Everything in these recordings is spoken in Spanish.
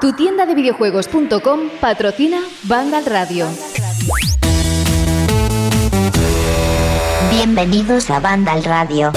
Tu tienda de videojuegos.com patrocina Vandal Radio. Bienvenidos a Vandal Radio.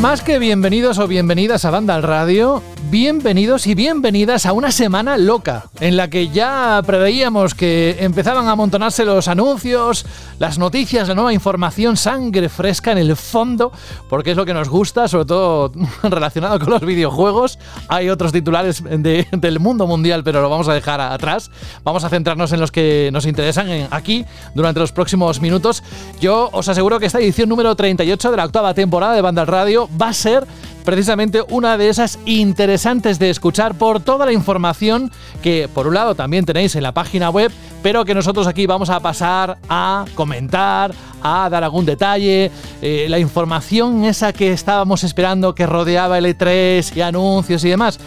Más que bienvenidos o bienvenidas a Banda al Radio, bienvenidos y bienvenidas a una semana loca, en la que ya preveíamos que empezaban a amontonarse los anuncios, las noticias, la nueva información, sangre fresca en el fondo, porque es lo que nos gusta, sobre todo relacionado con los videojuegos. Hay otros titulares del mundo mundial, pero lo vamos a dejar atrás. Vamos a centrarnos en los que nos interesan aquí durante los próximos minutos. Yo os aseguro que esta edición número 38 de la octava temporada de Banda Radio va a ser precisamente una de esas interesantes de escuchar por toda la información que por un lado también tenéis en la página web, pero que nosotros aquí vamos a pasar a comentar, a dar algún detalle, eh, la información esa que estábamos esperando que rodeaba el E3 y anuncios y demás.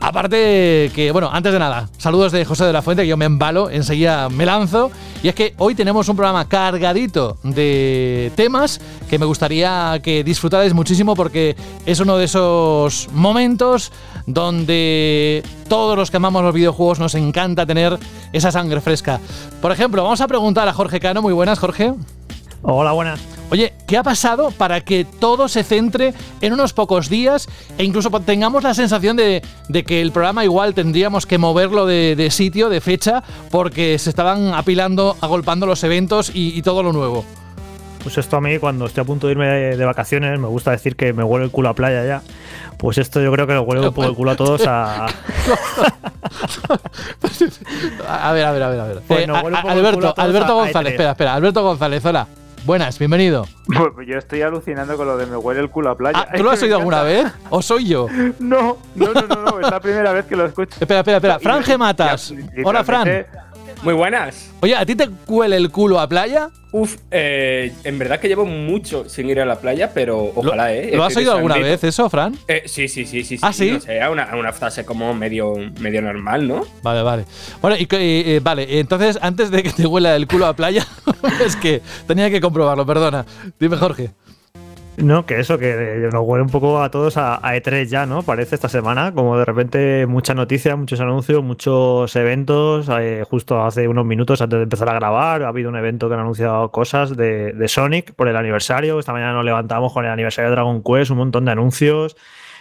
Aparte que, bueno, antes de nada, saludos de José de la Fuente, que yo me embalo, enseguida me lanzo. Y es que hoy tenemos un programa cargadito de temas que me gustaría que disfrutarais muchísimo porque es uno de esos momentos donde todos los que amamos los videojuegos nos encanta tener esa sangre fresca. Por ejemplo, vamos a preguntar a Jorge Cano, muy buenas Jorge. Hola, buenas. Oye, ¿qué ha pasado para que todo se centre en unos pocos días e incluso tengamos la sensación de, que el programa igual tendríamos que moverlo de, sitio, de fecha, porque se estaban apilando, agolpando los eventos y, todo lo nuevo? Pues esto a mí, cuando estoy a punto de irme de, vacaciones, me gusta decir que me huele el culo a playa ya. Pues esto yo creo que lo huele un poco el culo a todos a. a ver, a ver, a ver. A ver. Eh, Alberto, Alberto González, espera, espera. Alberto González, hola. Buenas, bienvenido. Pues yo estoy alucinando con lo de me huele el culo a playa. Ah, ¿Tú lo has oído alguna vez? ¿O soy yo? No, no, no, no, es la primera vez que lo escucho. Espera, espera, espera. Fran Gematas. Hola, Fran. Muy buenas. Oye, ¿a ti te huele el culo a playa? Uf, eh, en verdad que llevo mucho sin ir a la playa, pero ojalá, ¿eh? ¿Lo has oído alguna vez eso, Fran? Eh, sí, sí, sí, sí. ¿Ah, sí? No sé, una, una, frase como medio, medio normal, ¿no? Vale, vale. Bueno, y, vale, entonces, antes de que te huela el culo a playa, es que tenía que comprobarlo, perdona. Dime, Jorge. No, que eso, que nos huele un poco a todos a, E3 ya, ¿no? Parece esta semana, como de repente muchas noticias, muchos anuncios, muchos eventos. Eh, justo hace unos minutos antes de empezar a grabar, ha habido un evento que han anunciado cosas de, Sonic por el aniversario. Esta mañana nos levantamos con el aniversario de Dragon Quest, un montón de anuncios.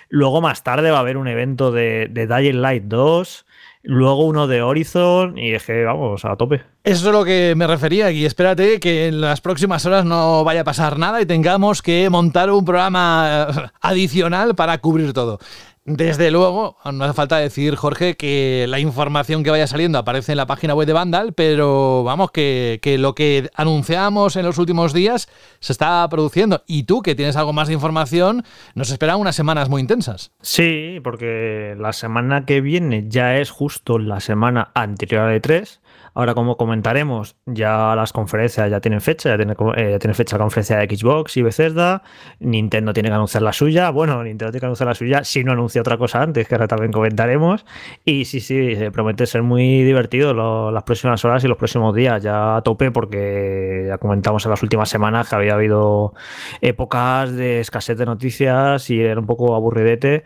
Luego más tarde va a haber un evento de, de Dying Light 2 luego uno de Horizon y es que vamos a tope. Eso es lo que me refería y espérate que en las próximas horas no vaya a pasar nada y tengamos que montar un programa eh, adicional para cubrir todo. Desde luego, no hace falta decir, Jorge, que la información que vaya saliendo aparece en la página web de Vandal, pero vamos, que, lo que anunciamos en los últimos días se está produciendo. Y tú, que tienes algo más de información, nos esperan unas semanas muy intensas. Sí, porque la semana que viene ya es justo la semana anterior a E3. Ahora, como comentaremos, ya las conferencias ya tienen fecha, ya tiene, eh, fecha la conferencia de Xbox y Bethesda. Nintendo tiene que anunciar la suya. Bueno, Nintendo tiene que anunciar la suya si no anuncia otra cosa antes, que ahora también comentaremos. Y sí, sí, se promete ser muy divertido las próximas horas y los próximos días. Ya a tope, porque ya comentamos en las últimas semanas que había habido épocas de escasez de noticias y era un poco aburridete.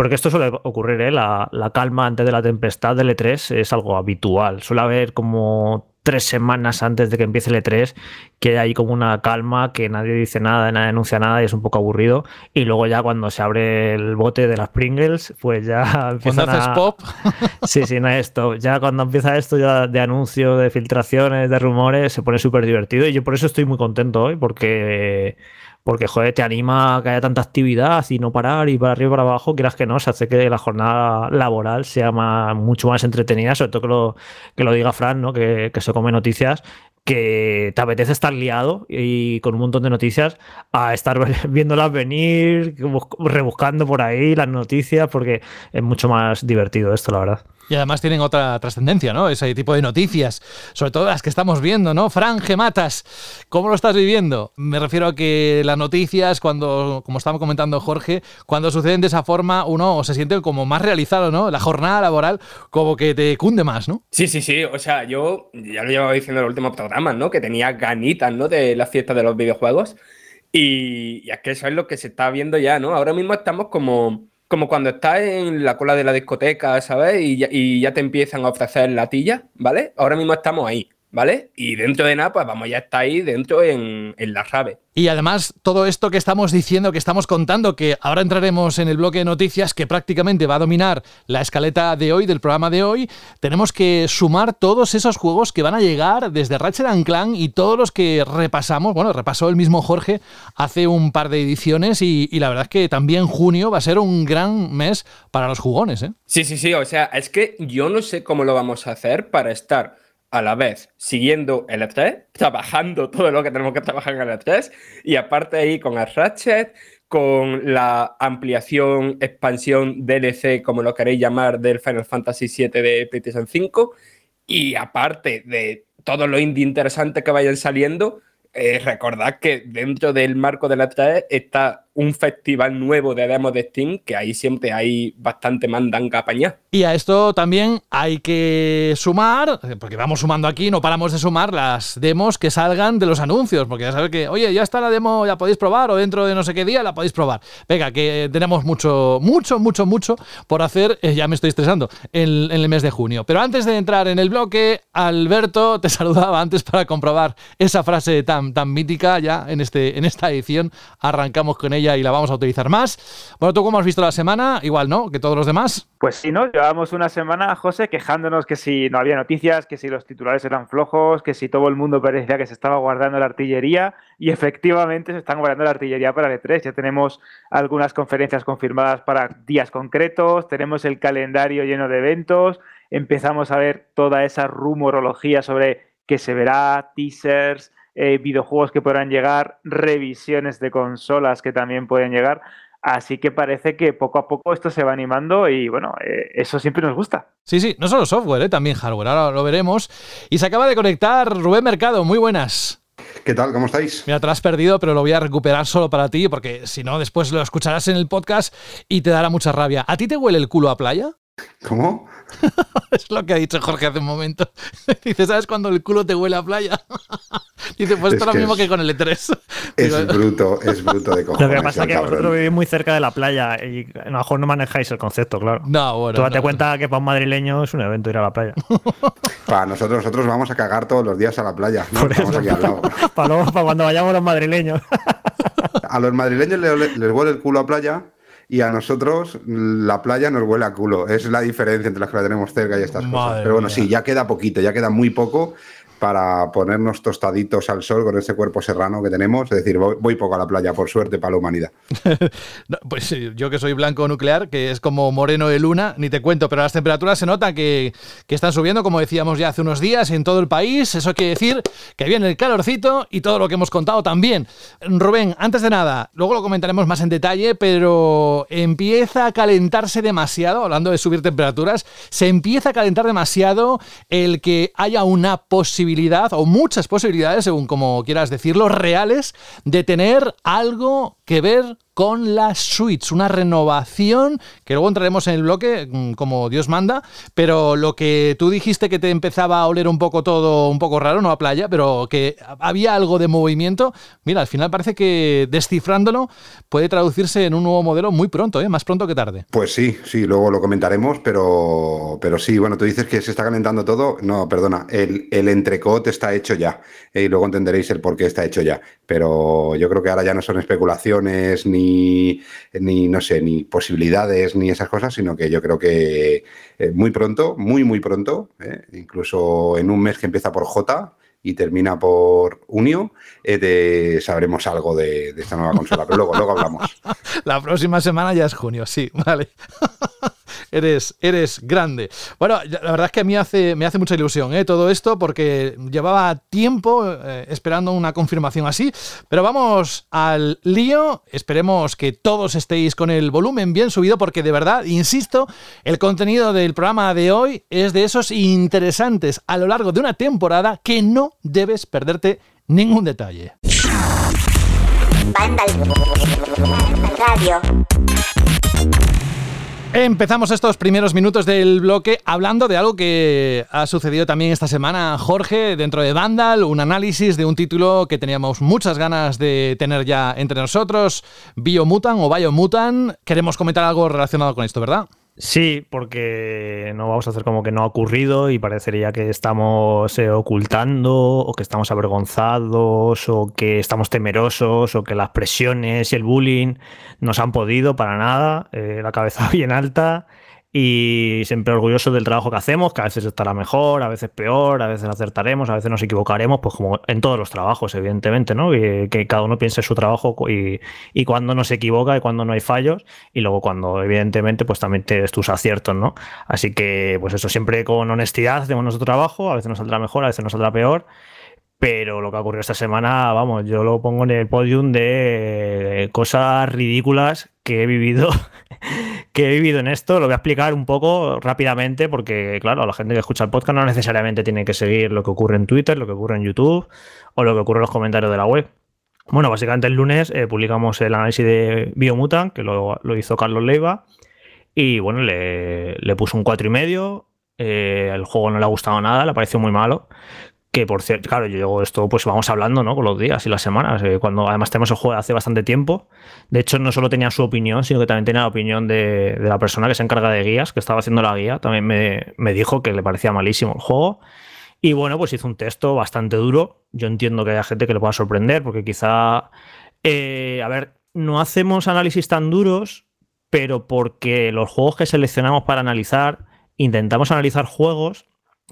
Porque esto suele ocurrir, ¿eh? la, calma antes de la tempestad del E3 es algo habitual. Suele haber como tres semanas antes de que empiece el E3 que hay como una calma, que nadie dice nada, nadie anuncia nada y es un poco aburrido. Y luego ya cuando se abre el bote de las Pringles, pues ya empiezan haces pop? Sí, sí, no es esto. Ya cuando empieza esto ya de anuncios, de filtraciones, de rumores, se pone súper divertido. Y yo por eso estoy muy contento hoy, porque porque joder, te anima a que haya tanta actividad y no parar y para arriba y para abajo, quieras que no, se hace que la jornada laboral sea mucho más entretenida, sobre todo que lo, que lo diga Fran, ¿no? que, que se come noticias que te apetece estar liado y con un montón de noticias a estar viéndolas venir, rebuscando por ahí las noticias, porque es mucho más divertido esto, la verdad. Y además tienen otra trascendencia, ¿no? Ese tipo de noticias, sobre todo las que estamos viendo, ¿no? Fran Gematas, ¿cómo lo estás viviendo? Me refiero a que las noticias, cuando, como estaba comentando Jorge, cuando suceden de esa forma, uno se siente como más realizado, ¿no? La jornada laboral como que te cunde más, ¿no? Sí, sí, sí. O sea, yo ya lo llevaba diciendo en el último programa, ¿no? Que tenía ganitas, ¿no? De la fiesta de los videojuegos. Y, y es que eso es lo que se está viendo ya, ¿no? Ahora mismo estamos como como cuando estás en la cola de la discoteca, ¿sabes? Y ya, y ya te empiezan a ofrecer latilla, ¿vale? Ahora mismo estamos ahí. ¿Vale? Y dentro de nada, pues vamos, ya está ahí dentro en, en la rave. Y además, todo esto que estamos diciendo, que estamos contando, que ahora entraremos en el bloque de noticias que prácticamente va a dominar la escaleta de hoy, del programa de hoy, tenemos que sumar todos esos juegos que van a llegar desde Ratchet Clank y todos los que repasamos. Bueno, repasó el mismo Jorge hace un par de ediciones y, y la verdad es que también junio va a ser un gran mes para los jugones, ¿eh? Sí, sí, sí. O sea, es que yo no sé cómo lo vamos a hacer para estar a la vez siguiendo el E3, trabajando todo lo que tenemos que trabajar en el E3 y aparte ahí con el Ratchet, con la ampliación, expansión, DLC, como lo queréis llamar, del Final Fantasy VII de PlayStation 5 y aparte de todo lo indie interesante que vayan saliendo, eh, recordad que dentro del marco de la E3 está un festival nuevo de demos de Steam, que ahí siempre hay bastante mandanga apañada. Y a esto también hay que sumar, porque vamos sumando aquí, no paramos de sumar las demos que salgan de los anuncios, porque ya sabes que, oye, ya está la demo, ya podéis probar, o dentro de no sé qué día la podéis probar. Venga, que tenemos mucho, mucho, mucho, mucho por hacer, eh, ya me estoy estresando, en, en el mes de junio. Pero antes de entrar en el bloque, Alberto te saludaba antes para comprobar esa frase tan, tan mítica ya en, este, en esta edición. Arrancamos con ella y la vamos a utilizar más. Bueno, ¿tú cómo has visto la semana? Igual, ¿no? Que todos los demás. Pues sí, ¿no? Llevábamos una semana, José, quejándonos que si no había noticias, que si los titulares eran flojos, que si todo el mundo parecía que se estaba guardando la artillería y efectivamente se están guardando la artillería para el E3. Ya tenemos algunas conferencias confirmadas para días concretos, tenemos el calendario lleno de eventos, empezamos a ver toda esa rumorología sobre que se verá, teasers, eh, videojuegos que podrán llegar, revisiones de consolas que también pueden llegar. Así que parece que poco a poco esto se va animando y bueno, eh, eso siempre nos gusta. Sí, sí, no solo software, eh, también hardware, ahora lo veremos. Y se acaba de conectar Rubén Mercado, muy buenas. ¿Qué tal? ¿Cómo estáis? Mira, te lo has perdido, pero lo voy a recuperar solo para ti, porque si no, después lo escucharás en el podcast y te dará mucha rabia. ¿A ti te huele el culo a playa? ¿Cómo? es lo que ha dicho Jorge hace un momento. Dice, ¿sabes cuando el culo te huele a playa? Dice, pues esto es lo mismo que con el E3. Es bruto, es bruto de cojones. Lo que pasa es que cabrón. vosotros vivís muy cerca de la playa y a lo mejor no manejáis el concepto, claro. No, bueno. Tú date no. cuenta que para un madrileño es un evento ir a la playa. Para nosotros, nosotros vamos a cagar todos los días a la playa. ¿no? Por Estamos eso. aquí al lado. para, luego- para cuando vayamos los madrileños. A los madrileños les, les huele el culo a playa y a nosotros la playa nos huele a culo. Es la diferencia entre las que la tenemos cerca y estas Madre cosas. Pero bueno, mía. sí, ya queda poquito, ya queda muy poco para ponernos tostaditos al sol con ese cuerpo serrano que tenemos. Es decir, voy, poco a la playa, por suerte, para la humanidad. Pues sí, yo que soy blanco nuclear, que es como moreno de luna, ni te cuento, pero las temperaturas se nota que, que están subiendo, como decíamos ya hace unos días, en todo el país. Eso quiere decir que viene el calorcito y todo lo que hemos contado también. Rubén, antes de nada, luego lo comentaremos más en detalle, pero empieza a calentarse demasiado, hablando de subir temperaturas, se empieza a calentar demasiado el que haya una posibilidad o muchas posibilidades, según como quieras decirlo, reales de tener algo que ver con la Switch, una renovación que luego entraremos en el bloque mm, como Dios manda, pero lo que tú dijiste que te empezaba a oler un poco todo, un poco raro, no a playa, pero que había algo de movimiento, mira, al final parece que descifrándolo puede traducirse en un nuevo modelo muy pronto, ¿eh? más pronto que tarde. Pues sí, sí, luego lo comentaremos, pero, pero sí, bueno, tú dices que se está calentando todo. No, perdona, el, el entrecot está hecho ya. eh, y luego entenderéis el por qué está hecho ya. Pero yo creo que ahora ya no son especulaciones, ni, ni no sé, ni posibilidades, ni esas cosas, sino que yo creo que eh, muy pronto, muy, muy pronto, eh, incluso en un mes que empieza por J y termina por Unio, eh, sabremos algo de, de esta nueva consola. Pero luego, luego hablamos. La próxima semana ya es junio, sí, vale. eres, eres grande. Bueno, la verdad es que a mí hace, me hace mucha ilusión ¿eh? todo esto porque llevaba tiempo eh, esperando una confirmación así. Pero vamos al lío. Esperemos que todos estéis con el volumen bien subido porque de verdad, insisto, el contenido del programa de hoy es de esos interesantes a lo largo de una temporada que no debes perderte ningún detalle. Banda Radio. Empezamos estos primeros minutos del bloque hablando de algo que ha sucedido también esta semana, Jorge, dentro de Vandal, un análisis de un título que teníamos muchas ganas de tener ya entre nosotros, Biomutan o Biomutan. Queremos comentar algo relacionado con esto, ¿verdad? Sí, porque no vamos a hacer como que no ha ocurrido y parecería que estamos eh, ocultando o que estamos avergonzados o que estamos temerosos o que las presiones y el bullying nos han podido para nada, eh, la cabeza bien alta y siempre orgulloso del trabajo que hacemos, que a veces estará mejor, a veces peor, a veces acertaremos, a veces nos equivocaremos, pues como en todos los trabajos, evidentemente, ¿no? Que, cada uno piense su trabajo y, y, cuando no se equivoca y cuando no hay fallos, y luego cuando, evidentemente, pues también tienes tus aciertos, ¿no? Así que, pues eso, siempre con honestidad hacemos nuestro trabajo, a veces nos saldrá mejor, a veces nos saldrá peor. Pero lo que ha ocurrido esta semana, vamos, yo lo pongo en el podium de cosas ridículas que he vivido que he vivido en esto. Lo voy a explicar un poco rápidamente porque, claro, la gente que escucha el podcast no necesariamente tiene que seguir lo que ocurre en Twitter, lo que ocurre en YouTube o lo que ocurre en los comentarios de la web. Bueno, básicamente el lunes eh, publicamos el análisis de Biomutant, que lo, lo, hizo Carlos Leiva, y bueno, le, le puso un 4,5. Eh, el juego no le ha gustado nada, le pareció muy malo que por cierto, claro, yo esto pues vamos hablando, ¿no? Con los días y las semanas, eh, cuando además tenemos el juego hace bastante tiempo. De hecho, no solo tenía su opinión, sino que también tenía la opinión de, de la persona que se encarga de guías, que estaba haciendo la guía, también me, me, dijo que le parecía malísimo el juego. Y bueno, pues hizo un texto bastante duro. Yo entiendo que haya gente que le pueda sorprender, porque quizá, eh, a ver, no hacemos análisis tan duros, pero porque los juegos que seleccionamos para analizar, intentamos analizar juegos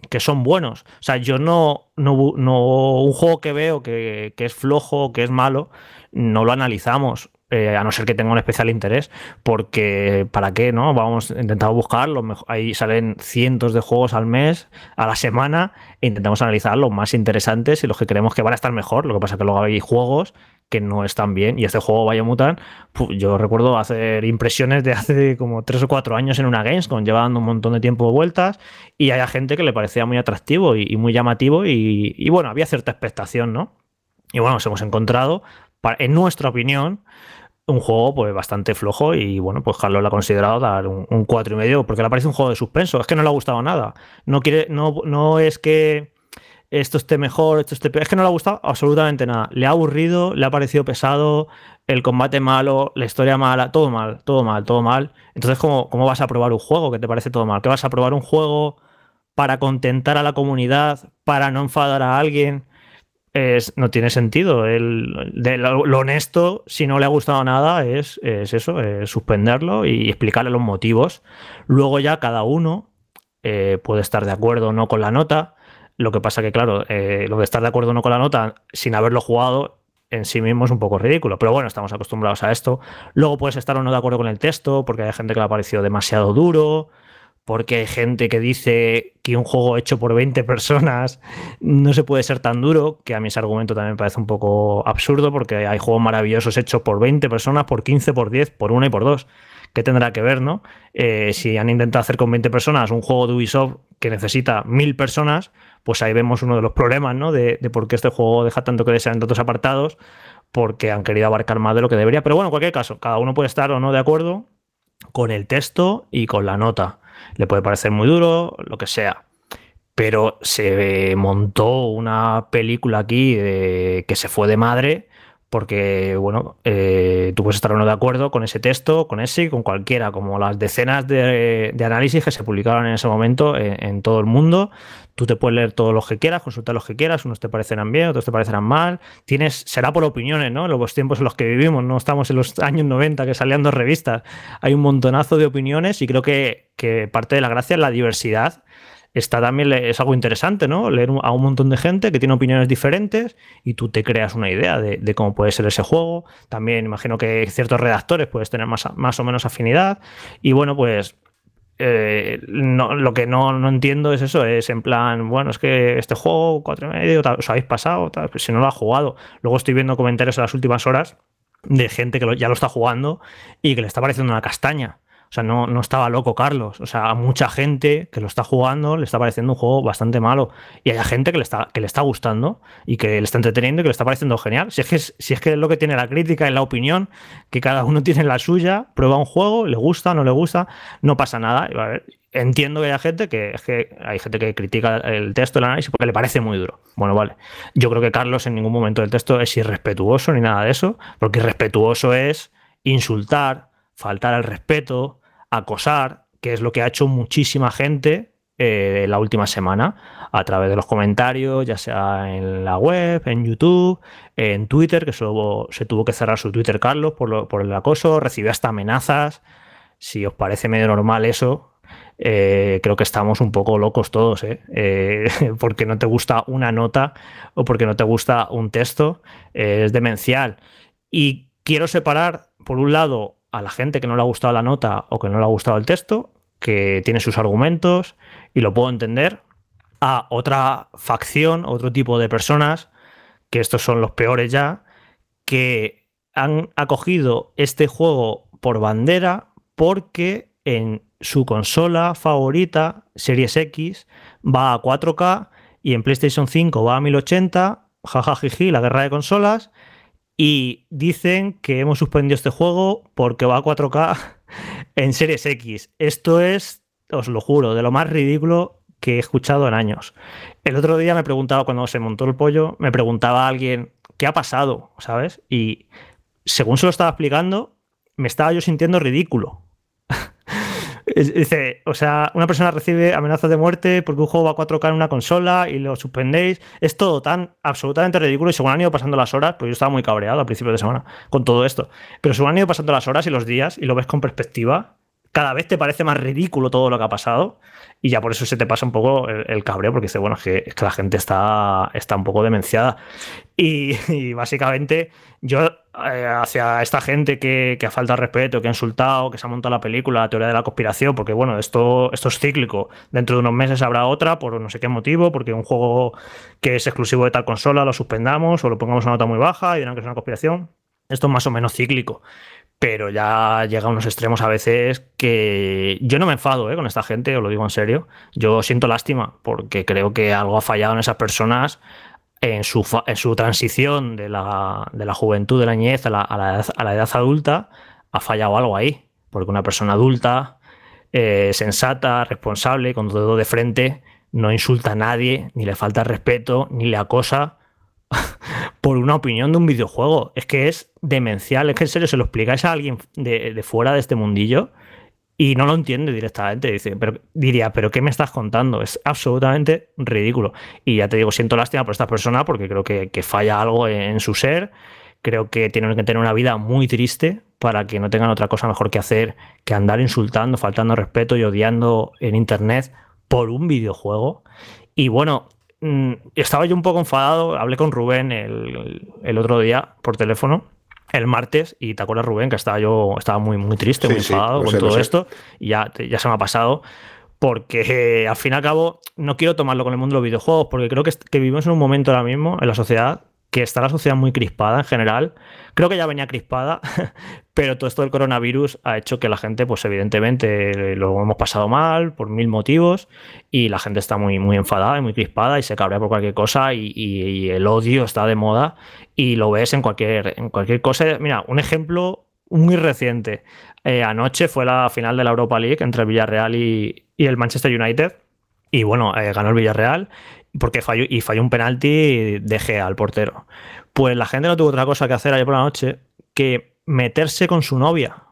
que son buenos. O sea, yo no, no, no un juego que veo que, que, es flojo, que es malo, no lo analizamos. Eh, a no ser que tenga un especial interés, porque ¿para qué? no Vamos, intentamos buscarlo. Ahí salen cientos de juegos al mes, a la semana, e intentamos analizar los más interesantes y los que creemos que van a estar mejor. Lo que pasa es que luego hay juegos que no están bien. Y este juego Biomutant, yo recuerdo hacer impresiones de hace como tres o cuatro años en una Gamescom, llevando un montón de tiempo de vueltas, y hay gente que le parecía muy atractivo y, muy llamativo, y, bueno, había cierta expectación, ¿no? Y bueno, nos hemos encontrado, en nuestra opinión, un juego pues bastante flojo y bueno, pues Carlos le ha considerado dar un, un cuatro y medio porque le parece un juego de suspenso, es que no le ha gustado nada. No quiere, no, no es que esto esté mejor, esto esté peor. Es que no le ha gustado absolutamente nada. Le ha aburrido, le ha parecido pesado, el combate malo, la historia mala, todo mal, todo mal, todo mal. Entonces, ¿cómo, cómo vas a probar un juego que te parece todo mal? ¿Qué vas a probar un juego para contentar a la comunidad, para no enfadar a alguien? Es, no tiene sentido. El, de lo, honesto, si no le ha gustado nada, es, es eso, es suspenderlo y explicarle los motivos. Luego ya cada uno eh, puede estar de acuerdo o no con la nota lo que pasa que, claro, eh, lo de estar de acuerdo o no con la nota sin haberlo jugado en sí mismo es un poco ridículo. Pero bueno, estamos acostumbrados a esto. Luego puedes estar o no de acuerdo con el texto, porque hay gente que le ha parecido demasiado duro, porque hay gente que dice que un juego hecho por 20 personas no se puede ser tan duro, que a mí ese argumento también me parece un poco absurdo, porque hay juegos maravillosos hechos por 20 personas, por 15, por 10, por 1 y por 2. ¿Qué tendrá que ver, no? Eh, si han intentado hacer con 20 personas un juego de Ubisoft que necesita 1000 personas, pues ahí vemos uno de los problemas, ¿no? De, por qué este juego deja tanto que desear en tantos apartados, porque han querido abarcar más de lo que debería. Pero bueno, en cualquier caso, cada uno puede estar o no de acuerdo con el texto y con la nota. Le puede parecer muy duro, lo que sea. Pero se montó una película aquí que se fue de madre porque, bueno, eh, tú puedes estar o no de acuerdo con ese texto, con ese con cualquiera, como las decenas de, análisis que se publicaron en ese momento en, en, todo el mundo. Tú te puedes leer todos los que quieras, consultar los que quieras, unos te parecerán bien, otros te parecerán mal. Tienes, será por opiniones, ¿no? En los tiempos en los que vivimos, no estamos en los años 90 que salían dos revistas. Hay un montonazo de opiniones y creo que, que parte de la gracia es la diversidad está también es algo interesante, ¿no? Leer a un montón de gente que tiene opiniones diferentes y tú te creas una idea de, de cómo puede ser ese juego. También imagino que ciertos redactores puedes tener más, más o menos afinidad. Y bueno, pues eh, no, lo que no, no, entiendo es eso, es en plan, bueno, es que este juego, cuatro y medio, os habéis pasado, pues si no lo ha jugado. Luego estoy viendo comentarios en las últimas horas de gente que lo, ya lo está jugando y que le está pareciendo una castaña. O sea, no, no estaba loco Carlos. O sea, a mucha gente que lo está jugando le está pareciendo un juego bastante malo. Y hay gente que le está, que le está gustando y que le está entreteniendo y que le está pareciendo genial. Si es, que, si es que es lo que tiene la crítica y la opinión, que cada uno tiene la suya, prueba un juego, le gusta, no le gusta, no pasa nada. Entiendo que hay gente que es que hay gente que critica el texto, el análisis, porque le parece muy duro. Bueno, vale. Yo creo que Carlos en ningún momento del texto es irrespetuoso ni nada de eso, porque irrespetuoso es insultar, faltar al respeto, acosar, que es lo que ha hecho muchísima gente eh, la última semana a través de los comentarios, ya sea en la web, en YouTube, en Twitter, que solo se tuvo que cerrar su Twitter Carlos por, por el acoso, recibió hasta amenazas. Si os parece medio normal eso, eh, creo que estamos un poco locos todos. Eh, porque no te gusta una nota o porque no te gusta un texto, es demencial. Y quiero separar, por un lado, a la gente que no le ha gustado la nota o que no le ha gustado el texto, que tiene sus argumentos y lo puedo entender, a otra facción, otro tipo de personas, que estos son los peores ya, que han acogido este juego por bandera porque en su consola favorita, Series X, va a 4K y en PlayStation 5 va a 1080, jajajiji, la guerra de consolas, y dicen que hemos suspendido este juego porque va a 4K en Series X. Esto es, os lo juro, de lo más ridículo que he escuchado en años. El otro día me preguntaba, cuando se montó el pollo, me preguntaba alguien, ¿qué ha pasado? ¿Sabes? Y según se lo estaba explicando, me estaba yo sintiendo ridículo. Dice, o sea, una persona recibe amenazas de muerte porque un juego va a 4K en una consola y lo suspendéis. Es todo tan absolutamente ridículo y según han ido pasando las horas, pues yo estaba muy cabreado al principio de semana con todo esto. Pero según han ido pasando las horas y los días y lo ves con perspectiva, cada vez te parece más ridículo todo lo que ha pasado y ya por eso se te pasa un poco el, cabreo porque dice, bueno, es que, la gente está, está un poco demenciada. Y, básicamente yo eh, hacia esta gente que, que, ha faltado respeto, que ha insultado, que se ha montado la película, la teoría de la conspiración, porque bueno, esto, esto es cíclico. Dentro de unos meses habrá otra por no sé qué motivo, porque un juego que es exclusivo de tal consola lo suspendamos o lo pongamos a nota muy baja y dirán que es una conspiración. Esto es más o menos cíclico pero ya llega a unos extremos a veces que yo no me enfado ¿eh? con esta gente, os lo digo en serio. Yo siento lástima porque creo que algo ha fallado en esas personas en su, en su transición de la, de la, juventud, de la niñez a la, a, la edad, a la, edad, adulta. Ha fallado algo ahí, porque una persona adulta, eh, sensata, responsable, con todo de frente, no insulta a nadie, ni le falta respeto, ni le acosa por una opinión de un videojuego. Es que es demencial. Es que en serio se lo explicáis a alguien de, fuera de este mundillo y no lo entiende directamente. Dice, pero, diría, ¿pero qué me estás contando? Es absolutamente ridículo. Y ya te digo, siento lástima por esta persona porque creo que, falla algo en su ser. Creo que tienen que tener una vida muy triste para que no tengan otra cosa mejor que hacer que andar insultando, faltando respeto y odiando en internet por un videojuego. Y bueno, Mm, estaba yo un poco enfadado, hablé con Rubén el, otro día por teléfono, el martes, y te acuerdas Rubén que estaba yo, estaba muy, muy triste, muy enfadado con todo esto, y ya, ya se me ha pasado. Porque al fin y al cabo no quiero tomarlo con el mundo de los videojuegos, porque creo que, que vivimos en un momento ahora mismo en la sociedad que está la sociedad muy crispada en general. Creo que ya venía crispada, pero todo esto del coronavirus ha hecho que la gente, pues evidentemente, lo hemos pasado mal por mil motivos y la gente está muy, muy enfadada y muy crispada y se cabrea por cualquier cosa y, el odio está de moda y lo ves en cualquier, en cualquier cosa. Mira, un ejemplo muy reciente. Eh, anoche fue la final de la Europa League entre el Villarreal y, el Manchester United. Y bueno, eh, ganó el Villarreal porque falló, y falló un penalti de Gea al portero. Pues la gente no tuvo otra cosa que hacer ayer por la noche que meterse con su novia,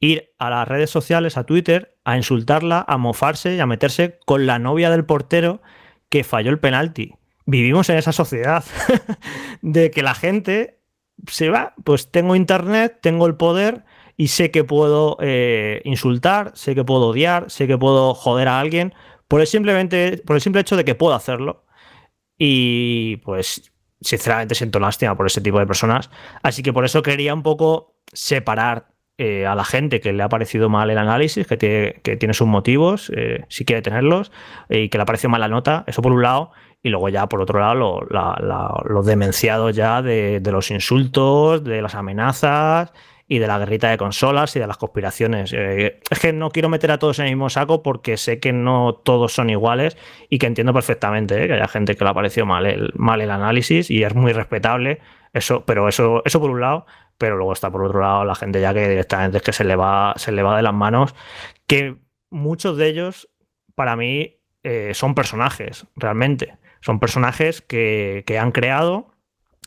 ir a las redes sociales, a Twitter, a insultarla, a mofarse y a meterse con la novia del portero que falló el penalti. Vivimos en esa sociedad de que la gente se va, pues tengo internet, tengo el poder y sé que puedo eh, insultar, sé que puedo odiar, sé que puedo joder a alguien por el, simplemente, por el simple hecho de que puedo hacerlo. Y pues, sinceramente, siento lástima por ese tipo de personas. Así que por eso quería un poco separar eh, a la gente que le ha parecido mal el análisis, que tiene, que tiene sus motivos, eh, si quiere tenerlos, y que le ha parecido mal la nota, eso por un lado, y luego ya por otro lado los demenciados ya de, los insultos, de las amenazas y de la guerrita de consolas y de las conspiraciones. Eh, es que no quiero meter a todos en el mismo saco porque sé que no todos son iguales y que entiendo perfectamente eh, que haya gente que le ha parecido mal el, mal el análisis y es muy respetable. Eso, pero eso, eso por un lado, pero luego está por otro lado la gente ya que directamente es que se le va, se le va de las manos. Que muchos de ellos, para mí, eh, son personajes, realmente. Son personajes que, que han creado,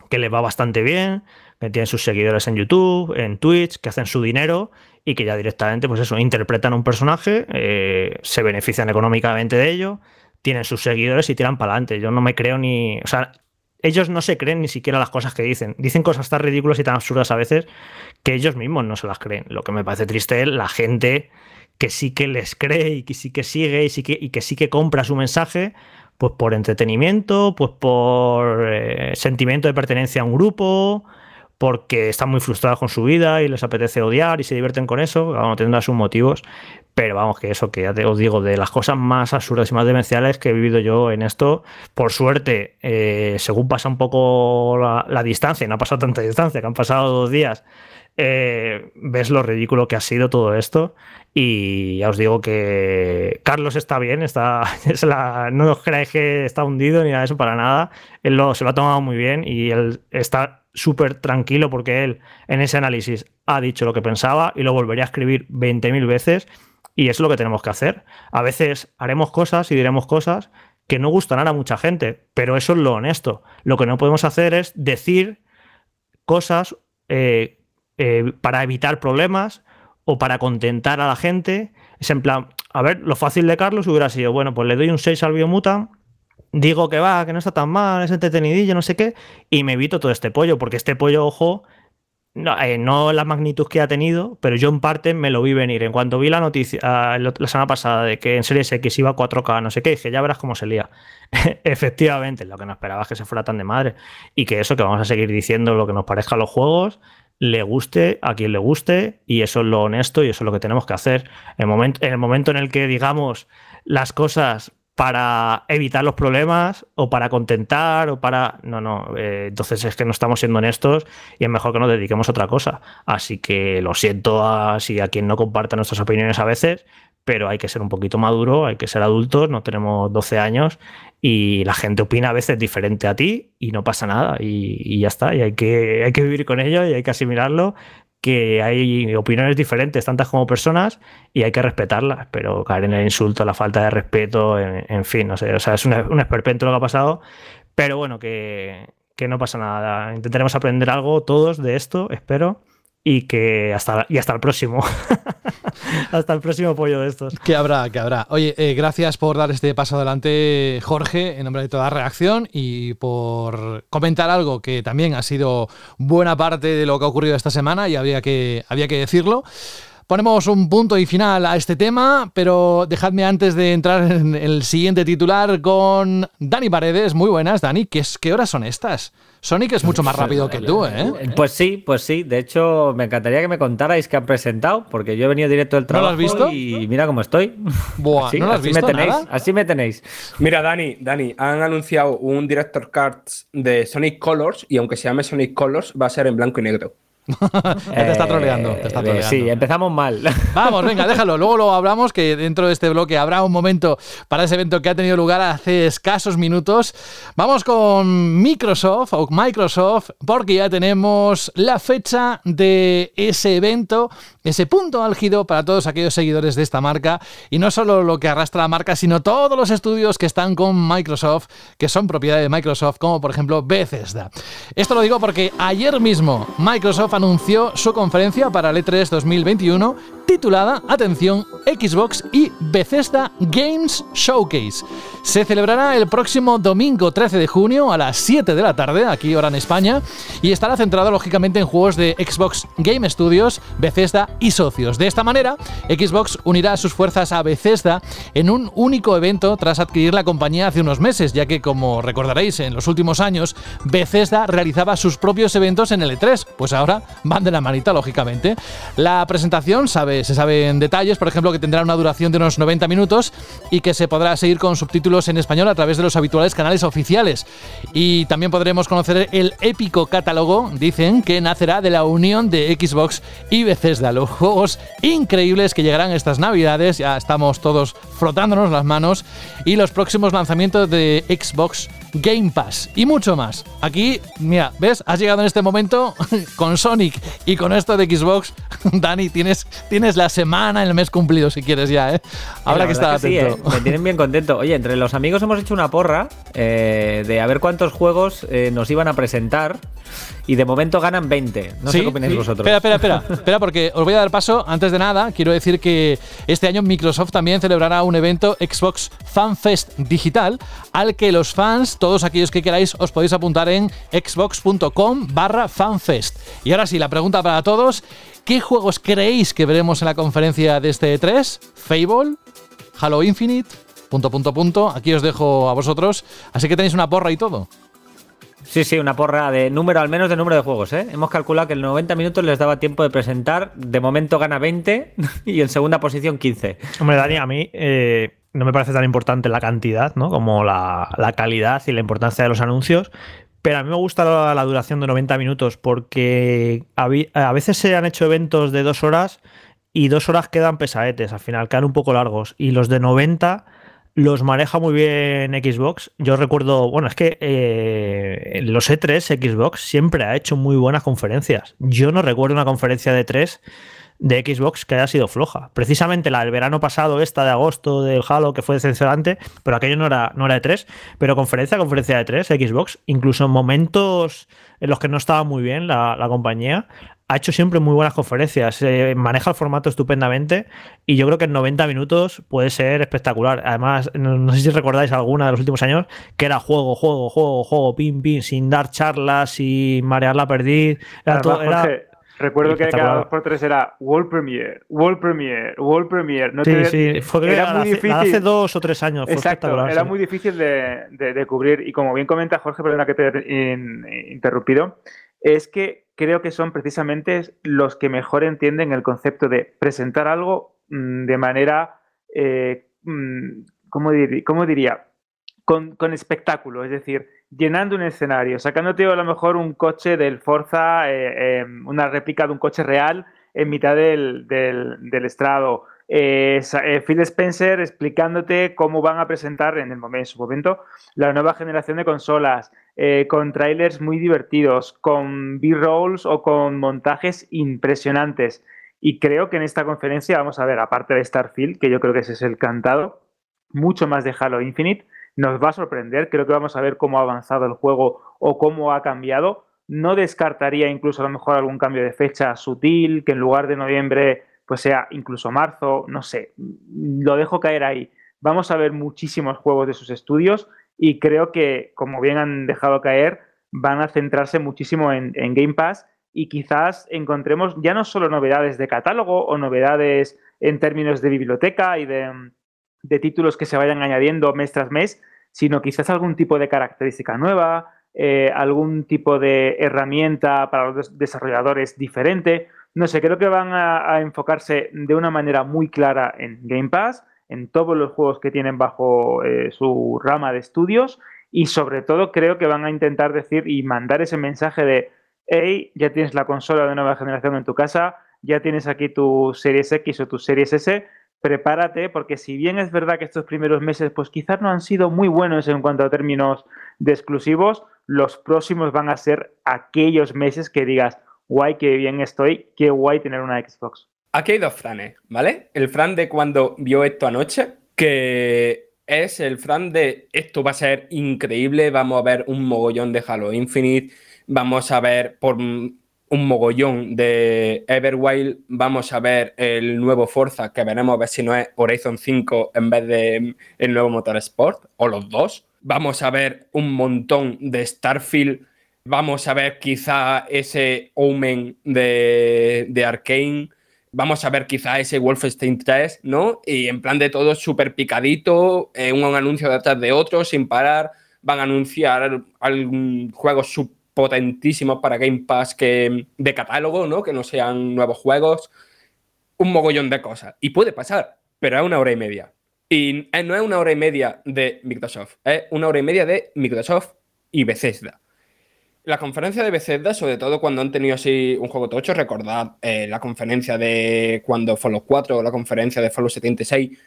que les va bastante bien, que tienen sus seguidores en YouTube, en Twitch, que hacen su dinero y que ya directamente, pues eso, interpretan un personaje, eh, se benefician económicamente de ello, tienen sus seguidores y tiran para adelante. Yo no me creo ni. O sea, ellos no se creen ni siquiera las cosas que dicen. Dicen cosas tan ridículas y tan absurdas a veces que ellos mismos no se las creen. Lo que me parece triste es la gente que sí que les cree y que sí que sigue y, sí que, y que sí que compra su mensaje, pues por entretenimiento, pues por eh, sentimiento de pertenencia a un grupo, porque están muy frustrados con su vida y les apetece odiar y se divierten con eso, vamos, tendrán sus motivos, pero vamos, que eso, que ya te os digo, de las cosas más absurdas y más demenciales que he vivido yo en esto, por suerte, eh, según pasa un poco la, distancia, y no ha pasado tanta distancia, que han pasado dos días, eh, ves lo ridículo que ha sido todo esto y ya os digo que Carlos está bien, está, no os creáis que está hundido ni nada de eso para nada, él lo, se lo ha tomado muy bien y él está súper tranquilo porque él en ese análisis ha dicho lo que pensaba y lo volvería a escribir 20.000 veces y es lo que tenemos que hacer. A veces haremos cosas y diremos cosas que no gustarán a mucha gente, pero eso es lo honesto. Lo que no podemos hacer es decir cosas eh, eh, para evitar problemas o para contentar a la gente. Es en plan, a ver, lo fácil de Carlos hubiera sido, bueno, pues le doy un 6 al Biomutant digo que va, que no está tan mal, es entretenidillo, no sé qué, y me evito todo este pollo, porque este pollo, ojo, no, eh, no, la magnitud que ha tenido, pero yo en parte me lo vi venir. En cuanto vi la noticia ah, la semana pasada de que en Series X iba a 4K, no sé qué, dije, ya verás cómo se lía. Efectivamente, lo que no esperaba es que se fuera tan de madre. Y que eso, que vamos a seguir diciendo lo que nos parezca a los juegos, le guste a quien le guste, y eso es lo honesto y eso es lo que tenemos que hacer. En momento, en el momento en el que digamos las cosas para evitar los problemas o para contentar o para... No, no, eh, entonces es que no estamos siendo honestos y es mejor que nos dediquemos a otra cosa. Así que lo siento a, si a quien no comparta nuestras opiniones a veces, pero hay que ser un poquito maduro, hay que ser adultos, no tenemos 12 años y la gente opina a veces diferente a ti y no pasa nada y, ya está, y hay que, hay que vivir con ello y hay que asimilarlo que hay opiniones diferentes, tantas como personas, y hay que respetarlas, pero caer en el insulto, la falta de respeto, en, fin, no sé, o sea, es un, un esperpento lo que ha pasado, pero bueno, que, que no pasa nada. Intentaremos aprender algo todos de esto, espero, y que hasta, y hasta el próximo. hasta el próximo pollo de estos. Que habrá, que habrá. Oye, eh, gracias por dar este paso adelante, Jorge, en nombre de toda reacción y por comentar algo que también ha sido buena parte de lo que ha ocurrido esta semana y había que, había que decirlo. Ponemos un punto y final a este tema, pero dejadme antes de entrar en el siguiente titular con Dani Paredes. Muy buenas, Dani. ¿Qué, qué horas son estas? Sonic es mucho más rápido que tú, ¿eh? Pues sí, pues sí. De hecho, me encantaría que me contarais qué han presentado, porque yo he venido directo del trabajo ¿No lo has visto? y mira cómo estoy. Buah, ¿no lo has así visto me tenéis, nada? así me tenéis. Mira, Dani, Dani, han anunciado un Director Cards de Sonic Colors y aunque se llame Sonic Colors, va a ser en blanco y negro. te está troleando, te está Eh, troleando. Sí, empezamos mal. Vamos, venga, déjalo. Luego lo hablamos, que dentro de este bloque habrá un momento para ese evento que ha tenido lugar hace escasos minutos. Vamos con Microsoft o Microsoft, porque ya tenemos la fecha de ese evento, ese punto álgido para todos aquellos seguidores de esta marca. Y no solo lo que arrastra la marca, sino todos los estudios que están con Microsoft, que son propiedad de Microsoft, como por ejemplo Bethesda. Esto lo digo porque ayer mismo Microsoft anunció su conferencia para el E E3 2021 titulada, atención, Xbox y Bethesda Games Showcase. Se celebrará el próximo domingo 13 de junio a las 7 de la tarde, aquí hora en España, y estará centrado lógicamente en juegos de Xbox Game Studios, Bethesda y socios. De esta manera, Xbox unirá sus fuerzas a Bethesda en un único evento tras adquirir la compañía hace unos meses, ya que como recordaréis en los últimos años, Bethesda realizaba sus propios eventos en el E3, pues ahora van de la manita lógicamente. La presentación sabe, se sabe en detalles, por ejemplo, que tendrá una duración de unos 90 minutos y que se podrá seguir con subtítulos títulos en español a través de los habituales canales oficiales. Y también podremos conocer el épico catálogo, dicen, que nacerá de la unión de Xbox y Bethesda. Los juegos increíbles que llegarán estas navidades, ya estamos todos frotándonos las manos, y los próximos lanzamientos de Xbox Game Pass y mucho más. Aquí, mira, ¿ves? Has llegado en este momento con Sonic y con esto de Xbox. Dani, tienes, tienes la semana, el mes cumplido si quieres ya, ¿eh? Ahora que atento. Sí, ¿eh? Me tienen bien contento. Oye, entre los amigos hemos hecho una porra eh, de a ver cuántos juegos eh, nos iban a presentar y de momento ganan 20. No sé qué opináis vosotros. Espera, espera, espera, espera, porque os voy a dar paso. Antes de nada, quiero decir que este año Microsoft también celebrará un evento Xbox Fan Fest digital al que los fans, todos aquellos que queráis, os podéis apuntar en xbox.com barra fanfest. Y ahora sí, la pregunta para todos. ¿Qué juegos creéis que veremos en la conferencia de este E3? ¿Fable? ¿Halo Infinite? Punto, punto, punto. Aquí os dejo a vosotros. Así que tenéis una porra y todo. Sí, sí, una porra de número, al menos de número de juegos, ¿eh? Hemos calculado que en 90 minutos les daba tiempo de presentar. De momento gana 20 y en segunda posición 15. Hombre, Dani, a mí eh, no me parece tan importante la cantidad, ¿no? Como la, la, calidad y la importancia de los anuncios. Pero a mí me gusta la, la duración de 90 minutos porque a veces se han hecho eventos de dos horas y dos horas quedan pesadetes, al final quedan un poco largos. Y los de 90 los maneja muy bien Xbox. Yo recuerdo, bueno, es que eh, los E3 Xbox siempre ha hecho muy buenas conferencias. Yo no recuerdo una conferencia de 3 de Xbox que haya sido floja. Precisamente la del verano pasado, esta de agosto del Halo, que fue decepcionante, pero aquello no era, no era de 3, pero conferencia, conferencia de 3, Xbox, incluso en momentos en los que no estaba muy bien la, la compañía, ha hecho siempre muy buenas conferencias, eh, maneja el formato estupendamente y yo creo que en 90 minutos puede ser espectacular. Además, no, sé si recordáis alguna de los últimos años que era juego, juego, juego, juego, pin, pin, sin dar charlas, sin marear la perdiz. Era todo, era recuerdo que cada dos por tres era World Premiere, World Premiere, World Premiere. No sí, te, sí, fue era muy hace, difícil. hace dos o tres años. Fue Exacto, era sí. muy difícil de, de, de, cubrir y como bien comenta Jorge, perdona que te he interrumpido, es que creo que son precisamente los que mejor entienden el concepto de presentar algo mmm, de manera, eh, mmm, ¿cómo, dir ¿cómo, diría? Con, espectáculo, es decir, llenando un escenario, sacándote a lo mejor un coche del Forza, eh, eh, una réplica de un coche real en mitad del estrado. Eh, Phil Spencer explicándote cómo van a presentar en, el momento, en su momento la nueva generación de consolas, eh, con trailers muy divertidos, con B-rolls o con montajes impresionantes. Y creo que en esta conferencia vamos a ver, aparte de Starfield, que yo creo que ese es el cantado, mucho más de Halo Infinite. Nos va a sorprender, creo que vamos a ver cómo ha avanzado el juego o cómo ha cambiado. No descartaría incluso a lo mejor algún cambio de fecha sutil, que en lugar de noviembre pues sea incluso marzo, no sé, lo dejo caer ahí. Vamos a ver muchísimos juegos de sus estudios y creo que, como bien han dejado caer, van a centrarse muchísimo en, Game Pass y quizás encontremos ya no solo novedades de catálogo o novedades en términos de biblioteca y de, de títulos que se vayan añadiendo mes tras mes, sino quizás algún tipo de característica nueva, eh, algún tipo de herramienta para los desarrolladores diferente. No sé, creo que van a, enfocarse de una manera muy clara en Game Pass, en todos los juegos que tienen bajo eh, su rama de estudios y sobre todo creo que van a intentar decir y mandar ese mensaje de, hey, ya tienes la consola de nueva generación en tu casa, ya tienes aquí tu Series X o tu Series S, prepárate porque si bien es verdad que estos primeros meses pues quizás no han sido muy buenos en cuanto a términos de exclusivos, los próximos van a ser aquellos meses que digas, guay, qué bien estoy, qué guay tener una Xbox. Aquí hay dos Franes, ¿vale? El Fran de cuando vio esto anoche, que es el Fran de esto va a ser increíble, vamos a ver un mogollón de Halo Infinite, vamos a ver por un mogollón de Everwild, vamos a ver el nuevo Forza, que veremos a ver si no es Horizon 5 en vez de el nuevo Motor Sport, o los dos. Vamos a ver un montón de Starfield, vamos a ver quizá ese Omen de, de Arkane vamos a ver quizá ese Wolfenstein 3, ¿no? Y en plan de todo súper picadito, eh, un anuncio detrás de otro, sin parar, van a anunciar algún juego potentísimos para Game Pass que, de catálogo, ¿no? Que no sean nuevos juegos, un mogollón de cosas. Y puede pasar, pero es una hora y media. Y eh, no es una hora y media de Microsoft, es una hora y media de Microsoft y Bethesda. La conferencia de Bethesda, sobre todo cuando han tenido así un juego tocho, recordad eh, la conferencia de cuando Fallout 4 o la conferencia de Fallout 76,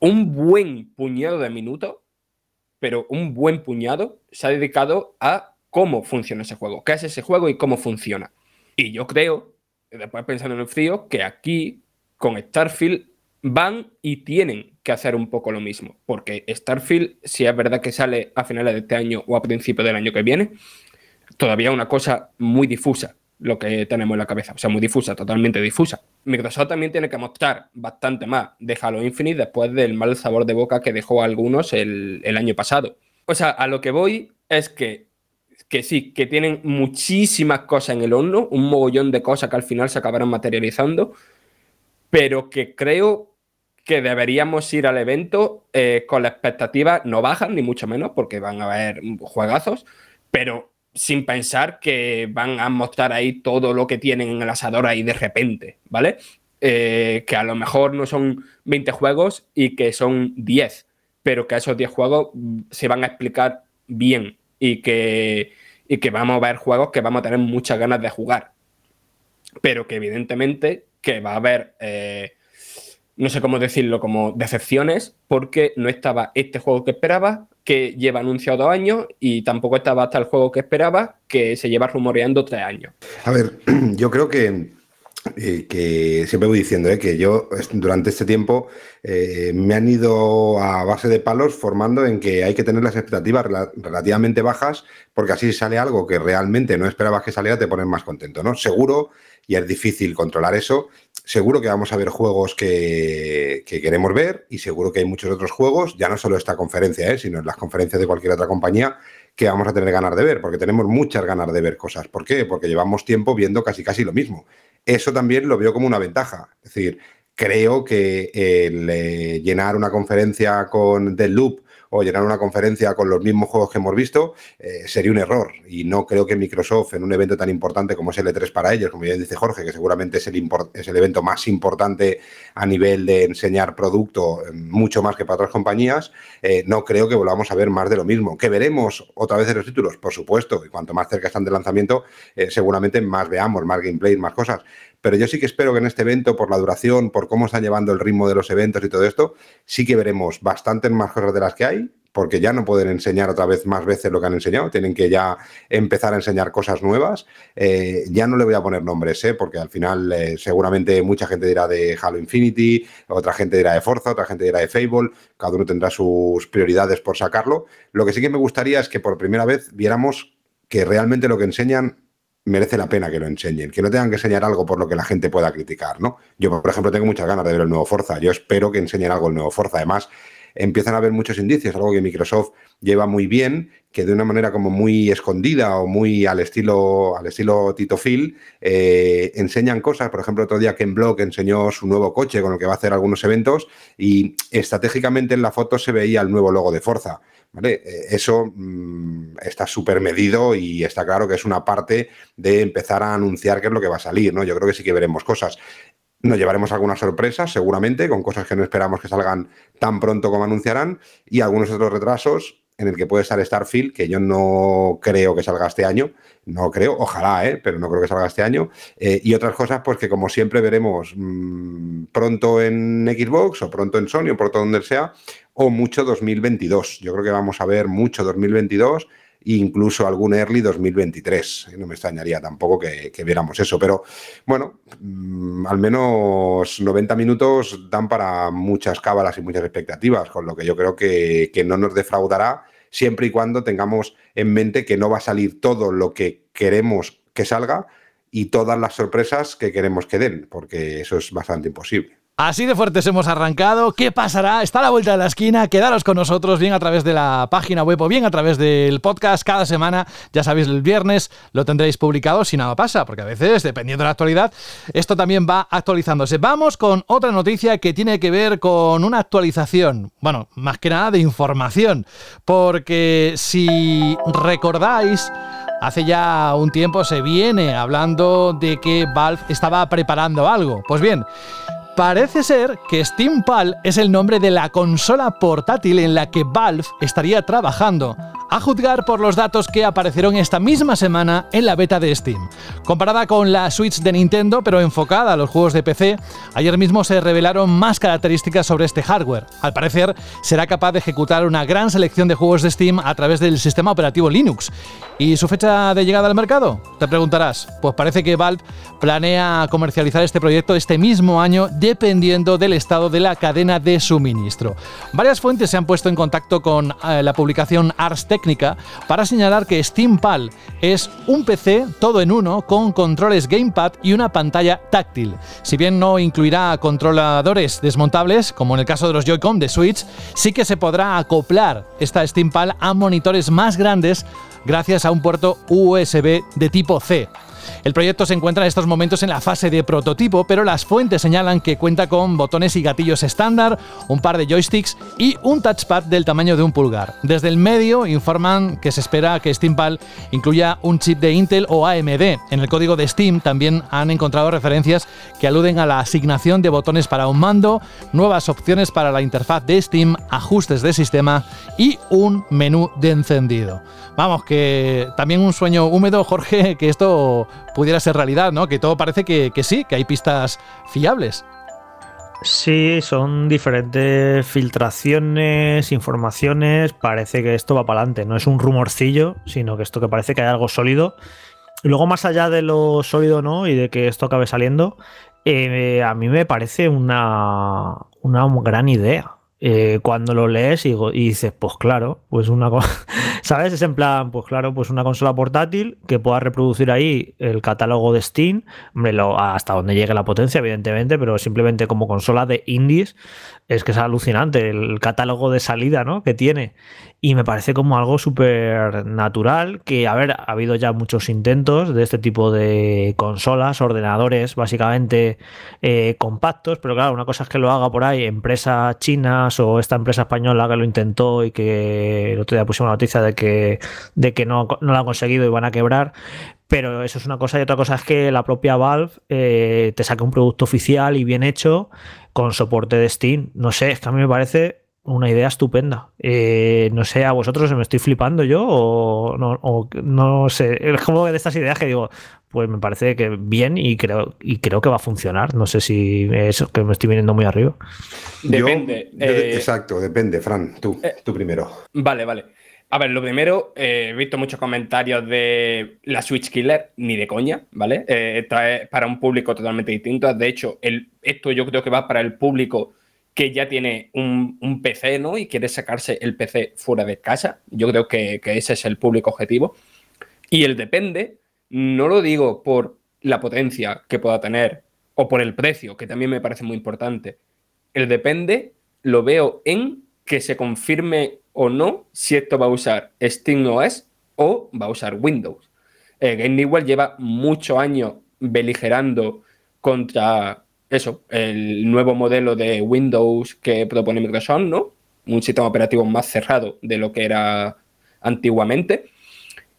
un buen puñado de minutos, pero un buen puñado, se ha dedicado a cómo funciona ese juego, qué es ese juego y cómo funciona. Y yo creo, después pensando en el frío, que aquí con Starfield van y tienen que hacer un poco lo mismo, porque Starfield, si es verdad que sale a finales de este año o a principios del año que viene, todavía una cosa muy difusa lo que tenemos en la cabeza, o sea, muy difusa, totalmente difusa. Microsoft también tiene que mostrar bastante más de Halo Infinite después del mal sabor de boca que dejó algunos el, el año pasado. O sea, a lo que voy es que que sí, que tienen muchísimas cosas en el horno, un mogollón de cosas que al final se acabarán materializando, pero que creo que deberíamos ir al evento eh, con la expectativa no bajan, ni mucho menos, porque van a haber juegazos, pero sin pensar que van a mostrar ahí todo lo que tienen en el asador ahí de repente, ¿vale? Eh, que a lo mejor no son 20 juegos y que son 10, pero que esos 10 juegos se van a explicar bien y que, y que vamos a ver juegos que vamos a tener muchas ganas de jugar. Pero que evidentemente que va a haber, eh, no sé cómo decirlo, como decepciones, porque no estaba este juego que esperaba, que lleva anunciado dos años, y tampoco estaba hasta el juego que esperaba, que se lleva rumoreando tres años. A ver, yo creo que eh, que siempre voy diciendo eh, que yo durante este tiempo eh, me han ido a base de palos formando en que hay que tener las expectativas relativamente bajas porque así sale algo que realmente no esperabas que saliera, te pones más contento, ¿no? Seguro, y es difícil controlar eso, seguro que vamos a ver juegos que, que queremos ver y seguro que hay muchos otros juegos, ya no solo esta conferencia, sino en las conferencias de cualquier otra compañía, que vamos a tener ganas de ver, porque tenemos muchas ganas de ver cosas. ¿Por qué? Porque llevamos tiempo viendo casi casi lo mismo eso también lo veo como una ventaja. Es decir, creo que el eh, llenar una conferencia con The Loop o llenar una conferencia con los mismos juegos que hemos visto eh, sería un error. Y no creo que Microsoft, en un evento tan importante como es el E3 para ellos, como ya dice Jorge, que seguramente es el, es el evento más importante a nivel de enseñar producto, eh, mucho más que para otras compañías, no creo que volvamos a ver más de lo mismo. ¿Que veremos otra vez en los títulos? Por supuesto. Y cuanto más cerca están del lanzamiento, seguramente más veamos, más gameplay, más cosas pero yo sí que espero que en este evento, por la duración, por cómo están llevando el ritmo de los eventos y todo esto, sí que veremos bastantes más cosas de las que hay, porque ya no pueden enseñar otra vez más veces lo que han enseñado, tienen que ya empezar a enseñar cosas nuevas. Eh, ya no le voy a poner nombres, ¿eh? porque al final eh, seguramente mucha gente dirá de Halo Infinity, otra gente dirá de Forza, otra gente dirá de Fable, cada uno tendrá sus prioridades por sacarlo. Lo que sí que me gustaría es que por primera vez viéramos que realmente lo que enseñan merece la pena que lo enseñen, que no tengan que enseñar algo por lo que la gente pueda criticar, ¿no? Yo, por ejemplo, tengo muchas ganas de ver el nuevo Forza, yo espero que enseñen algo el nuevo Forza, además empiezan a haber muchos indicios, algo que Microsoft lleva muy bien, que de una manera como muy escondida o muy al estilo, al estilo Tito Phil, eh, enseñan cosas. Por ejemplo, otro día Ken Block enseñó su nuevo coche con el que va a hacer algunos eventos y estratégicamente en la foto se veía el nuevo logo de Forza. ¿vale? Eh, eso mm, está súper medido y está claro que es una parte de empezar a anunciar qué es lo que va a salir, ¿no? Yo creo que sí que veremos cosas. Nos llevaremos algunas sorpresas, seguramente, con cosas que no esperamos que salgan tan pronto como anunciarán, y algunos otros retrasos en el que puede estar Starfield, que yo no creo que salga este año, no creo, ojalá, ¿eh? pero no creo que salga este año, eh, y otras cosas, pues que como siempre veremos mm, pronto en Xbox o pronto en Sony o pronto donde sea, o mucho 2022. Yo creo que vamos a ver mucho 2022 incluso algún early 2023. No me extrañaría tampoco que, viéramos eso, pero bueno, mm, al menos 90 minutos dan para muchas cábalas y muchas expectativas, con lo que yo creo que, que no nos defraudará siempre y cuando tengamos en mente que no va a salir todo lo que queremos que salga y todas las sorpresas que queremos que den, porque eso es bastante imposible. Así de fuertes hemos arrancado. ¿Qué pasará? Está a la vuelta de la esquina. Quedaros con nosotros bien a través de la página web o bien a través del podcast cada semana. Ya sabéis, el viernes lo tendréis publicado si nada pasa, porque a veces, dependiendo de la actualidad, esto también va actualizándose. Vamos con otra noticia que tiene que ver con una actualización. Bueno, más que nada de información. Porque si recordáis, hace ya un tiempo se viene hablando de que Valve estaba preparando algo. Pues bien, Parece ser que Steam Pal es el nombre de la consola portátil en la que Valve estaría trabajando, a juzgar por los datos que aparecieron esta misma semana en la beta de Steam. Comparada con la Switch de Nintendo, pero enfocada a los juegos de PC, ayer mismo se revelaron más características sobre este hardware. Al parecer, será capaz de ejecutar una gran selección de juegos de Steam a través del sistema operativo Linux. ¿Y su fecha de llegada al mercado? Te preguntarás. Pues parece que Valve planea comercializar este proyecto este mismo año dependiendo del estado de la cadena de suministro. Varias fuentes se han puesto en contacto con eh, la publicación Ars Technica para señalar que SteamPal es un PC todo en uno con controles gamepad y una pantalla táctil. Si bien no incluirá controladores desmontables, como en el caso de los Joy-Con de Switch, sí que se podrá acoplar esta SteamPal a monitores más grandes gracias a un puerto USB de tipo C. El proyecto se encuentra en estos momentos en la fase de prototipo, pero las fuentes señalan que cuenta con botones y gatillos estándar, un par de joysticks y un touchpad del tamaño de un pulgar. Desde el medio informan que se espera que SteamPal incluya un chip de Intel o AMD. En el código de Steam también han encontrado referencias que aluden a la asignación de botones para un mando, nuevas opciones para la interfaz de Steam, ajustes de sistema y un menú de encendido. Vamos, que también un sueño húmedo, Jorge, que esto pudiera ser realidad, ¿no? Que todo parece que, sí, que hay pistas fiables. Sí, son diferentes filtraciones, informaciones. Parece que esto va para adelante. No es un rumorcillo, sino que esto que parece que hay algo sólido. Y luego, más allá de lo sólido, ¿no? Y de que esto acabe saliendo, eh, a mí me parece una, una gran idea. Eh, cuando lo lees y, dices, pues claro, pues una ¿sabes? Es en plan, pues claro, pues una consola portátil que pueda reproducir ahí el catálogo de Steam, hasta donde llegue la potencia, evidentemente, pero simplemente como consola de indies, es que es alucinante el catálogo de salida ¿no? que tiene. Y me parece como algo súper natural, que, a ver, ha habido ya muchos intentos de este tipo de consolas, ordenadores básicamente eh, compactos, pero claro, una cosa es que lo haga por ahí empresas chinas o esta empresa española que lo intentó y que el otro día pusimos una noticia de que, de que no, no lo han conseguido y van a quebrar, pero eso es una cosa y otra cosa es que la propia Valve eh, te saque un producto oficial y bien hecho con soporte de Steam. No sé, es que a mí me parece una idea estupenda. Eh, no sé, a vosotros me estoy flipando yo o no, no sé. Es como de estas ideas que digo, pues me parece que bien y creo, y creo que va a funcionar. No sé si es que me estoy viniendo muy arriba. Depende. Eh, exacto, depende, Fran. Tú, tú primero. Vale, vale. A ver, lo primero, eh, he visto muchos comentarios de la Switch Killer, ni de coña, ¿vale? Eh, es para un público totalmente distinto. De hecho, el, esto yo creo que va para el público que ya tiene un, PC, ¿no? Y quiere sacarse el PC fuera de casa. Yo creo que, ese es el público objetivo. Y el depende, no lo digo por la potencia que pueda tener o por el precio, que también me parece muy importante. El depende lo veo en que se confirme o no si esto va a usar SteamOS o va a usar Windows. Eh, Game Newell lleva muchos años beligerando contra eso, el nuevo modelo de Windows que propone Microsoft, ¿no? Un sistema operativo más cerrado de lo que era antiguamente.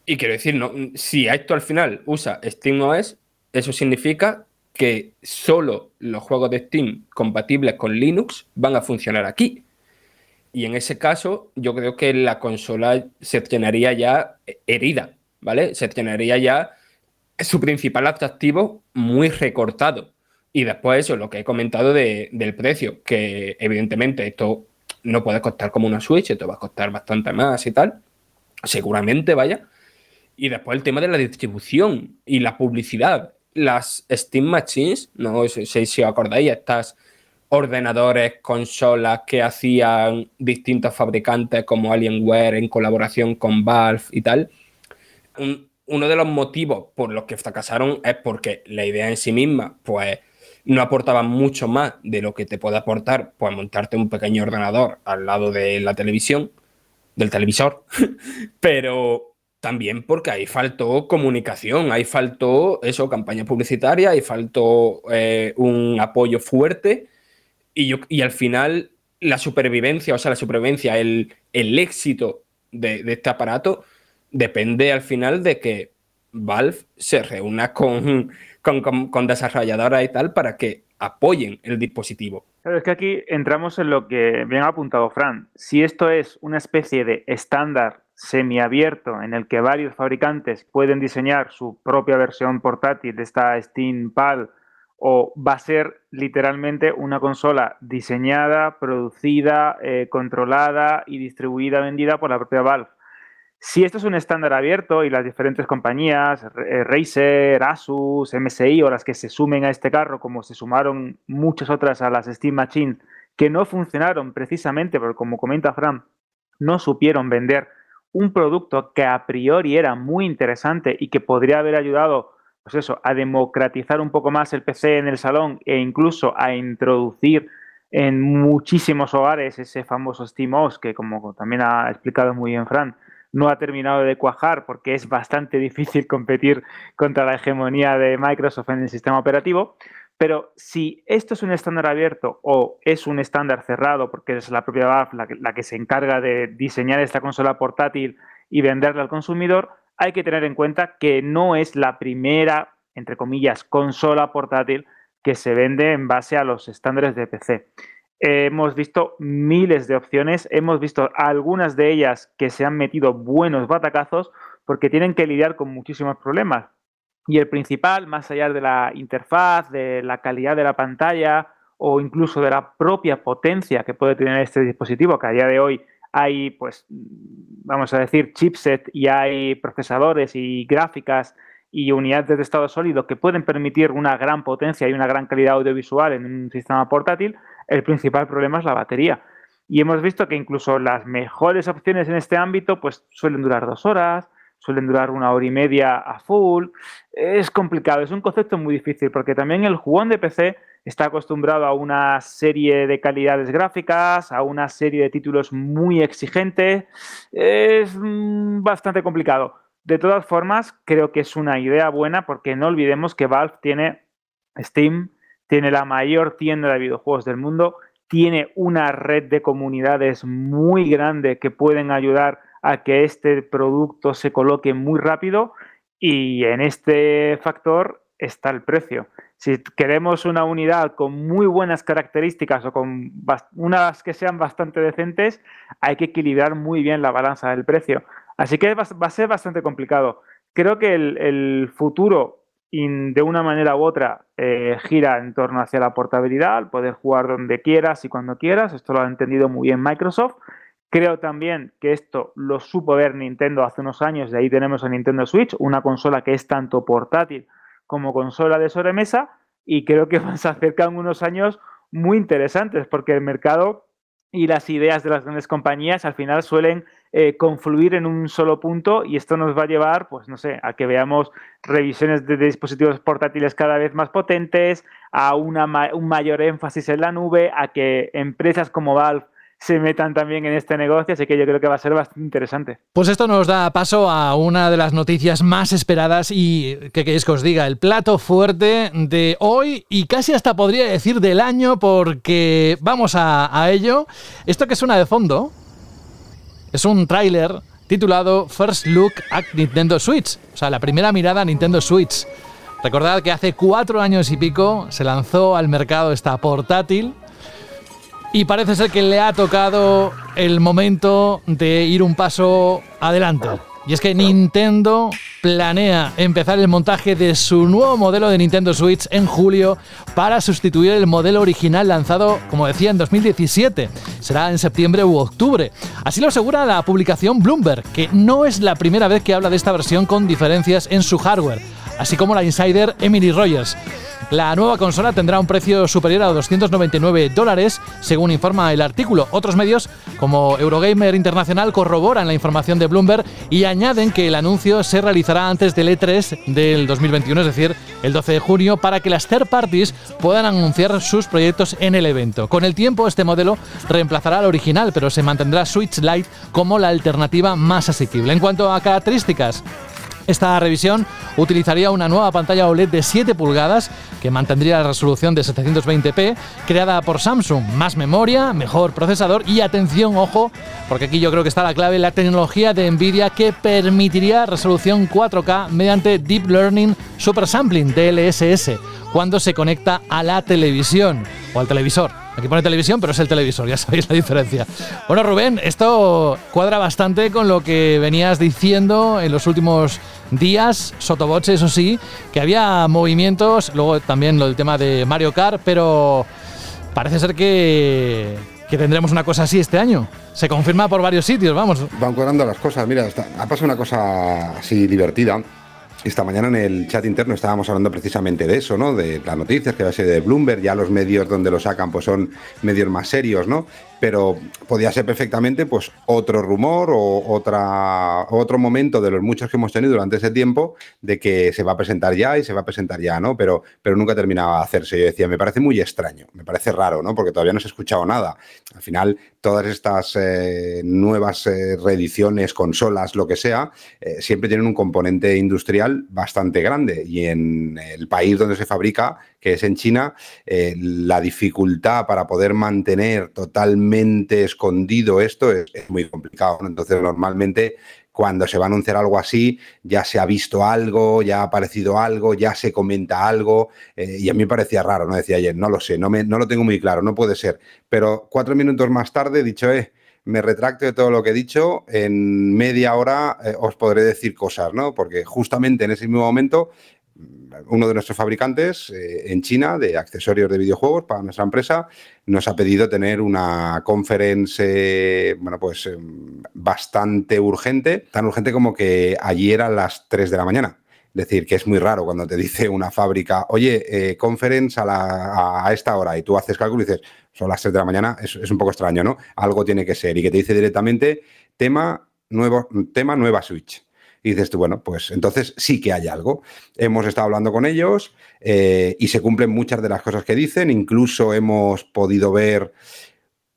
Y quiero decir, ¿no? si esto al final usa SteamOS, eso significa que solo los juegos de Steam compatibles con Linux van a funcionar aquí. Y en ese caso, yo creo que la consola se llenaría ya herida, ¿vale? Se llenaría ya su principal atractivo muy recortado. Y después eso, lo que he comentado del precio, que evidentemente esto no puede costar como una Switch, esto va a costar bastante más y tal. Seguramente, vaya. Y después el tema de la distribución y la publicidad. Las Steam Machines, no sé si os acordáis, estas ordenadores, consolas que hacían distintos fabricantes como Alienware en colaboración con Valve y tal. uno de los motivos por los que fracasaron es porque la idea en sí misma, pues, no aportaba mucho más de lo que te puede aportar, pues, montarte un pequeño ordenador al lado de la televisión, del televisor, pero también porque ahí faltó comunicación, ahí faltó eso, campaña publicitaria, ahí faltó eh, un apoyo fuerte. Y, al final la supervivencia, o sea, la supervivencia, el, éxito de, este aparato depende al final de que Valve se reúna con, con, desarrolladoras y tal para que apoyen el dispositivo. Pero es que aquí entramos en lo que bien ha apuntado Fran. Si esto es una especie de estándar semiabierto en el que varios fabricantes pueden diseñar su propia versión portátil de esta Steam PAL o va a ser literalmente una consola diseñada, producida, eh, controlada y distribuida, vendida por la propia Valve. Si esto es un estándar abierto y las diferentes compañías, eh, Razer, Asus, MSI o las que se sumen a este carro, como se sumaron muchas otras a las Steam Machine, que no funcionaron precisamente porque, como comenta Fran, no supieron vender un producto que a priori era muy interesante y que podría haber ayudado pues eso, a democratizar un poco más el PC en el salón e incluso a introducir en muchísimos hogares ese famoso SteamOS que como también ha explicado muy bien Fran, no ha terminado de cuajar porque es bastante difícil competir contra la hegemonía de Microsoft en el sistema operativo. Pero si esto es un estándar abierto o es un estándar cerrado, porque es la propia Valve la que, la que se encarga de diseñar esta consola portátil y venderla al consumidor, hay que tener en cuenta que no es la primera, entre comillas, consola portátil que se vende en base a los estándares de PC. Hemos visto miles de opciones, hemos visto algunas de ellas que se han metido buenos batacazos porque tienen que lidiar con muchísimos problemas. Y el principal, más allá de la interfaz, de la calidad de la pantalla o incluso de la propia potencia que puede tener este dispositivo, que a día de hoy hay, pues, vamos a decir, chipset y hay procesadores y gráficas y unidades de estado sólido que pueden permitir una gran potencia y una gran calidad audiovisual en un sistema portátil, el principal problema es la batería. Y hemos visto que incluso las mejores opciones en este ámbito pues suelen durar dos horas, suelen durar una hora y media a full. Es complicado, es un concepto muy difícil porque también el jugón de PC está acostumbrado a una serie de calidades gráficas, a una serie de títulos muy exigentes. Es mm, bastante complicado. De todas formas, creo que es una idea buena porque no olvidemos que Valve tiene Steam, tiene la mayor tienda de videojuegos del mundo, tiene una red de comunidades muy grande que pueden ayudar a que este producto se coloque muy rápido y en este factor está el precio. Si queremos una unidad con muy buenas características o con unas que sean bastante decentes, hay que equilibrar muy bien la balanza del precio. Así que va, a ser bastante complicado. Creo que el, futuro, de una manera u otra, eh, gira en torno hacia la portabilidad, poder jugar donde quieras y cuando quieras. Esto lo ha entendido muy bien Microsoft. Creo también que esto lo supo ver Nintendo hace unos años, de ahí tenemos a Nintendo Switch, una consola que es tanto portátil como consola de sobremesa y creo que se acercan unos años muy interesantes porque el mercado y las ideas de las grandes compañías al final suelen eh, confluir en un solo punto y esto nos va a llevar, pues no sé, a que veamos revisiones de, dispositivos portátiles cada vez más potentes, a una, un mayor énfasis en la nube, a que empresas como Valve se metan también en este negocio, así que yo creo que va a ser bastante interesante. Pues esto nos da paso a una de las noticias más esperadas y que queréis que os diga, el plato fuerte de hoy y casi hasta podría decir del año porque vamos a, a ello. Esto que suena de fondo es un tráiler titulado First Look at Nintendo Switch, o sea, la primera mirada a Nintendo Switch. Recordad que hace cuatro años y pico se lanzó al mercado esta portátil y parece ser que le ha tocado el momento de ir un paso adelante. Y es que Nintendo planea empezar el montaje de su nuevo modelo de Nintendo Switch en julio para sustituir el modelo original lanzado, como decía, en 2017. Será en septiembre u octubre. Así lo asegura la publicación Bloomberg, que no es la primera vez que habla de esta versión con diferencias en su hardware, así como la insider Emily Rogers. La nueva consola tendrá un precio superior a 299 dólares, según informa el artículo. Otros medios, como Eurogamer Internacional, corroboran la información de Bloomberg y añaden que el anuncio se realizará antes del E3 del 2021, es decir, el 12 de junio, para que las third parties puedan anunciar sus proyectos en el evento. Con el tiempo, este modelo reemplazará al original, pero se mantendrá Switch Lite como la alternativa más asequible. En cuanto a características, Esta revisión utilizaría una nueva pantalla OLED de 7 pulgadas que mantendría la resolución de 720p, creada por Samsung. Más memoria, mejor procesador y atención, ojo, porque aquí yo creo que está la clave, la tecnología de Nvidia que permitiría resolución 4K mediante Deep Learning Super Sampling DLSS cuando se conecta a la televisión o al televisor. Aquí pone televisión, pero es el televisor, ya sabéis la diferencia. Bueno, Rubén, esto cuadra bastante con lo que venías diciendo en los últimos días, sotoboche, eso sí, que había movimientos, luego también lo del tema de Mario Kart, pero parece ser que, que tendremos una cosa así este año. Se confirma por varios sitios, vamos. Van cuadrando las cosas. Mira, ha pasado una cosa así divertida. Esta mañana en el chat interno estábamos hablando precisamente de eso, ¿no? De las noticias que va a ser de Bloomberg, ya los medios donde lo sacan pues son medios más serios, ¿no? Pero podía ser perfectamente pues otro rumor o otra, otro momento de los muchos que hemos tenido durante ese tiempo de que se va a presentar ya y se va a presentar ya, ¿no? Pero, pero nunca terminaba de hacerse. Yo decía, me parece muy extraño, me parece raro, ¿no? Porque todavía no se ha escuchado nada. Al final, todas estas eh, nuevas eh, reediciones, consolas, lo que sea, eh, siempre tienen un componente industrial bastante grande y en el país donde se fabrica que es en China, eh, la dificultad para poder mantener totalmente escondido esto es, muy complicado. Entonces, normalmente cuando se va a anunciar algo así, ya se ha visto algo, ya ha aparecido algo, ya se comenta algo, eh, y a mí parecía raro, ¿no? Decía ayer, no lo sé, no, me, no lo tengo muy claro, no puede ser. Pero cuatro minutos más tarde dicho, eh, me retracto de todo lo que he dicho, en media hora os podré decir cosas, ¿no? Porque justamente en ese mismo momento uno de nuestros fabricantes eh, en China de accesorios de videojuegos para nuestra empresa nos ha pedido tener una conferencia, bueno, pues em, bastante urgente, tan urgente como que allí eran las 3 de la mañana. Es decir, que es muy raro cuando te dice una fábrica, oye, eh, conference a, a, esta hora y tú haces cálculo y dices, son las 3 de la mañana, es, es un poco extraño, ¿no? Algo tiene que ser y que te dice directamente, tema, nuevo, tema nueva Switch y dices tú, bueno, pues entonces sí que hay algo. Hemos estado hablando con ellos eh, y se cumplen muchas de las cosas que dicen. Incluso hemos podido ver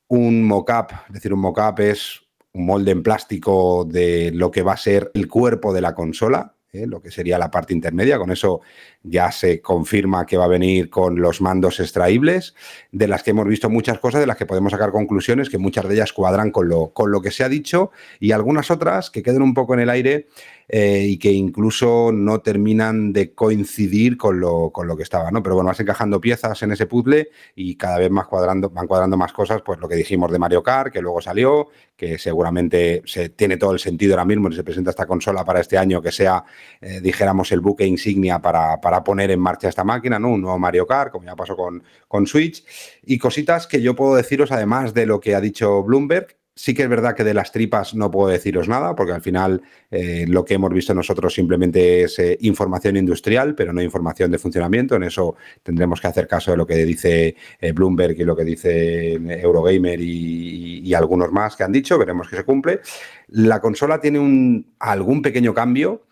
un mock-up, es decir, un mock-up es un molde en plástico de lo que va a ser el cuerpo de la consola, ¿eh? lo que sería la parte intermedia. Con eso ya se confirma que va a venir con los mandos extraíbles, de las que hemos visto muchas cosas, de las que podemos sacar conclusiones, que muchas de ellas cuadran con lo, con lo que se ha dicho y algunas otras que quedan un poco en el aire eh, y que incluso no terminan de coincidir con lo, con lo que estaba, ¿no? Pero bueno, vas encajando piezas en ese puzzle y cada vez más cuadrando, van cuadrando más cosas, pues lo que dijimos de Mario Kart, que luego salió, que seguramente se tiene todo el sentido ahora mismo, se presenta esta consola para este año, que sea, eh, dijéramos, el buque insignia para, para, poner en marcha esta máquina, ¿no? Un nuevo Mario Kart, como ya pasó con, con Switch, y cositas que yo puedo deciros, además de lo que ha dicho Bloomberg, Sí que es verdad que de las tripas no puedo deciros nada, porque al final eh, lo que hemos visto nosotros simplemente es eh, información industrial, pero no información de funcionamiento. En eso tendremos que hacer caso de lo que dice eh, Bloomberg y lo que dice Eurogamer y, algunos más que han dicho. Veremos que se cumple. La consola tiene algún pequeño cambio,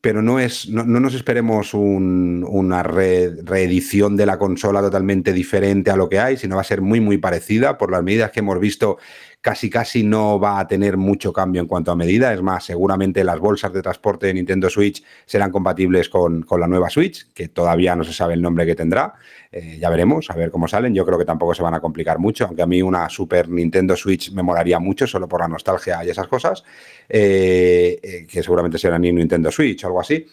pero no es no, nos esperemos una reedición de la consola totalmente diferente a lo que hay, sino va a ser muy muy parecida por las medidas que hemos visto casi casi no va a tener mucho cambio en cuanto a medida. Es más, seguramente las bolsas de transporte de Nintendo Switch serán compatibles con, la nueva Switch, que todavía no se sabe el nombre que tendrá. Eh, ya veremos, a ver cómo salen. Yo creo que tampoco se van a complicar mucho, aunque a mí una Super Nintendo Switch me molaría mucho, solo por la nostalgia y esas cosas, eh, eh, que seguramente serán ni Nintendo Switch o algo así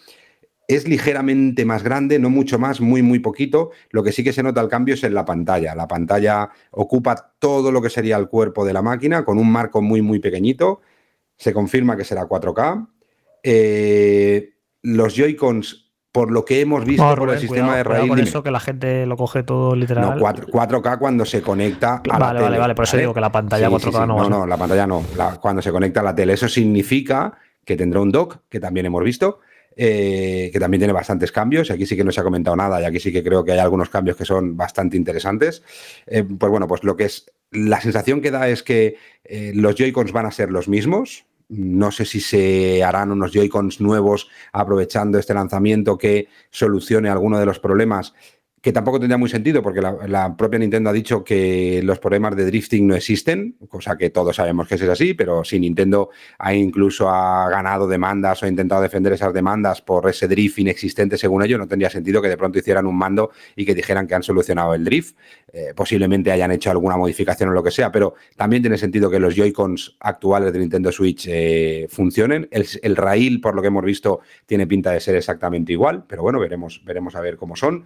es ligeramente más grande, no mucho más, muy, muy poquito. Lo que sí que se nota el cambio es en la pantalla. La pantalla ocupa todo lo que sería el cuerpo de la máquina con un marco muy, muy pequeñito. Se confirma que será 4K. Eh, los Joy-Cons, por lo que hemos visto por el sistema de raíz. Por eso que la gente lo coge todo literal. No, 4, k cuando se conecta a vale, la Vale, vale, por eso digo que la pantalla 4K no. No, no, la pantalla no. cuando se conecta a la tele. Eso significa que tendrá un dock, que también hemos visto, eh, que también tiene bastantes cambios. Aquí sí que no se ha comentado nada y aquí sí que creo que hay algunos cambios que son bastante interesantes. Eh, pues bueno, pues lo que es la sensación que da es que eh, los Joy-Cons van a ser los mismos. No sé si se harán unos Joy-Cons nuevos aprovechando este lanzamiento que solucione alguno de los problemas que tampoco tendría muy sentido porque la, propia Nintendo ha dicho que los problemas de drifting no existen, cosa que todos sabemos que es así, pero si Nintendo ha incluso ha ganado demandas o ha intentado defender esas demandas por ese drift inexistente según ellos, no tendría sentido que de pronto hicieran un mando y que dijeran que han solucionado el drift. Eh, posiblemente hayan hecho alguna modificación o lo que sea, pero también tiene sentido que los Joy-Cons actuales de Nintendo Switch eh, funcionen. El, el rail, por lo que hemos visto, tiene pinta de ser exactamente igual, pero bueno, veremos, veremos a ver cómo son.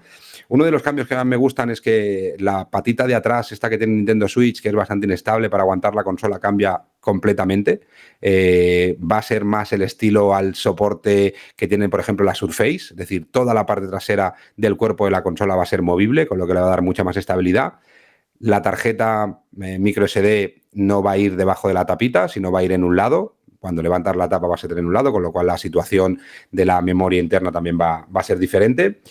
Uno de los cambios que más me gustan es que la patita de atrás, esta que tiene Nintendo Switch, que es bastante inestable para aguantar la consola, cambia completamente. Eh, va a ser más el estilo al soporte que tiene, por ejemplo, la Surface, es decir, toda la parte trasera del cuerpo de la consola va a ser movible, con lo que le va a dar mucha más estabilidad. La tarjeta eh, micro SD no va a ir debajo de la tapita, sino va a ir en un lado. Cuando levantar la tapa va a ser en un lado, con lo cual la situación de la memoria interna también va a ser diferente.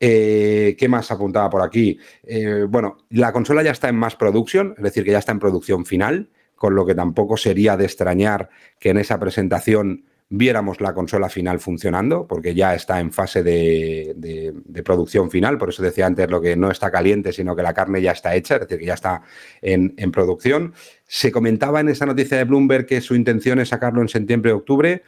Eh, ¿Qué más apuntaba por aquí? Eh, bueno, la consola ya está en mass production, es decir, que ya está en producción final, con lo que tampoco sería de extrañar que en esa presentación viéramos la consola final funcionando, porque ya está en fase de, producción final, por eso decía antes lo que no está caliente, sino que la carne ya está hecha, es decir, que ya está en, en producción. Se comentaba en esa noticia de Bloomberg que su intención es sacarlo en septiembre-octubre.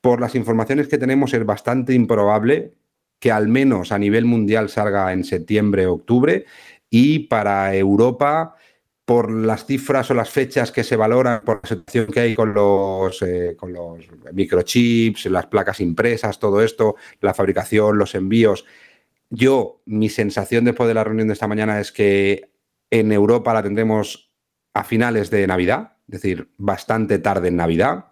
Por las informaciones que tenemos es bastante improbable que al menos a nivel mundial salga en septiembre, octubre, y para Europa, por las cifras o las fechas que se valoran, por la situación que hay con los, eh, con los microchips, las placas impresas, todo esto, la fabricación, los envíos, yo, mi sensación después de la reunión de esta mañana es que en Europa la tendremos a finales de Navidad, es decir, bastante tarde en Navidad.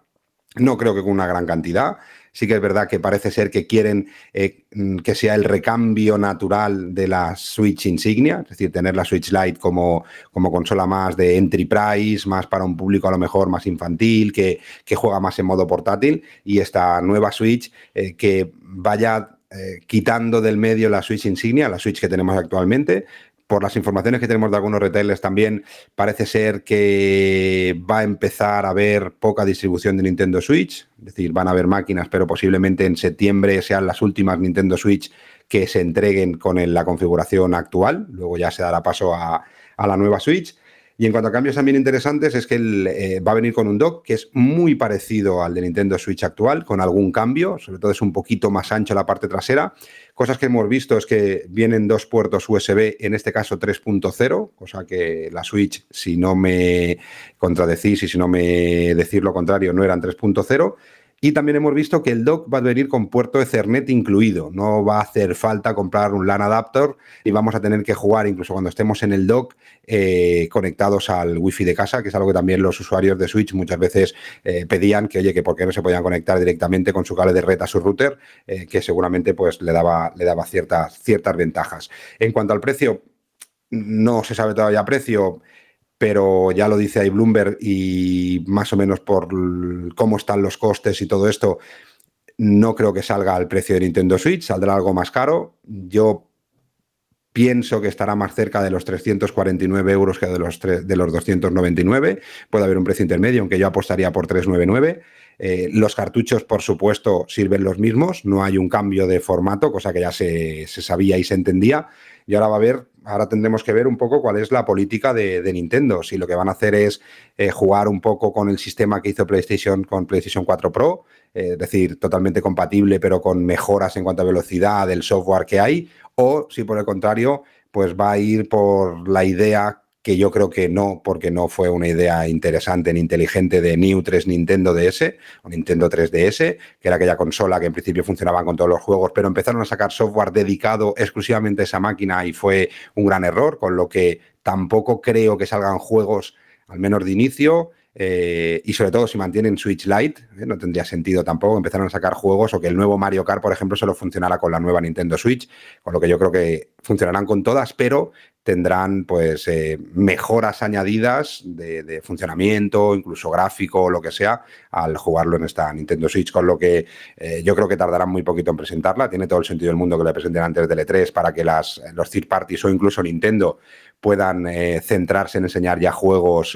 No creo que con una gran cantidad. Sí que es verdad que parece ser que quieren eh, mm, que sea el recambio natural de la Switch insignia, es decir, tener la Switch Lite como, como consola más de entry price, más para un público a lo mejor más infantil, que, que juega más en modo portátil, y esta nueva Switch eh, que vaya eh, quitando del medio la Switch insignia, la Switch que tenemos actualmente, por las informaciones que tenemos de algunos retailers también, parece ser que va a empezar a haber poca distribución de Nintendo Switch, es decir, van a haber máquinas, pero posiblemente en septiembre sean las últimas Nintendo Switch que se entreguen con la configuración actual, luego ya se dará paso a, a la nueva Switch. Y en cuanto a cambios también interesantes, es que eh, va a venir con un dock que es muy parecido al de Nintendo Switch actual, con algún cambio, sobre todo es un poquito más ancho la parte trasera. Cosas que hemos visto es que vienen dos puertos USB, en este caso 3.0, cosa que la Switch, si no me contradecís y si no me decís lo contrario, no eran 3.0. Y también hemos visto que el dock va a venir con puerto Ethernet incluido. No va a hacer falta comprar un LAN adapter y vamos a tener que jugar incluso cuando estemos en el dock eh, conectados al wifi de casa, que es algo que también los usuarios de Switch muchas veces eh, pedían que, oye, que por qué no se podían conectar directamente con su cable de red a su router, eh, que seguramente pues le daba, le daba ciertas, ciertas ventajas. En cuanto al precio, no se sabe todavía precio pero ya lo dice ahí Bloomberg y más o menos por cómo están los costes y todo esto, no creo que salga al precio de Nintendo Switch, saldrá algo más caro. Yo pienso que estará más cerca de los 349 euros que de los, de los 299. Puede haber un precio intermedio, aunque yo apostaría por 399. Eh, los cartuchos, por supuesto, sirven los mismos, no hay un cambio de formato, cosa que ya se, se sabía y se entendía. Y ahora va a haber ahora tendremos que ver un poco cuál es la política de, Nintendo. Si lo que van a hacer es eh, jugar un poco con el sistema que hizo PlayStation con PlayStation 4 Pro, eh, es decir, totalmente compatible, pero con mejoras en cuanto a velocidad del software que hay, o si por el contrario, pues va a ir por la idea que yo creo que no, porque no fue una idea interesante ni inteligente de New 3 Nintendo DS o Nintendo 3DS, que era aquella consola que en principio funcionaba con todos los juegos, pero empezaron a sacar software dedicado exclusivamente a esa máquina y fue un gran error, con lo que tampoco creo que salgan juegos, al menos de inicio, eh, y sobre todo si mantienen Switch Lite, eh, no tendría sentido tampoco empezaron a sacar juegos o que el nuevo Mario Kart, por ejemplo, solo funcionara con la nueva Nintendo Switch, con lo que yo creo que funcionarán con todas, pero tendrán pues eh, mejoras añadidas de, funcionamiento, incluso gráfico o lo que sea, al jugarlo en esta Nintendo Switch, con lo que yo creo que tardarán muy poquito en presentarla. Tiene todo el sentido del mundo que la presenten antes del E3 para que las, los third parties o incluso Nintendo puedan centrarse en enseñar ya juegos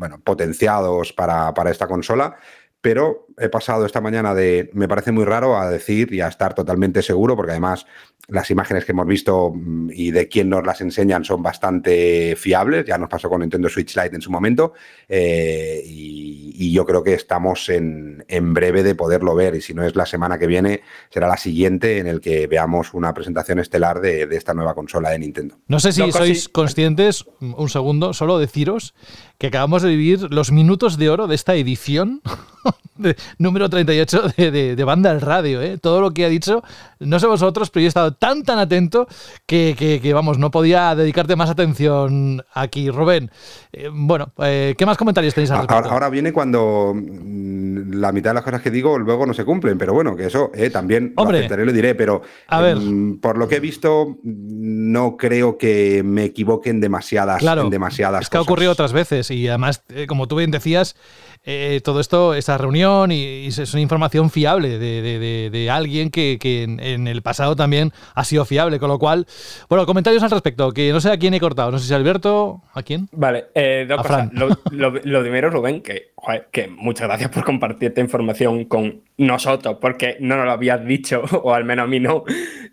bueno, potenciados para, esta consola, pero he pasado esta mañana de me parece muy raro a decir y a estar totalmente seguro, porque además las imágenes que hemos visto mm, y de quién nos las enseñan son bastante fiables. Ya nos pasó con Nintendo Switch Lite en su momento. eh, y, y yo creo que estamos en, en breve de poderlo ver. Y si no es la semana que viene, será la siguiente en el que veamos una presentación estelar de, de esta nueva consola de Nintendo. No sé si No, sois casi- conscientes, un segundo, solo deciros que acabamos de vivir los minutos de oro de esta edición de- número 38 de, de, de Banda al Radio. ¿eh? Todo lo que ha dicho, no sé vosotros, pero yo he estado tan, tan atento que, que- que, vamos, no podía dedicarte más atención aquí. Rubén, eh, bueno, eh, ¿qué más comentarios tenéis al Ahora, respecto? ahora viene cuando mm, la mitad de las cosas que digo luego no se cumplen, pero bueno, que eso eh, también Hombre. lo aceptaré y lo diré, pero A ver. mm, por lo que he visto, no creo que me equivoque en demasiadas, Claro, en demasiadas es que ha ocurrido otras veces y además, como tú bien decías, eh, todo esto, esa reunión y, y es una información fiable de, de- de- de alguien que, que en, en el pasado también ha sido fiable, con lo cual, bueno, comentarios al respecto, que no sé a quién he cortado, no sé si a Alberto, ¿a quién? Vale, eh, dos A cosas. Lo, lo- lo primero, Rubén, que, joder, que muchas gracias por compartir esta información con nosotros, porque no nos lo habías dicho, o al menos a mí no.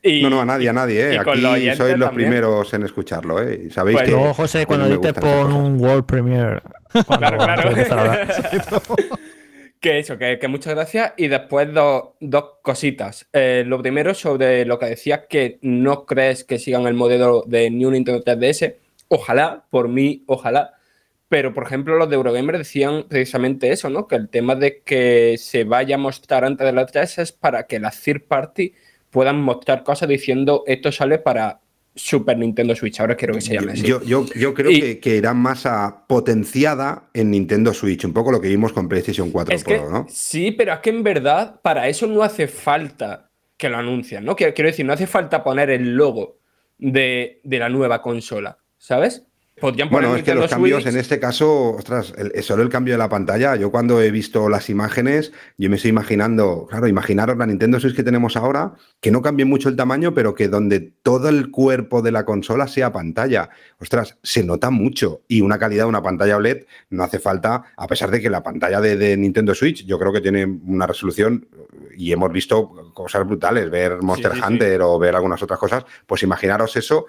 Y, No, no, a nadie, a nadie, ¿eh? Aquí los sois los primeros en escucharlo, ¿eh? Y sabéis Pues que. Luego, José, cuando esas pon un World Premiere. Claro, claro. Que eso, que, que muchas gracias. Y después dos, dos cositas. Eh, lo primero sobre lo que decías que no crees que sigan el modelo de New Nintendo 3DS. Ojalá, por mí, ojalá. Pero, por ejemplo, los de Eurogamer decían precisamente eso, ¿no? Que el tema de que se vaya a mostrar antes de la 3 es para que las third party puedan mostrar cosas diciendo esto sale para Super Nintendo Switch. Ahora quiero que se llame así. Yo, yo, yo creo Y- que, que irá más a potenciada en Nintendo Switch, un poco lo que vimos con PlayStation 4 Es que, Pro, ¿no? Sí, pero es que en verdad para eso no hace falta que lo anuncien, ¿no? Quiero, quiero decir, no hace falta poner el logo de, de la nueva consola, ¿sabes? Podrían poner Bueno, es que los cambios Switch. en este caso, ostras, el- solo el cambio de la pantalla. Yo cuando he visto las imágenes, yo me estoy imaginando, claro, imaginaros la Nintendo Switch que tenemos ahora, que no cambie mucho el tamaño, pero que donde todo el cuerpo de la consola sea pantalla. Ostras, se nota mucho. Y una calidad de una pantalla OLED no hace falta, a pesar de que la pantalla de, de Nintendo Switch yo creo que tiene una resolución y hemos visto cosas brutales, ver Monster sí, sí. Hunter o ver algunas otras cosas, pues imaginaros eso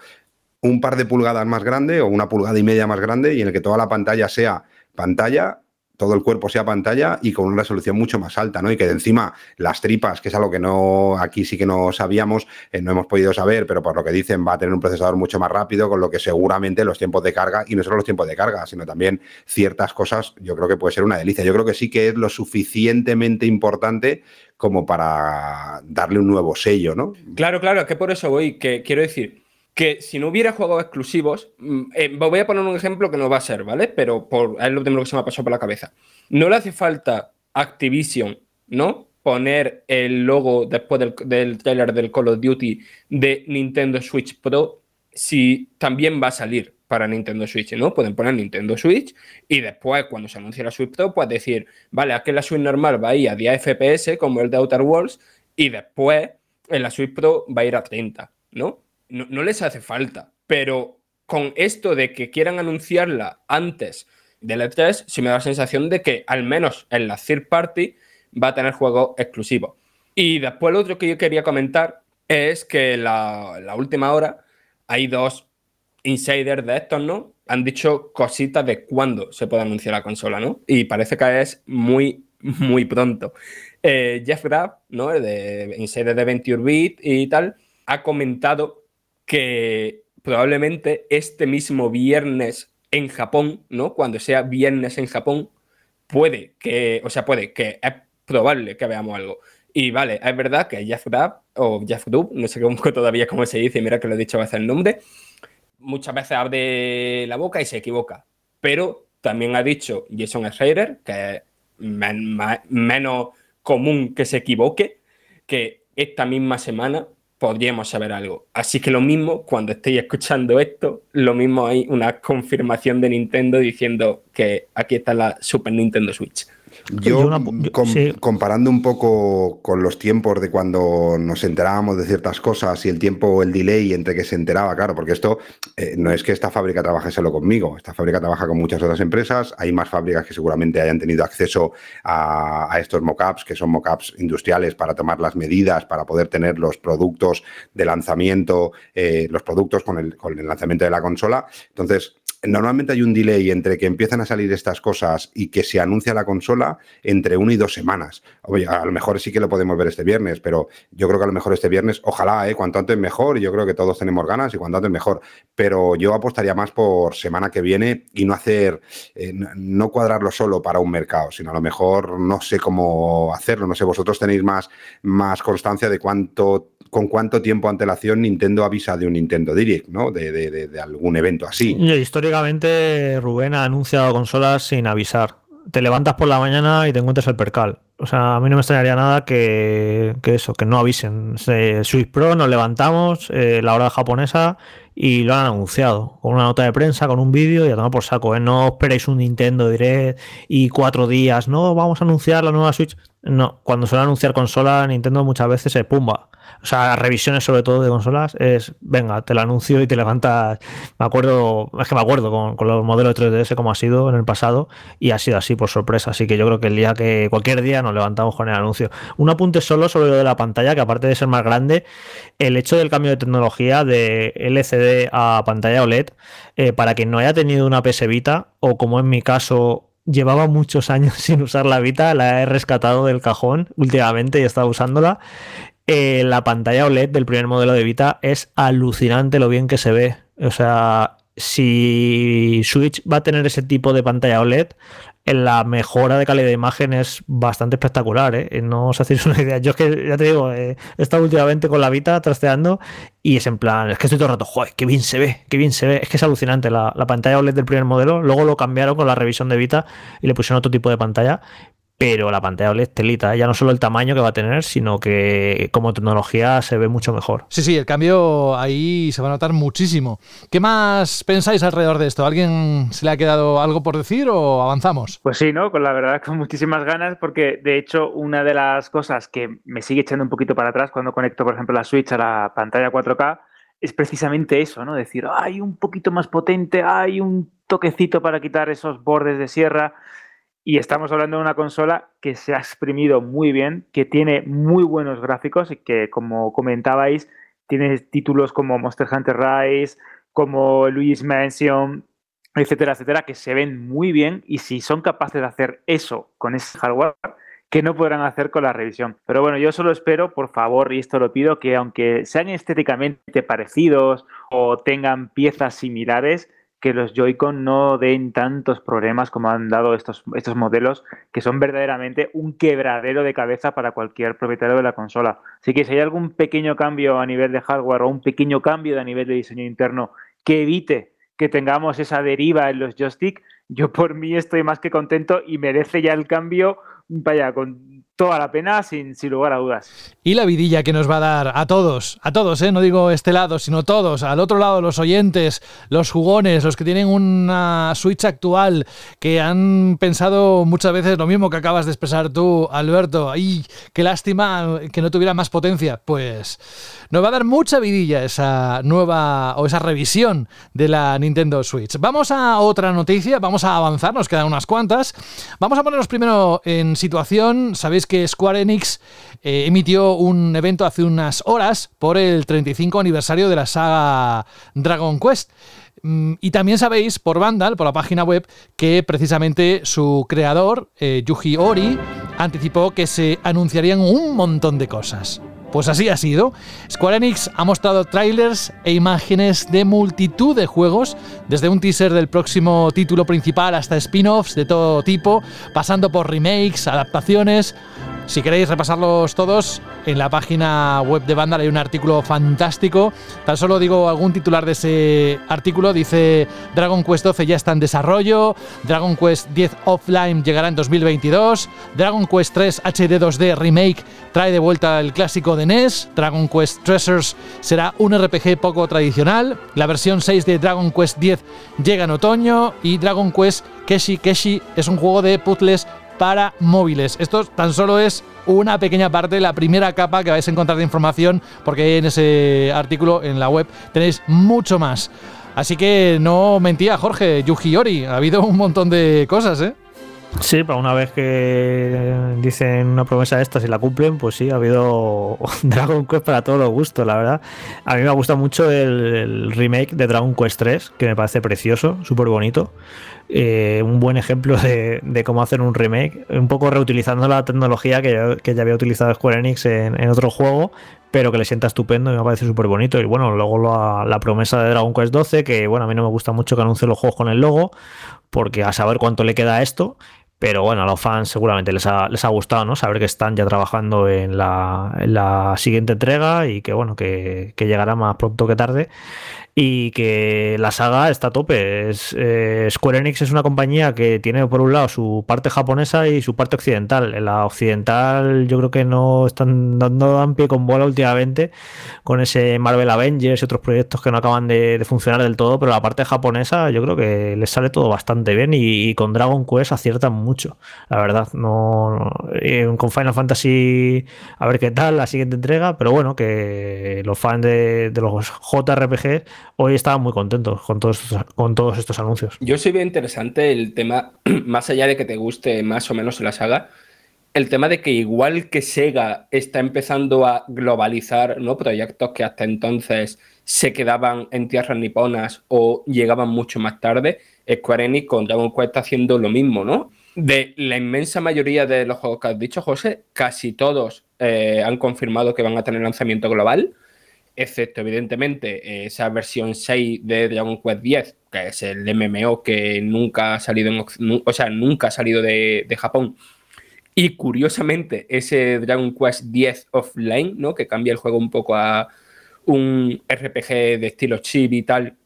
un par de pulgadas más grande o una pulgada y media más grande y en el que toda la pantalla sea pantalla, todo el cuerpo sea pantalla y con una resolución mucho más alta, ¿no? Y que de encima las tripas, que es algo que no aquí sí que no sabíamos, eh, no hemos podido saber, pero por lo que dicen va a tener un procesador mucho más rápido, con lo que seguramente los tiempos de carga, y no solo los tiempos de carga, sino también ciertas cosas, yo creo que puede ser una delicia. Yo creo que sí que es lo suficientemente importante como para darle un nuevo sello, ¿no? Claro, claro, que por eso voy, que quiero decir que si no hubiera juegos exclusivos, mm, eh, voy a poner un ejemplo que no va a ser, ¿vale? Pero por, es lo primero que se me ha pasado por la cabeza. No le hace falta Activision, ¿no? Poner el logo después del, del trailer del Call of Duty de Nintendo Switch Pro si también va a salir para Nintendo Switch, ¿no? Pueden poner Nintendo Switch y después, cuando se anuncie la Switch Pro, pues decir, vale, aquí la Switch normal va a ir a 10 FPS, como el de Outer Worlds, y después en la Switch Pro va a ir a 30, ¿no? No, no les hace falta, pero con esto de que quieran anunciarla antes del E3, sí me da la sensación de que al menos en la third party va a tener juegos exclusivos. Y después lo otro que yo quería comentar es que la, la última hora hay dos insiders de estos, ¿no? Han dicho cositas de cuándo se puede anunciar la consola, ¿no? Y parece que es muy, muy pronto. Eh, Jeff Graff, ¿no? De insider de Venture Beat y tal, ha comentado que probablemente este mismo viernes en Japón, ¿no? Cuando sea viernes en Japón, puede que, o sea, puede que es probable que veamos algo. Y vale, es verdad que Jeff o Jeff no sé cómo todavía cómo se dice, mira que lo he dicho a veces el nombre, muchas veces abre la boca y se equivoca. Pero también ha dicho Jason Schreier, que es menos común que se equivoque, que esta misma semana podríamos saber algo. Así que lo mismo, cuando estéis escuchando esto, lo mismo hay una confirmación de Nintendo diciendo que aquí está la Super Nintendo Switch. Yo, Yo una- com- sí. comparando un poco con los tiempos de cuando nos enterábamos de ciertas cosas y el tiempo, el delay entre que se enteraba, claro, porque esto eh, no es que esta fábrica trabaje solo conmigo, esta fábrica trabaja con muchas otras empresas, hay más fábricas que seguramente hayan tenido acceso a, a estos mockups, que son mockups industriales para tomar las medidas, para poder tener los productos de lanzamiento, eh, los productos con el, con el lanzamiento de la consola. Entonces, Normalmente hay un delay entre que empiezan a salir estas cosas y que se anuncia la consola entre una y dos semanas. Oye, a lo mejor sí que lo podemos ver este viernes, pero yo creo que a lo mejor este viernes, ojalá, ¿eh? cuanto antes mejor, yo creo que todos tenemos ganas y cuanto antes mejor. Pero yo apostaría más por semana que viene y no hacer, eh, no- cuadrarlo solo para un mercado, sino a lo mejor no sé cómo hacerlo. No sé, vosotros tenéis más, más constancia de cuánto con cuánto tiempo antelación Nintendo avisa de un Nintendo Direct, ¿no? De, de- algún evento así. Históricamente Rubén ha anunciado consolas sin avisar. Te levantas por la mañana y te encuentras el percal. O sea, a mí no me extrañaría nada que, eso, que no avisen. Se- Switch Pro nos levantamos, eh, la hora japonesa, y lo han anunciado. Con una nota de prensa, con un vídeo y a tomar por saco. ¿eh? No esperéis un Nintendo Direct y cuatro días. No, vamos a anunciar la nueva Switch. No, cuando suele anunciar consola, Nintendo muchas veces se pumba. O sea, revisiones sobre todo de consolas es, venga, te lo anuncio y te levantas. Me acuerdo, es que me acuerdo con, con los modelos de 3DS como ha sido en el pasado y ha sido así por sorpresa. Así que yo creo que el día que cualquier día nos levantamos con el anuncio. Un apunte solo sobre lo de la pantalla, que aparte de ser más grande, el hecho del cambio de tecnología de LCD a pantalla OLED, eh, para quien no haya tenido una PS Vita, o como en mi caso llevaba muchos años sin usar la Vita, la he rescatado del cajón últimamente y he estado usándola. Eh, la pantalla OLED del primer modelo de Vita es alucinante lo bien que se ve. O sea, si Switch va a tener ese tipo de pantalla OLED, la mejora de calidad de imagen es bastante espectacular. ¿eh? No os hacéis una idea. Yo es que, ya te digo, eh, he estado últimamente con la Vita trasteando y es en plan, es que estoy todo el rato, joder, qué bien se ve, qué bien se ve. Es que es alucinante la pantalla OLED del primer modelo. Luego lo cambiaron con la revisión de Vita y le pusieron otro tipo de pantalla. Pero la pantalla OLED telita, ya no solo el tamaño que va a tener, sino que como tecnología se ve mucho mejor. Sí, sí, el cambio ahí se va a notar muchísimo. ¿Qué más pensáis alrededor de esto? ¿Alguien se le ha quedado algo por decir o avanzamos? Pues sí, ¿no? Con la verdad, con muchísimas ganas, porque de hecho, una de las cosas que me sigue echando un poquito para atrás cuando conecto, por ejemplo, la Switch a la pantalla 4K es precisamente eso, ¿no? Decir, hay un poquito más potente, hay un toquecito para quitar esos bordes de sierra. Y estamos hablando de una consola que se ha exprimido muy bien, que tiene muy buenos gráficos y que, como comentabais, tiene títulos como Monster Hunter Rise, como Luigi's Mansion, etcétera, etcétera, que se ven muy bien y si son capaces de hacer eso con ese hardware, que no podrán hacer con la revisión. Pero bueno, yo solo espero, por favor, y esto lo pido, que aunque sean estéticamente parecidos o tengan piezas similares, que los Joy-Con no den tantos problemas como han dado estos, estos modelos, que son verdaderamente un quebradero de cabeza para cualquier propietario de la consola. Así que si hay algún pequeño cambio a nivel de hardware o un pequeño cambio a nivel de diseño interno que evite que tengamos esa deriva en los joystick, yo por mí estoy más que contento y merece ya el cambio, vaya, con toda la pena, sin, sin lugar a dudas. Y la vidilla que nos va a dar a todos, a todos, ¿eh? no digo este lado, sino todos, al otro lado, los oyentes, los jugones, los que tienen una Switch actual, que han pensado muchas veces lo mismo que acabas de expresar tú, Alberto. ¡Ay, qué lástima que no tuviera más potencia! Pues nos va a dar mucha vidilla esa nueva o esa revisión de la Nintendo Switch. Vamos a otra noticia, vamos a avanzar, nos quedan unas cuantas. Vamos a ponernos primero en situación. Sabéis que Square Enix eh, emitió un evento hace unas horas por el 35 aniversario de la saga Dragon Quest. Mm, Y también sabéis por Vandal, por la página web, que precisamente su creador, eh, Yuji Ori, anticipó que se anunciarían un montón de cosas. Pues así ha sido. Square Enix ha mostrado trailers e imágenes de multitud de juegos, desde un teaser del próximo título principal hasta spin-offs de todo tipo, pasando por remakes, adaptaciones. Si queréis repasarlos todos, en la página web de Vandal hay un artículo fantástico. Tan solo digo algún titular de ese artículo. Dice Dragon Quest 12 ya está en desarrollo. Dragon Quest 10 Offline llegará en 2022. Dragon Quest 3 HD 2D Remake trae de vuelta el clásico de NES. Dragon Quest Treasures será un RPG poco tradicional. La versión 6 de Dragon Quest 10 llega en otoño. Y Dragon Quest Keshi Keshi es un juego de puzzles para móviles. Esto tan solo es una pequeña parte, la primera capa que vais a encontrar de información, porque en ese artículo en la web tenéis mucho más. Así que no mentía Jorge, Yuji Ori, ha habido un montón de cosas, ¿eh? Sí, para una vez que dicen una promesa de estas y la cumplen, pues sí, ha habido Dragon Quest para todos los gustos, la verdad. A mí me ha gustado mucho el, remake de Dragon Quest 3, que me parece precioso, súper bonito. Eh, un buen ejemplo de, cómo hacer un remake, un poco reutilizando la tecnología que, ya había utilizado Square Enix en, otro juego, pero que le sienta estupendo y me parece súper bonito. Y bueno, luego la, promesa de Dragon Quest 12, que bueno, a mí no me gusta mucho que anuncie los juegos con el logo, porque a saber cuánto le queda esto. Pero bueno, a los fans seguramente les ha, les ha gustado, ¿no? Saber que están ya trabajando en la, siguiente entrega y que bueno, que, que llegará más pronto que tarde y que la saga está a tope. Es, eh, Square Enix es una compañía que tiene por un lado su parte japonesa y su parte occidental. En la occidental yo creo que no están dando dan pie con bola últimamente con ese Marvel Avengers y otros proyectos que no acaban de, funcionar del todo, pero la parte japonesa yo creo que les sale todo bastante bien y, con Dragon Quest aciertan mucho, la verdad. No, con Final Fantasy a ver qué tal la siguiente entrega, pero bueno, que los fans de, de los JRPG hoy estaban muy contentos con todos, estos, con todos estos anuncios. Yo sí veo interesante el tema, más allá de que te guste más o menos la saga, el tema de que igual que Sega está empezando a globalizar ¿no? proyectos que hasta entonces se quedaban en tierras niponas o llegaban mucho más tarde, Square Enix con Dragon Quest está haciendo lo mismo, ¿no? De la inmensa mayoría de los juegos que has dicho, José, casi todos eh, han confirmado que van a tener lanzamiento global excepto evidentemente esa versión 6 de Dragon Quest X, que es el MMO que nunca ha salido, o sea, nunca ha salido de, Japón. Y curiosamente, ese Dragon Quest X offline, ¿no? Que cambia el juego un poco a un RPG de estilo chip y tal,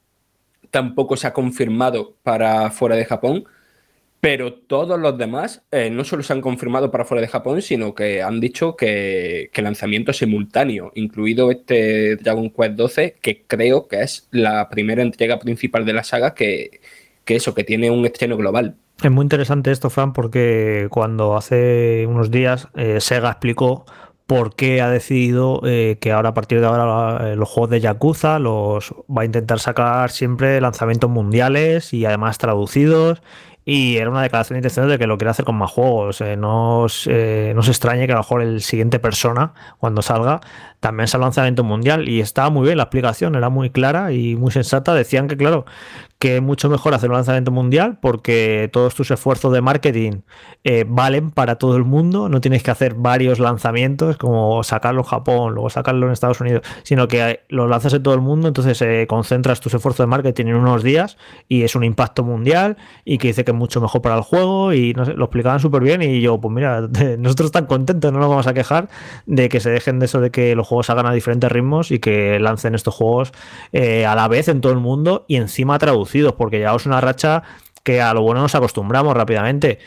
tampoco se ha confirmado para fuera de Japón. Pero todos los demás eh, no solo se han confirmado para fuera de Japón, sino que han dicho que, que lanzamiento simultáneo, incluido este Dragon Quest 12, que creo que es la primera entrega principal de la saga que, eso, que tiene un estreno global. Es muy interesante esto, Fran, porque cuando hace unos días eh, Sega explicó por qué ha decidido eh, que ahora a partir de ahora los juegos de Yakuza los va a intentar sacar siempre lanzamientos mundiales y además traducidos y era una declaración de intención de que lo quiere hacer con más juegos. Eh, no, eh, no se extrañe que a lo mejor el siguiente persona, cuando salga, también sea lanzamiento mundial. Y estaba muy bien la explicación, era muy clara y muy sensata. Decían que, claro, que es mucho mejor hacer un lanzamiento mundial porque todos tus esfuerzos de marketing eh, valen para todo el mundo, no tienes que hacer varios lanzamientos como sacarlo en Japón, luego sacarlo en Estados Unidos, sino que lo lanzas en todo el mundo, entonces eh, concentras tus esfuerzos de marketing en unos días y es un impacto mundial y que dice que es mucho mejor para el juego y no sé, lo explicaban súper bien y yo, pues mira, nosotros tan contentos, no nos vamos a quejar de que se dejen de eso de que los juegos hagan a diferentes ritmos y que lancen estos juegos eh, a la vez en todo el mundo y encima traducir porque llevamos una racha que a lo bueno nos acostumbramos rápidamente.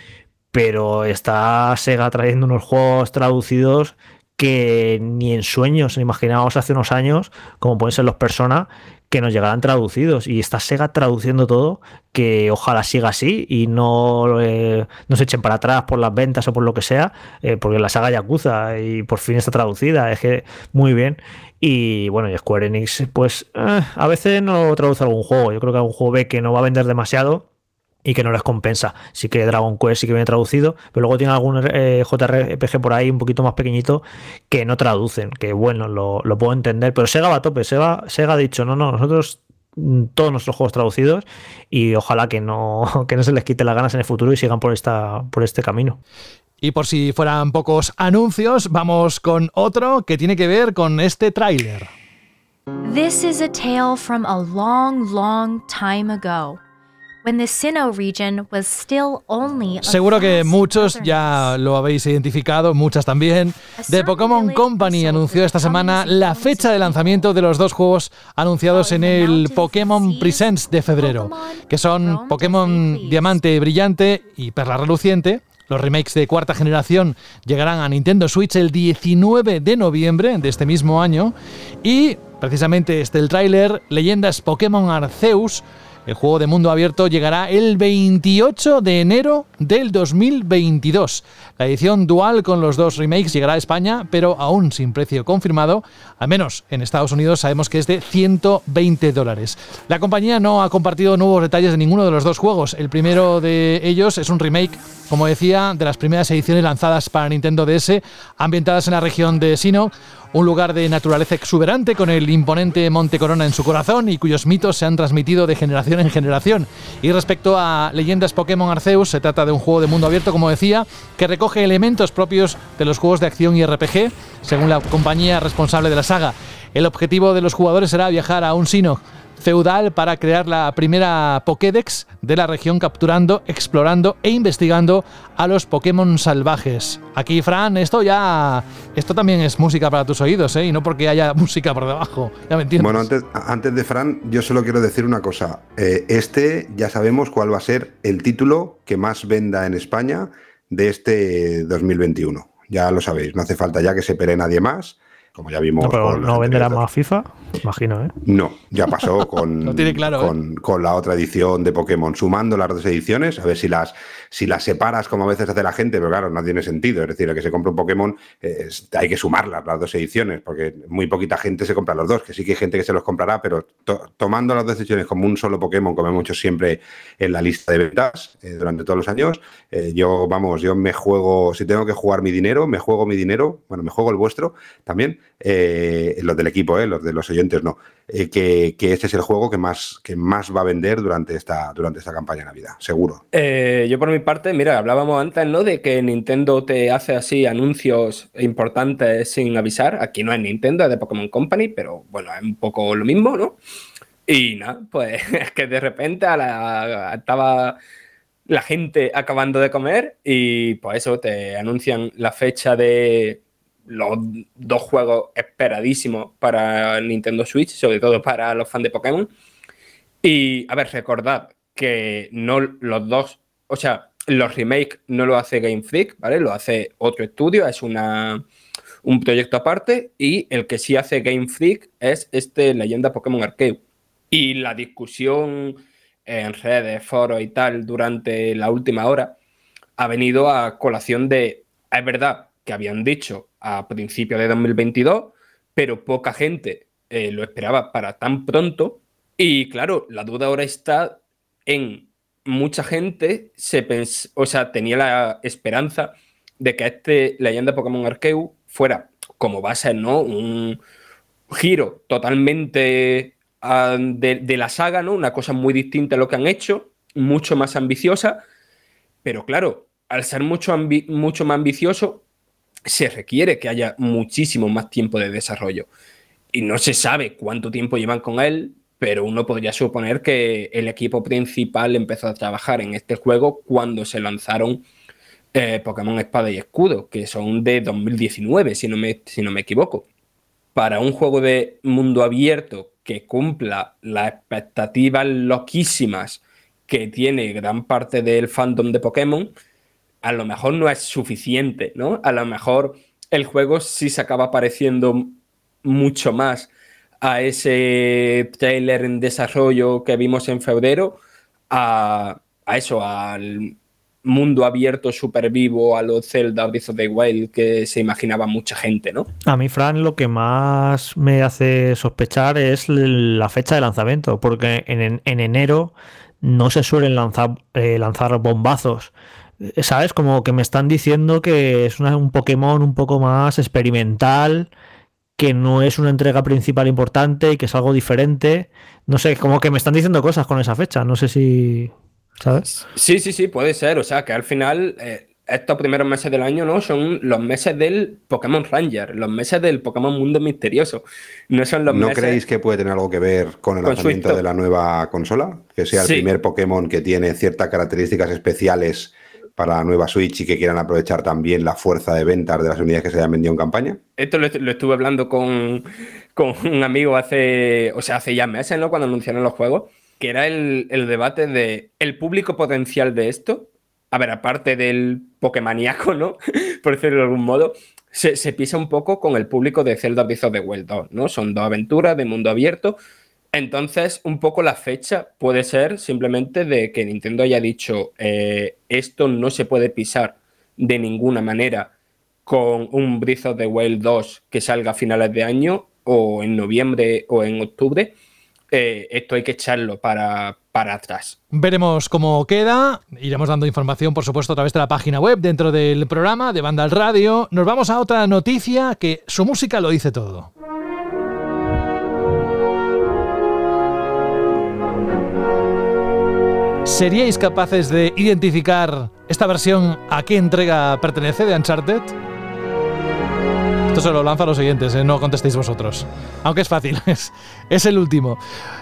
Pero está Sega trayendo unos juegos traducidos que ni en sueños imaginábamos hace unos años, como pueden ser los Persona, que nos llegarán traducidos. Y está Sega traduciendo todo, que ojalá siga así y no, eh, no se echen para atrás por las ventas o por lo que sea, eh, porque la saga Yakuza y por fin está traducida. Es que muy bien. Y bueno, y Square Enix, pues eh, a veces no traduce algún juego. Yo creo que algún juego ve que no va a vender demasiado y que no les compensa. Sí que Dragon Quest sí que viene traducido, pero luego tiene algún eh, JRPG por ahí un poquito más pequeñito que no traducen, que bueno, lo, puedo entender, pero Sega va a tope, Sega, Sega ha dicho, no, no, nosotros mm, todos nuestros juegos traducidos y ojalá que no, que no se les quite las ganas en el futuro y sigan por, esta, por este camino. Y por si fueran pocos anuncios, vamos con otro que tiene que ver con este tráiler. This is a tale from a long, long time ago. Seguro que muchos ya lo habéis identificado, muchas también. The Pokémon Company anunció esta semana la fecha de lanzamiento de los dos juegos anunciados en el Pokémon Presents de febrero, que son Pokémon Diamante Brillante y Perla Reluciente. Los remakes de cuarta generación llegarán a Nintendo Switch el 19 de noviembre de este mismo año. Y precisamente este el tráiler, Leyendas Pokémon Arceus, el juego de mundo abierto llegará el 28 de enero del 2022. La edición dual con los dos remakes llegará a España, pero aún sin precio confirmado. Al menos en Estados Unidos sabemos que es de 120 dólares. La compañía no ha compartido nuevos detalles de ninguno de los dos juegos. El primero de ellos es un remake, como decía, de las primeras ediciones lanzadas para Nintendo DS, ambientadas en la región de Sino un lugar de naturaleza exuberante con el imponente Monte Corona en su corazón y cuyos mitos se han transmitido de generación en generación. Y respecto a Leyendas Pokémon Arceus, se trata de un juego de mundo abierto, como decía, que recoge elementos propios de los juegos de acción y RPG, según la compañía responsable de la saga. El objetivo de los jugadores será viajar a un sino feudal para crear la primera Pokédex de la región capturando, explorando e investigando a los Pokémon salvajes. Aquí, Fran, esto ya. Esto también es música para tus oídos, ¿eh? Y no porque haya música por debajo. Ya me entiendes. Bueno, antes, de Fran, yo solo quiero decir una cosa. Eh, este ya sabemos cuál va a ser el título que más venda en España de este 2021. Ya lo sabéis, no hace falta ya que se pere nadie más como ya vimos. No, pero no venderá más FIFA, imagino, ¿eh? No, ya pasó con, claro, ¿eh? con, con, la otra edición de Pokémon, sumando las dos ediciones, a ver si las, si las separas como a veces hace la gente, pero claro, no tiene sentido. Es decir, el que se compra un Pokémon hay que sumarlas, las dos ediciones, porque muy poquita gente se compra los dos, que sí que hay gente que se los comprará, pero tomando las dos ediciones como un solo Pokémon, como hemos hecho siempre en la lista de ventas eh, durante todos los años, eh, yo, vamos, yo me juego, si tengo que jugar mi dinero, me juego mi dinero, bueno, me juego el vuestro también eh, los del equipo, eh, los de los oyentes no, eh, que, este es el juego que más, que más va a vender durante esta, durante esta campaña de Navidad, seguro. Eh, yo por mi parte, mira, hablábamos antes, ¿no? De que Nintendo te hace así anuncios importantes sin avisar. Aquí no es Nintendo, es de Pokémon Company, pero bueno, es un poco lo mismo, ¿no? Y nada, pues es que de repente a estaba la gente acabando de comer y pues eso, te anuncian la fecha de los dos juegos esperadísimos para Nintendo Switch, sobre todo para los fans de Pokémon. Y, a ver, recordad que no los dos, o sea, los remakes no lo hace Game Freak, ¿vale? Lo hace otro estudio, es una, un proyecto aparte. Y el que sí hace Game Freak es este Leyenda Pokémon Arcade. Y la discusión en redes, foros y tal durante la última hora ha venido a colación de, es verdad que habían dicho a principios de 2022, pero poca gente eh, lo esperaba para tan pronto. Y claro, la duda ahora está en mucha gente se o sea, tenía la esperanza de que este Leyenda Pokémon Arceus fuera, como va a ser, ¿no? Un giro totalmente de, de, la saga, ¿no? Una cosa muy distinta a lo que han hecho, mucho más ambiciosa, pero claro, al ser mucho, mucho más ambicioso, se requiere que haya muchísimo más tiempo de desarrollo. Y no se sabe cuánto tiempo llevan con él, pero uno podría suponer que el equipo principal empezó a trabajar en este juego cuando se lanzaron eh, Pokémon Espada y Escudo, que son de 2019, si no, me, si no me equivoco. Para un juego de mundo abierto que cumpla las expectativas loquísimas que tiene gran parte del fandom de Pokémon, a lo mejor no es suficiente, ¿no? A lo mejor el juego sí se acaba pareciendo mucho más a ese trailer en desarrollo que vimos en febrero, a, eso, al mundo abierto súper vivo, a los Zelda Breath of the Wild que se imaginaba mucha gente, ¿no? A mí, Fran, lo que más me hace sospechar es la fecha de lanzamiento, porque en, enero no se suelen lanzar, eh, lanzar bombazos ¿sabes? Como que me están diciendo que es un Pokémon un poco más experimental, que no es una entrega principal importante y que es algo diferente. No sé, como que me están diciendo cosas con esa fecha. No sé si. ¿Sabes? Sí, sí, sí, puede ser. O sea, que al final eh, estos primeros meses del año, ¿no? Son los meses del Pokémon Ranger, los meses del Pokémon Mundo Misterioso. No son los ¿No meses... creéis que puede tener algo que ver con el Con lanzamiento de la nueva consola? Que sea el Sí. primer Pokémon que tiene ciertas características especiales para la nueva Switch y que quieran aprovechar también la fuerza de ventas de las unidades que se hayan vendido en campaña. Esto lo, estuve hablando con, con un amigo hace, o sea, hace ya meses, ¿no? Cuando anunciaron los juegos, que era el, el debate de el público potencial de esto. A ver, aparte del Pokémoníaco, ¿no? Por decirlo de algún modo, se, se pisa un poco con el público de Zelda Breath of the Wild 2, ¿no? Son dos aventuras de mundo abierto. Entonces, un poco la fecha puede ser simplemente de que Nintendo haya dicho eh, esto no se puede pisar de ninguna manera con un Breath of the Wild 2 que salga a finales de año o en noviembre o en octubre. eh, esto hay que echarlo para, para atrás. Veremos cómo queda. Iremos dando información, por supuesto, a través de la página web dentro del programa de Banda al Radio. Nos vamos a otra noticia que su música lo dice todo. ¿Seríais capaces de identificar esta versión a qué entrega pertenece de Uncharted? Esto se lo lanzo a los siguientes, ¿eh? no contestéis vosotros. Aunque es fácil, es el último.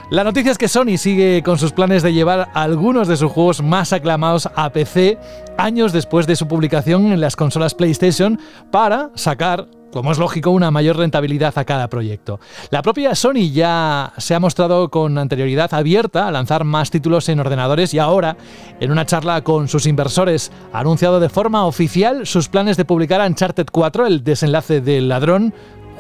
La noticia es que Sony sigue con sus planes de llevar algunos de sus juegos más aclamados a PC años después de su publicación en las consolas PlayStation para sacar como es lógico, una mayor rentabilidad a cada proyecto. La propia Sony ya se ha mostrado con anterioridad abierta a lanzar más títulos en ordenadores y ahora, en una charla con sus inversores, ha anunciado de forma oficial sus planes de publicar Uncharted 4, el desenlace del ladrón,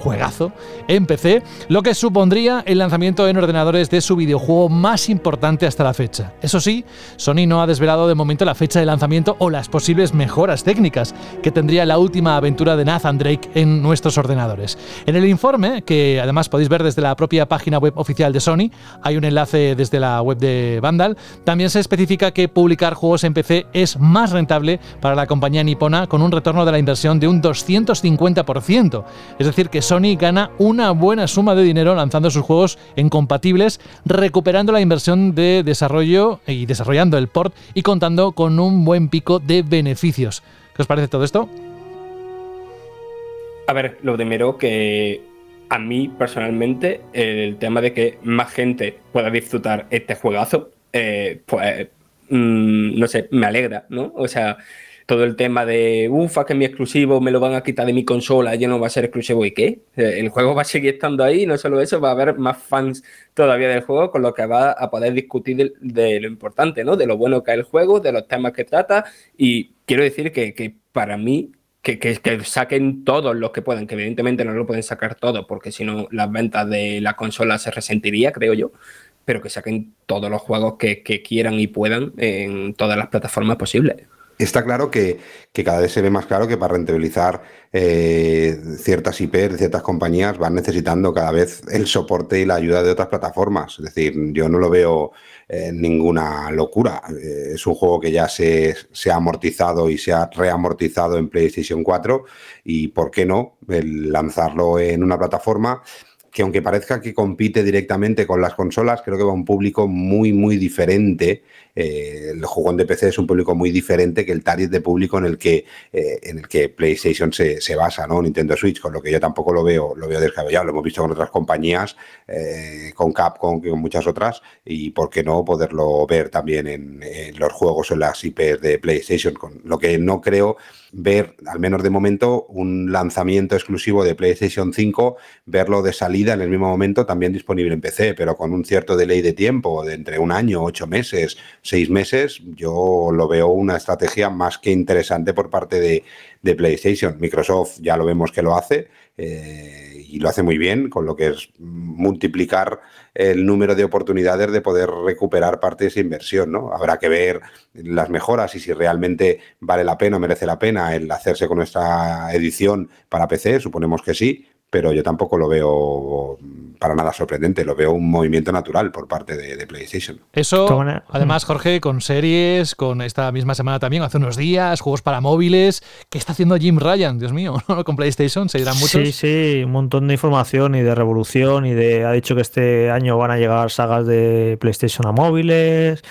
juegazo en PC, lo que supondría el lanzamiento en ordenadores de su videojuego más importante hasta la fecha. Eso sí, Sony no ha desvelado de momento la fecha de lanzamiento o las posibles mejoras técnicas que tendría la última aventura de Nathan Drake en nuestros ordenadores. En el informe, que además podéis ver desde la propia página web oficial de Sony, hay un enlace desde la web de Vandal, también se especifica que publicar juegos en PC es más rentable para la compañía nipona con un retorno de la inversión de un 250%. Es decir, que Sony gana una buena suma de dinero lanzando sus juegos en compatibles, recuperando la inversión de desarrollo y desarrollando el port y contando con un buen pico de beneficios. ¿Qué os parece todo esto? A ver, lo primero que a mí personalmente el tema de que más gente pueda disfrutar este juegazo, eh, pues mm, no sé, me alegra, ¿no? O sea, todo el tema de, ufa, que mi exclusivo me lo van a quitar de mi consola, ya no va a ser exclusivo, ¿y qué? El juego va a seguir estando ahí, no solo eso, va a haber más fans todavía del juego, con lo que va a poder discutir de, lo importante, ¿no? De lo bueno que es el juego, de los temas que trata, y quiero decir que, que para mí que, que, que, saquen todos los que puedan, que evidentemente no lo pueden sacar todo, porque si no las ventas de la consola se resentiría, creo yo, pero que saquen todos los juegos que, que quieran y puedan en todas las plataformas posibles. Está claro que, cada vez se ve más claro que para rentabilizar eh, ciertas IP de ciertas compañías van necesitando cada vez el soporte y la ayuda de otras plataformas. Es decir, yo no lo veo eh, ninguna locura. Eh, es un juego que ya se, se, ha amortizado y se ha reamortizado en PlayStation 4 y, ¿por qué no?, el lanzarlo en una plataforma que aunque parezca que compite directamente con las consolas, creo que va a un público muy, muy diferente. Eh, el jugón de PC es un público muy diferente que el target de público en el que, eh, en el que PlayStation se, se, basa, ¿no? Nintendo Switch, con lo que yo tampoco lo veo, lo veo descabellado. Lo hemos visto con otras compañías, eh, con Capcom, con muchas otras, y por qué no poderlo ver también en, en los juegos o en las IPs de PlayStation. Con lo que no creo ver, al menos de momento, un lanzamiento exclusivo de PlayStation 5, verlo de salida en el mismo momento también disponible en PC, pero con un cierto delay de tiempo, de entre un año, ocho meses, seis meses, yo lo veo una estrategia más que interesante por parte de, de PlayStation. Microsoft ya lo vemos que lo hace. Eh, y lo hace muy bien, con lo que es multiplicar el número de oportunidades de poder recuperar parte de esa inversión, ¿no? Habrá que ver las mejoras y si realmente vale la pena o merece la pena el hacerse con nuestra edición para PC, suponemos que sí, pero yo tampoco lo veo para nada sorprendente, lo veo un movimiento natural por parte de, PlayStation. Eso, además, Jorge, con series, con esta misma semana también, hace unos días, juegos para móviles, ¿qué está haciendo Jim Ryan? Dios mío, con PlayStation, se dirán muchos. Sí, sí, un montón de información y de revolución y de ha dicho que este año van a llegar sagas de PlayStation a móviles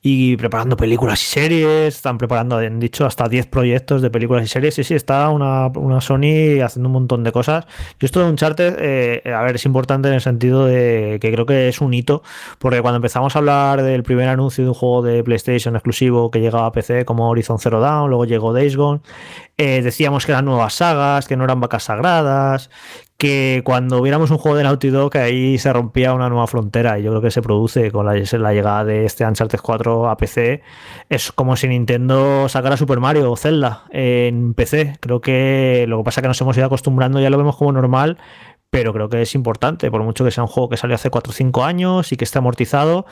y preparando películas y series, están preparando, han dicho, hasta 10 proyectos de películas y series. Sí, sí, está una, una Sony haciendo un montón de cosas. Yo esto de Uncharted, eh, a ver, es importante en el sentido de que creo que es un hito, porque cuando empezamos a hablar del primer anuncio de un juego de PlayStation exclusivo que llegaba a PC como Horizon Zero Dawn, luego llegó Days Gone, eh, decíamos que eran nuevas sagas, que no eran vacas sagradas, que cuando viéramos un juego de Naughty Dog ahí se rompía una nueva frontera y yo creo que se produce con la, llegada de este Uncharted 4 a PC. Es como si Nintendo sacara Super Mario o Zelda en PC. Creo que lo que pasa es que nos hemos ido acostumbrando, ya lo vemos como normal, pero creo que es importante, por mucho que sea un juego que salió hace 4 o 5 años y que esté amortizado,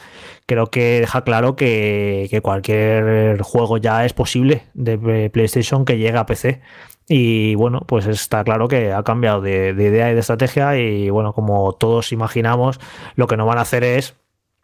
creo que deja claro que, que cualquier juego ya es posible de PlayStation que llegue a PC. Y bueno, pues está claro que ha cambiado de, idea y de estrategia y bueno, como todos imaginamos, lo que no van a hacer es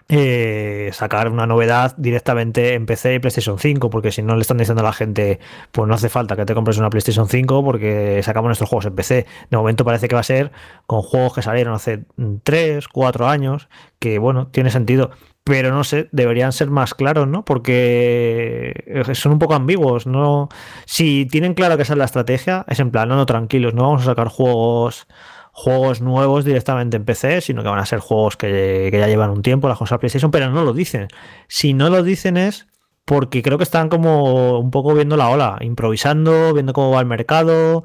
eh, sacar una novedad directamente en PC y PlayStation 5, porque si no le están diciendo a la gente, pues no hace falta que te compres una PlayStation 5 porque sacamos nuestros juegos en PC. De momento parece que va a ser con juegos que salieron hace 3, 4 años, que bueno, tiene sentido pero no sé, deberían ser más claros, ¿no? Porque son un poco ambiguos, ¿no? Si tienen claro que esa es la estrategia, es en plan, no, no, tranquilos, no vamos a sacar juegos juegos nuevos directamente en PC, sino que van a ser juegos que, ya llevan un tiempo la consola PlayStation, pero no lo dicen. Si no lo dicen es porque creo que están como un poco viendo la ola, improvisando, viendo cómo va el mercado,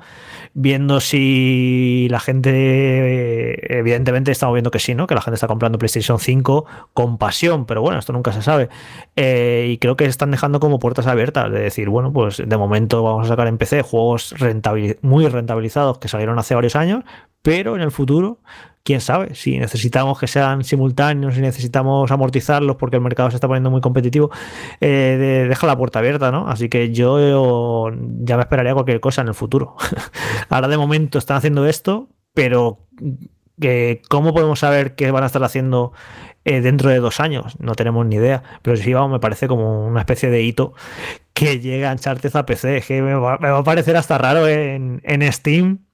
viendo si la gente, evidentemente estamos viendo que sí, ¿no? Que la gente está comprando PlayStation 5 con pasión, pero bueno, esto nunca se sabe. Eh, y creo que están dejando como puertas abiertas de decir, bueno, pues de momento vamos a sacar en PC juegos muy rentabilizados que salieron hace varios años, pero en el futuro quién sabe, si necesitamos que sean simultáneos, si necesitamos amortizarlos porque el mercado se está poniendo muy competitivo, eh, deja la puerta abierta, ¿no? Así que yo ya me esperaría cualquier cosa en el futuro. Ahora de momento están haciendo esto, pero ¿cómo podemos saber qué van a estar haciendo eh, dentro de dos años? No tenemos ni idea, pero sí, vamos, me parece como una especie de hito que llega a Uncharted a PC, que me va, a parecer hasta raro en Steam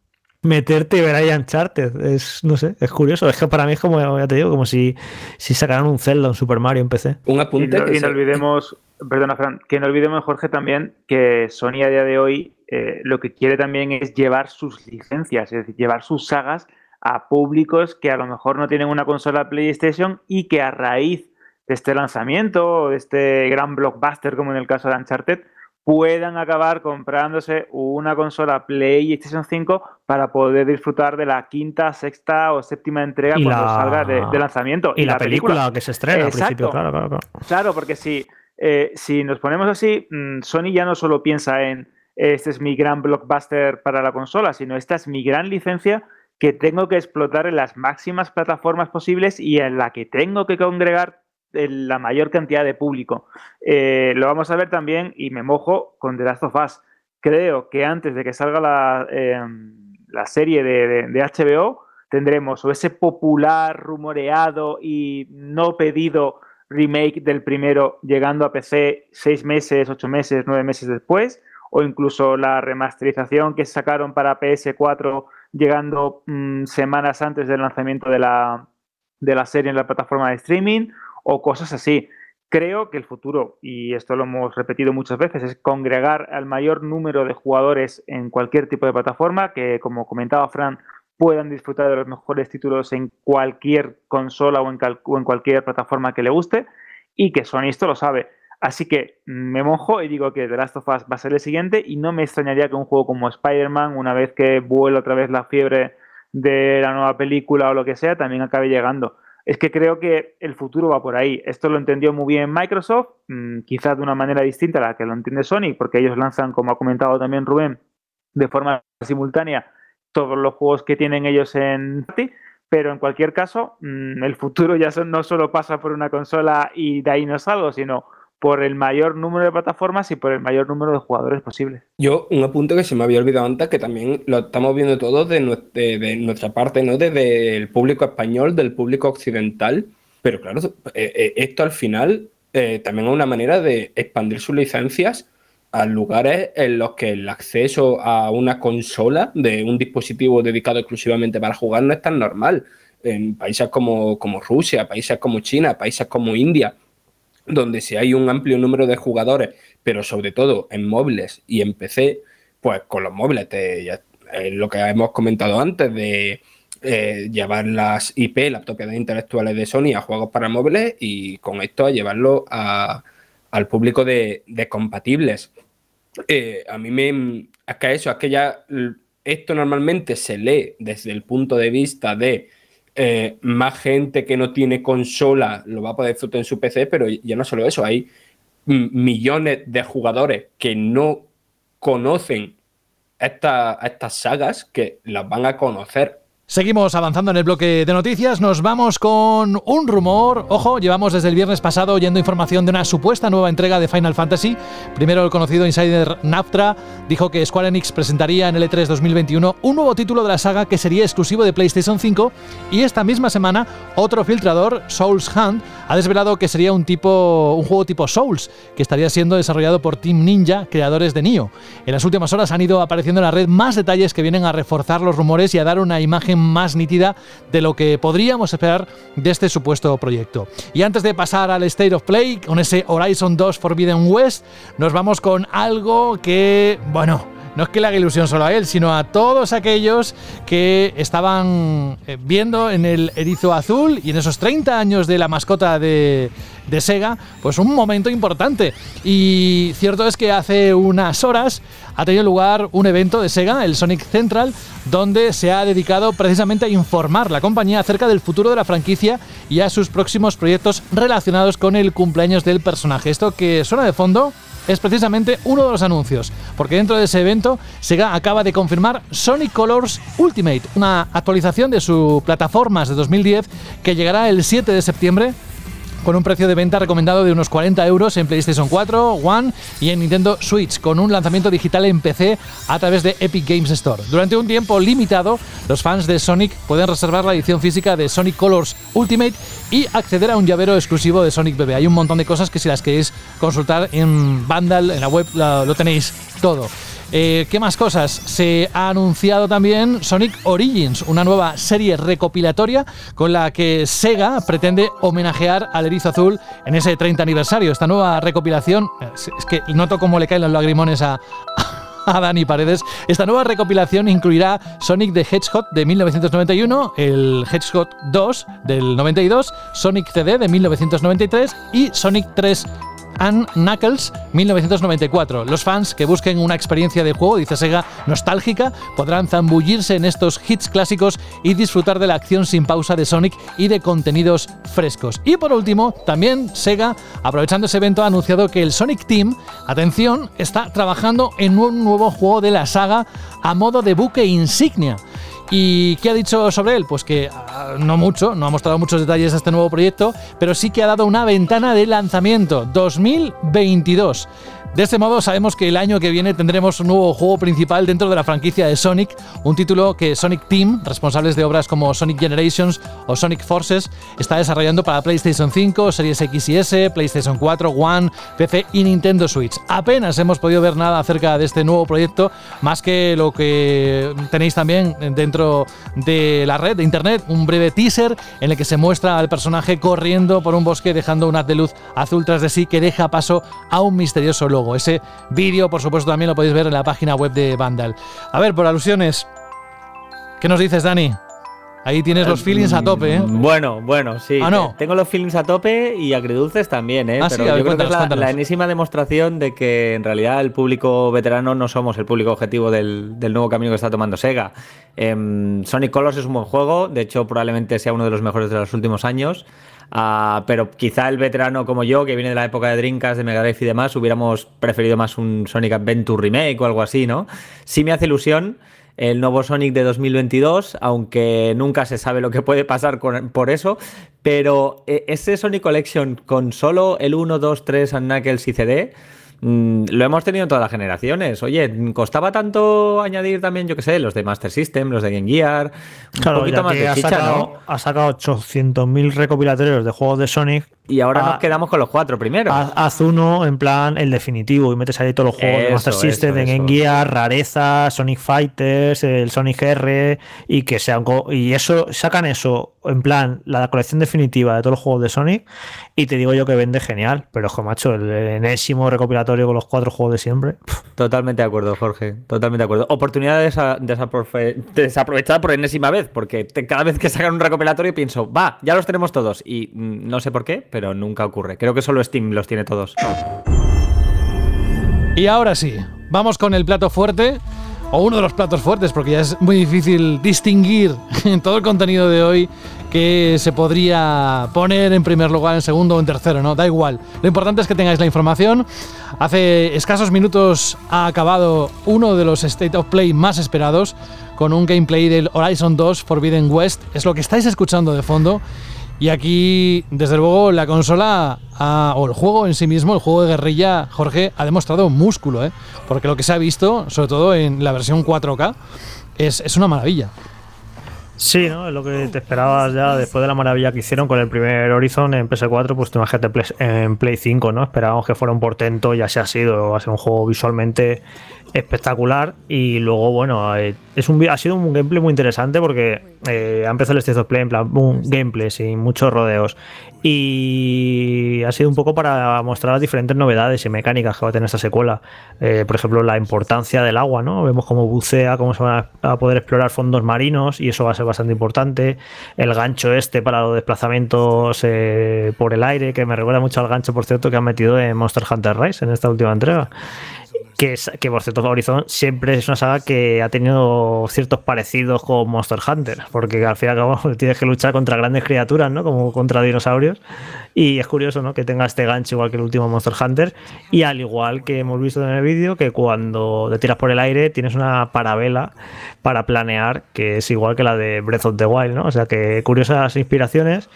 meterte y ver ahí Uncharted. Es, no sé, es curioso. Es que para mí es como, ya te digo, como si, si sacaran un Zelda, un Super Mario en PC. Un apunte. Y no, olvidemos, perdona, Fran, que no olvidemos, Jorge, también que Sony a día de hoy eh, lo que quiere también es llevar sus licencias, es decir, llevar sus sagas a públicos que a lo mejor no tienen una consola PlayStation y que a raíz de este lanzamiento, de este gran blockbuster como en el caso de Uncharted, puedan acabar comprándose una consola PlayStation 5 para poder disfrutar de la quinta, sexta o séptima entrega cuando salga de, lanzamiento. Y, la, película, que se estrena al principio, claro, claro, claro. Claro, porque si, eh, si nos ponemos así, mm, Sony ya no solo piensa en este es mi gran blockbuster para la consola, sino esta es mi gran licencia que tengo que explotar en las máximas plataformas posibles y en la que tengo que congregar la mayor cantidad de público. Eh, lo vamos a ver también, y me mojo, con The Last of Us. Creo que antes de que salga la, em, la serie de, HBO, tendremos o ese popular, rumoreado y no pedido remake del primero llegando a PC seis meses, ocho meses, nueve meses después, o incluso la remasterización que sacaron para PS4 llegando mm, semanas antes del lanzamiento de la, de la serie en la plataforma de streaming, o cosas así. Creo que el futuro, y esto lo hemos repetido muchas veces, es congregar al mayor número de jugadores en cualquier tipo de plataforma, que como comentaba Fran, puedan disfrutar de los mejores títulos en cualquier consola o en, cualquier plataforma que le guste, y que Sony esto lo sabe. Así que me mojo y digo que The Last of Us va a ser el siguiente y no me extrañaría que un juego como Spider-Man, una vez que vuelva otra vez la fiebre de la nueva película o lo que sea, también acabe llegando es que creo que el futuro va por ahí. Esto lo entendió muy bien Microsoft, mm, quizás de una manera distinta a la que lo entiende Sony, porque ellos lanzan, como ha comentado también Rubén, de forma simultánea todos los juegos que tienen ellos en pero en cualquier caso, mm, el futuro ya no solo pasa por una consola y de ahí no salgo, sino por el mayor número de plataformas y por el mayor número de jugadores posible. Yo, un apunte que se me había olvidado antes, que también lo estamos viendo todos de, nuestra parte, ¿no? Desde el público español, del público occidental. Pero claro, eh, eh, esto al final eh, también es una manera de expandir sus licencias a lugares en los que el acceso a una consola de un dispositivo dedicado exclusivamente para jugar no es tan normal. En países como, como Rusia, países como China, países como India, donde si hay un amplio número de jugadores, pero sobre todo en móviles y en PC, pues con los móviles, te, lo que hemos comentado antes de eh, llevar las IP, las propiedades intelectuales de Sony a juegos para móviles y con esto a llevarlo al público de, compatibles. Eh, a mí me... Es que eso, es que ya esto normalmente se lee desde el punto de vista de eh, más gente que no tiene consola lo va a poder disfrutar en su PC, pero ya no solo eso, hay millones de jugadores que no conocen estas sagas que las van a conocer Seguimos avanzando en el bloque de noticias, nos vamos con un rumor. Ojo, llevamos desde el viernes pasado oyendo información de una supuesta nueva entrega de Final Fantasy. Primero el conocido insider Naftra dijo que Square Enix presentaría en el E3 2021 un nuevo título de la saga que sería exclusivo de PlayStation 5 y esta misma semana otro filtrador, Souls Hunt, ha desvelado que sería un tipo un juego tipo Souls que estaría siendo desarrollado por Team Ninja, creadores de Nioh. En las últimas horas han ido apareciendo en la red más detalles que vienen a reforzar los rumores y a dar una imagen más nítida de lo que podríamos esperar de este supuesto proyecto. Y antes de pasar al State of Play, con ese Horizon 2 Forbidden West, nos vamos con algo que, bueno, no es que le haga ilusión solo a él, sino a todos aquellos que estaban eh, viendo en el erizo azul y en esos 30 años de la mascota de, de Sega, pues un momento importante. Y cierto es que hace unas horas ha tenido lugar un evento de Sega, el Sonic Central, donde se ha dedicado precisamente a informar la compañía acerca del futuro de la franquicia y a sus próximos proyectos relacionados con el cumpleaños del personaje. Esto que suena de fondo es precisamente uno de los anuncios, porque dentro de ese evento Sega acaba de confirmar Sonic Colors Ultimate, una actualización de su plataformas de 2010 que llegará el 7 de septiembre con un precio de venta recomendado de unos 40 euros en PlayStation 4, One y en Nintendo Switch, con un lanzamiento digital en PC a través de Epic Games Store. Durante un tiempo limitado, los fans de Sonic pueden reservar la edición física de Sonic Colors Ultimate y acceder a un llavero exclusivo de Sonic Bebé. Hay un montón de cosas que si las queréis consultar en Vandal, en la web, lo tenéis todo. Eh, ¿Qué más cosas? Se ha anunciado también Sonic Origins, una nueva serie recopilatoria con la que Sega pretende homenajear al erizo azul en ese 30 aniversario. Esta nueva recopilación, es que noto cómo le caen los lagrimones a, a Dani Paredes. Esta nueva recopilación incluirá Sonic the Hedgehog de 1991, el Hedgehog 2 del 92, Sonic CD de 1993 y Sonic 3 and Knuckles 1994. Los fans que busquen una experiencia de juego, dice Sega, nostálgica, podrán zambullirse en estos hits clásicos y disfrutar de la acción sin pausa de Sonic y de contenidos frescos. Y por último, también Sega, aprovechando ese evento, ha anunciado que el Sonic Team, atención, está trabajando en un nuevo juego de la saga a modo de buque insignia. ¿Y qué ha dicho sobre él? Pues que ah, no mucho, no ha mostrado muchos detalles de este nuevo proyecto, pero sí que ha dado una ventana de lanzamiento 2022. De este modo sabemos que el año que viene tendremos un nuevo juego principal dentro de la franquicia de Sonic, un título que Sonic Team, responsables de obras como Sonic Generations o Sonic Forces, está desarrollando para PlayStation 5, Series X y S, PlayStation 4, One, PC y Nintendo Switch. Apenas hemos podido ver nada acerca de este nuevo proyecto, más que lo que tenéis también dentro de la red de internet, un breve teaser en el que se muestra al personaje corriendo por un bosque dejando un haz de luz azul tras de sí que deja paso a un misterioso logo. Ese vídeo, por supuesto, también lo podéis ver en la página web de Vandal. A ver, por alusiones, ¿qué nos dices, Dani? Ahí tienes los feelings a tope, ¿eh? Bueno, bueno, sí. Ah, no. Tengo los feelings a tope y agridulces también, ¿eh? Ah, Pero sí, ver, yo creo que es la, la enésima demostración de que en realidad el público veterano no somos el público objetivo del, del nuevo camino que está tomando Sega. Em, Sonic Colors es un buen juego, de hecho probablemente sea uno de los mejores de los últimos años. Ah, pero quizá el veterano como yo, que viene de la época de Dreamcast, de Mega Drive y demás, hubiéramos preferido más un Sonic Adventure Remake o algo así, ¿no? Sí me hace ilusión. el nuevo Sonic de 2022, aunque nunca se sabe lo que puede pasar por eso. Pero eh, ese Sonic Collection con solo el 1, 2, 3 and y CD Mm, lo hemos tenido en todas las generaciones. Oye, ¿costaba tanto añadir también, yo qué sé, los de Master System, los de Game Gear? Un claro, poquito más de ha, sacado, ha sacado 800.000 recopilatorios de juegos de Sonic. Y ahora nos quedamos con los cuatro primeros. Haz, uno en plan el definitivo y metes ahí todos los juegos de Master System, de Game Gear, rarezas, Sonic Fighters, el Sonic R y que sean y eso sacan eso en plan la colección definitiva de todos los juegos de Sonic y te digo yo que vende genial, pero ojo macho, el enésimo recopilatorio con los cuatro juegos de siempre. Totalmente de acuerdo, Jorge, totalmente de acuerdo. Oportunidad desaprovechada por enésima vez, porque cada vez que sacan un recopilatorio pienso, va, ya los tenemos todos y mm, no sé por qué, pero nunca ocurre. Creo que solo Steam los tiene todos. Y ahora sí, vamos con el plato fuerte o uno de los platos fuertes, porque ya es muy difícil distinguir en todo el contenido de hoy que se podría poner en primer lugar, en segundo o en tercero, ¿no? Da igual. Lo importante es que tengáis la información. Hace escasos minutos ha acabado uno de los State of Play más esperados con un gameplay del Horizon 2 Forbidden West. Es lo que estáis escuchando de fondo. Y aquí, desde luego, la consola o el juego en sí mismo, el juego de guerrilla, Jorge, ha demostrado músculo, ¿eh? porque lo que se ha visto, sobre todo en la versión 4K, es, es una maravilla. Sí, ¿no? Es lo que te esperabas ya después de la maravilla que hicieron con el primer Horizon en PS4, pues te imagínate en Play 5, ¿no? Esperábamos que fuera un portento, ya se ha sido, va a ser un juego visualmente espectacular y luego, bueno, eh, es un, ha sido un gameplay muy interesante porque eh, ha empezado el State of Play en plan un gameplay sin muchos rodeos y ha sido un poco para mostrar las diferentes novedades y mecánicas que va a tener esta secuela. Eh, por ejemplo, la importancia del agua, ¿no? Vemos cómo bucea, cómo se van a poder explorar fondos marinos y eso va a ser bastante importante. El gancho este para los desplazamientos por el aire, que me recuerda mucho al gancho, por cierto, que han metido en Monster Hunter Rise en esta última entrega que, es, que por cierto Horizon siempre es una saga que ha tenido ciertos parecidos con Monster Hunter, porque al fin y al cabo tienes que luchar contra grandes criaturas, ¿no? Como contra dinosaurios. Y es curioso, ¿no? Que tenga este gancho igual que el último Monster Hunter. Y al igual que hemos visto en el vídeo, que cuando te tiras por el aire tienes una parabela para planear, que es igual que la de Breath of the Wild, ¿no? O sea que curiosas inspiraciones.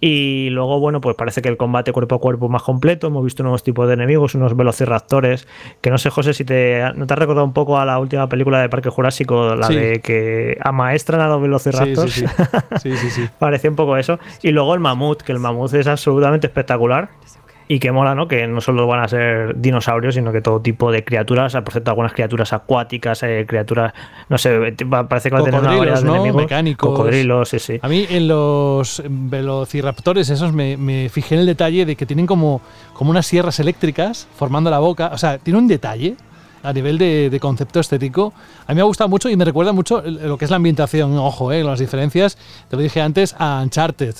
Y luego, bueno, pues parece que el combate cuerpo a cuerpo es más completo. Hemos visto nuevos tipos de enemigos, unos velociraptores. Que no sé, José, si te, ¿no te has recordado un poco a la última película de Parque Jurásico, la de que amaestran a los velociraptors. Sí, sí, sí. sí, Parecía un poco eso. Y luego el mamut, que el mamut es absolutamente espectacular. Y que mola, ¿no? Que no solo van a ser dinosaurios, sino que todo tipo de criaturas, por cierto, algunas criaturas acuáticas, eh, criaturas, no sé, parece que va a tener una variedad de enemigos. Mecánicos. Cocodrilos, sí, sí. A mí en los velociraptores esos me, fijé en el detalle de que tienen como, como unas sierras eléctricas formando la boca. O sea, tiene un detalle a nivel de, de, concepto estético. A mí me ha gustado mucho y me recuerda mucho lo que es la ambientación. Ojo, eh, las diferencias, te lo dije antes, a Uncharted.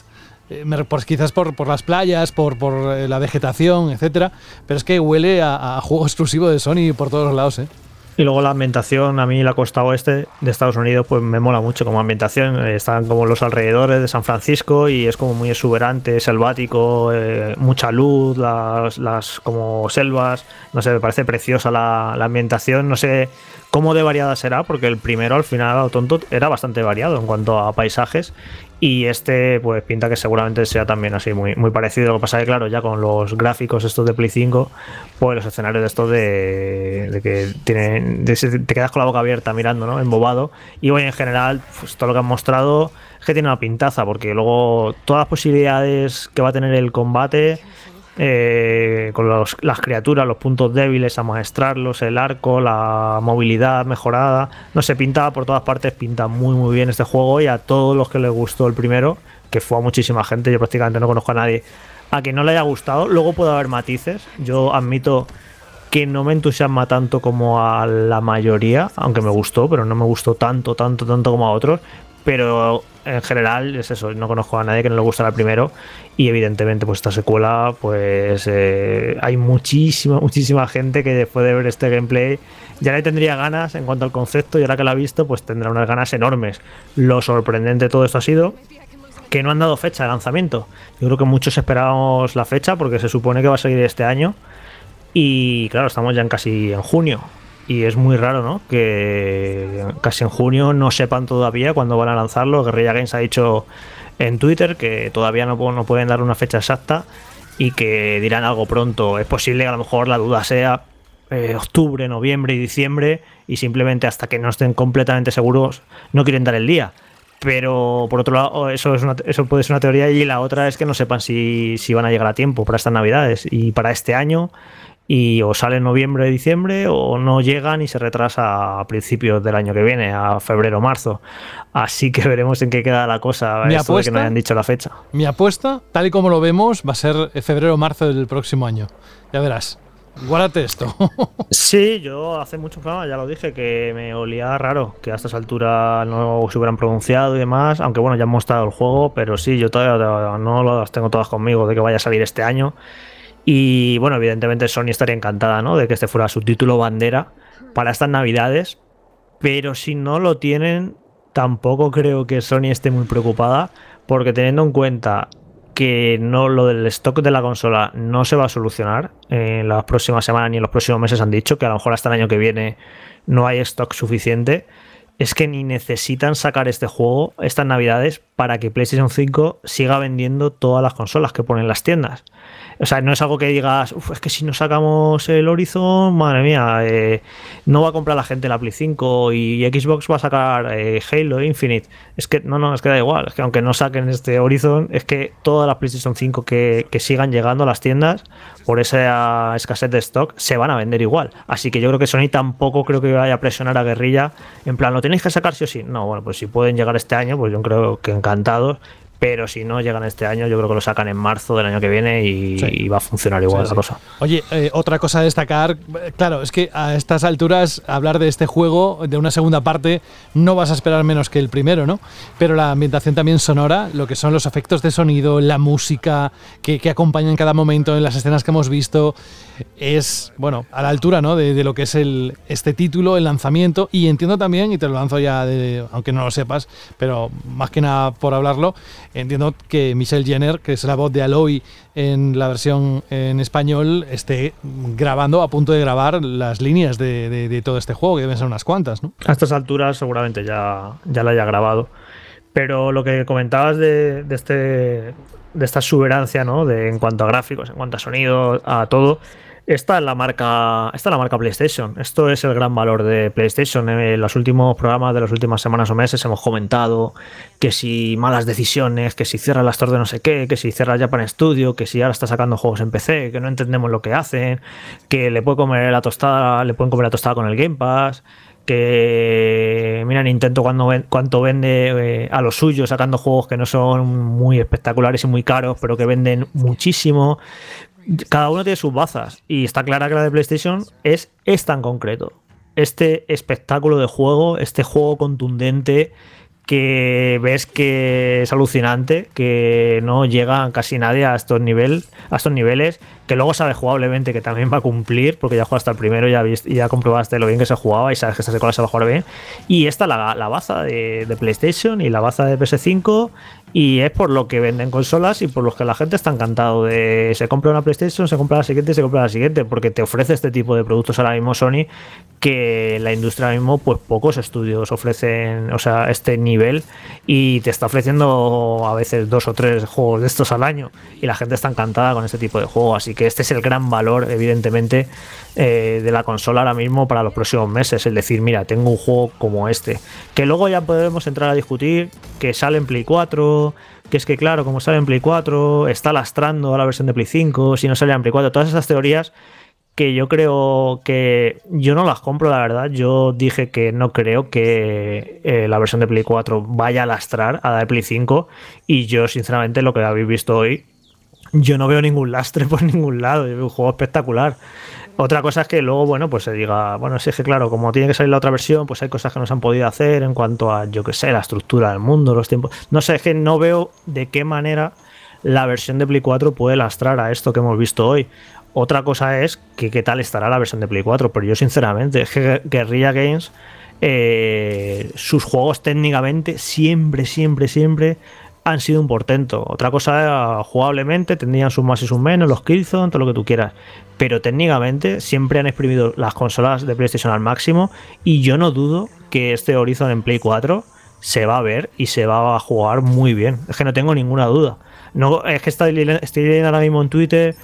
Eh, quizás por, las playas, por, eh, la vegetación, etcétera, pero es que huele a, juego exclusivo de Sony por todos lados, ¿eh? Y luego la ambientación, a mí la costa oeste de Estados Unidos, pues me mola mucho como ambientación. Están como los alrededores de San Francisco y es como muy exuberante, selvático, mucha luz, las, como selvas. No sé, me parece preciosa la, ambientación. No sé cómo de variada será, porque el primero al final, tonto, era bastante variado en cuanto a paisajes y este, pues pinta que seguramente sea también así, muy, muy parecido. Lo que pasa es que, claro, ya con los gráficos estos de Play 5, pues los escenarios de estos de, que tienen, te quedas con la boca abierta mirando, ¿no? Embobado. Y hoy en general, pues todo lo que han mostrado es que tiene una pintaza, porque luego todas las posibilidades que va a tener el combate eh, con las criaturas, los puntos débiles, a maestrarlos, el arco, la movilidad mejorada. No sé, pinta por todas partes, pinta muy muy bien este juego y a todos los que les gustó el primero, que fue a muchísima gente, yo prácticamente no conozco a nadie, a quien no le haya gustado, luego puede haber matices. Yo admito que no me entusiasma tanto como a la mayoría, aunque me gustó, pero no me gustó tanto, tanto, tanto como a otros. Pero en general es eso, no conozco a nadie que no le gustara primero y evidentemente pues esta secuela pues eh, hay muchísima, muchísima gente que después de ver este gameplay ya le tendría ganas en cuanto al concepto y ahora que lo ha visto pues tendrá unas ganas enormes. Lo sorprendente de todo esto ha sido que no han dado fecha de lanzamiento. Yo creo que muchos esperábamos la fecha porque se supone que va a salir este año y claro, estamos ya en casi en junio y es muy raro, ¿no? Que casi en junio no sepan todavía cuándo van a lanzarlo. Guerrilla Games ha dicho en Twitter que todavía no, pu- no pueden dar una fecha exacta y que dirán algo pronto. Es posible que a lo mejor la duda sea eh, octubre, noviembre y diciembre y simplemente hasta que no estén completamente seguros no quieren dar el día. Pero por otro lado, eso, es una- eso puede ser una teoría y la otra es que no sepan si, si van a llegar a tiempo para estas navidades y para este año y o sale en noviembre, diciembre o no llegan y se retrasa a principios del año que viene, a febrero, marzo. Así que veremos en qué queda la cosa. Mi esto de que apuesta- no hayan dicho la fecha. Mi apuesta, tal y como lo vemos, va a ser febrero o marzo del próximo año. Ya verás. Guárdate esto. Sí, yo hace mucho programa ya lo dije que me olía raro que a estas alturas no se hubieran pronunciado y demás, aunque bueno, ya hemos mostrado el juego, pero sí, yo todavía no las tengo todas conmigo de que vaya a salir este año. Y bueno, evidentemente Sony estaría encantada, ¿no? De que este fuera su título bandera para estas navidades, pero si no lo tienen, tampoco creo que Sony esté muy preocupada, porque teniendo en cuenta que no lo del stock de la consola no se va a solucionar en las próximas semanas ni en los próximos meses han dicho que a lo mejor hasta el año que viene no hay stock suficiente es que ni necesitan sacar este juego estas navidades para que PlayStation 5 siga vendiendo todas las consolas que ponen en las tiendas. O sea, no es algo que digas, "Uf, es que si no sacamos el Horizon, madre mía, eh, no va a comprar la gente la Play 5 y Xbox va a sacar eh, Halo Infinite. Es que no, no, es que da igual. Es que aunque no saquen este Horizon, es que todas las PlayStation 5 que, que sigan llegando a las tiendas por esa escasez de stock se van a vender igual. Así que yo creo que Sony tampoco creo que vaya a presionar a Guerrilla. En plan, ¿lo tenéis que sacar sí o sí? No, bueno, pues si pueden llegar este año, pues yo creo que encantados. Pero si no llegan este año, yo creo que lo sacan en marzo del año que viene y, Sí. y va a funcionar igual Sí, la sí. cosa. Oye, eh, otra cosa a destacar, claro, es que a estas alturas hablar de este juego, de una segunda parte, no vas a esperar menos que el primero, ¿no? Pero la ambientación también sonora, lo que son los efectos de sonido, la música que, que acompaña en cada momento en las escenas que hemos visto, es, bueno, a la altura, ¿no? De, lo que es el, este título, el lanzamiento, y entiendo también, y te lo lanzo ya, de- aunque no lo sepas, pero más que nada por hablarlo, entiendo que Michelle Jenner, que es la voz de Aloy en la versión en español, esté grabando, a punto de grabar las líneas de todo este juego, que deben ser unas cuantas, ¿no? A estas alturas seguramente ya, ya la haya grabado. Pero lo que comentabas de, de este, de esta exuberancia, ¿no? De, en cuanto a gráficos, en cuanto a sonido, a todo. Esta es la marca, esta es la marca PlayStation. Esto es el gran valor de PlayStation. En los últimos programas de las últimas semanas o meses hemos comentado que si malas decisiones, que si cierra el store de no sé qué, que si cierra Japan Studio, que si ahora está sacando juegos en PC, que no entendemos lo que hacen, que le puede comer la tostada, le pueden comer la tostada con el Game Pass, que mira Nintendo cuando cuánto vende eh, a los suyos sacando juegos que no son muy espectaculares y muy caros pero que venden muchísimo cada uno tiene sus bazas y está clara que la de PlayStation es esta en concreto este espectáculo de juego este juego contundente que ves que es alucinante, que no llega casi nadie a estos, a estos niveles, que luego sabes jugablemente que también va a cumplir, porque ya jugaste al primero ya, ya comprobaste lo bien que se jugaba y sabes que esta secuela se va a jugar bien. Y esta es la, la baza de, de PlayStation y la baza de PS5, y es por lo que venden consolas y por lo que la gente está encantado de se compra una PlayStation, se compra la siguiente, se compra la siguiente, porque te ofrece este tipo de productos ahora mismo Sony que la industria ahora mismo pues pocos estudios ofrecen, o sea, este nivel y te está ofreciendo a veces dos o tres juegos de estos al año y la gente está encantada con este tipo de juego, así que este es el gran valor evidentemente eh, de la consola ahora mismo para los próximos meses, el decir, mira, tengo un juego como este, que luego ya podemos entrar a discutir que sale en Play 4, que es que claro, como sale en Play 4, está lastrando a la versión de Play 5, si no sale en Play 4, todas esas teorías que yo creo que yo no las compro, la verdad. Yo dije que no creo que eh, la versión de Play 4 vaya a lastrar a la de Play 5 y yo sinceramente lo que habéis visto hoy, yo no veo ningún lastre por ningún lado, yo veo un juego espectacular. Otra cosa es que luego, bueno, pues se diga, bueno, si es que claro, como tiene que salir la otra versión, pues hay cosas que no se han podido hacer en cuanto a, yo qué sé, la estructura del mundo, los tiempos. No sé, es que no veo de qué manera la versión de Play 4 puede lastrar a esto que hemos visto hoy. Otra cosa es que qué tal estará la versión de Play 4, pero yo sinceramente, es que Guerrilla Games, eh, sus juegos técnicamente siempre, siempre, siempre han sido un portento. Otra cosa, jugablemente, tendrían sus más y sus menos, los Killzone, todo lo que tú quieras. Pero técnicamente siempre han exprimido las consolas de PlayStation al máximo y yo no dudo que este Horizon en Play 4 se va a ver y se va a jugar muy bien. Es que no tengo ninguna duda. No, es que estoy, estoy leyendo ahora mismo en Twitter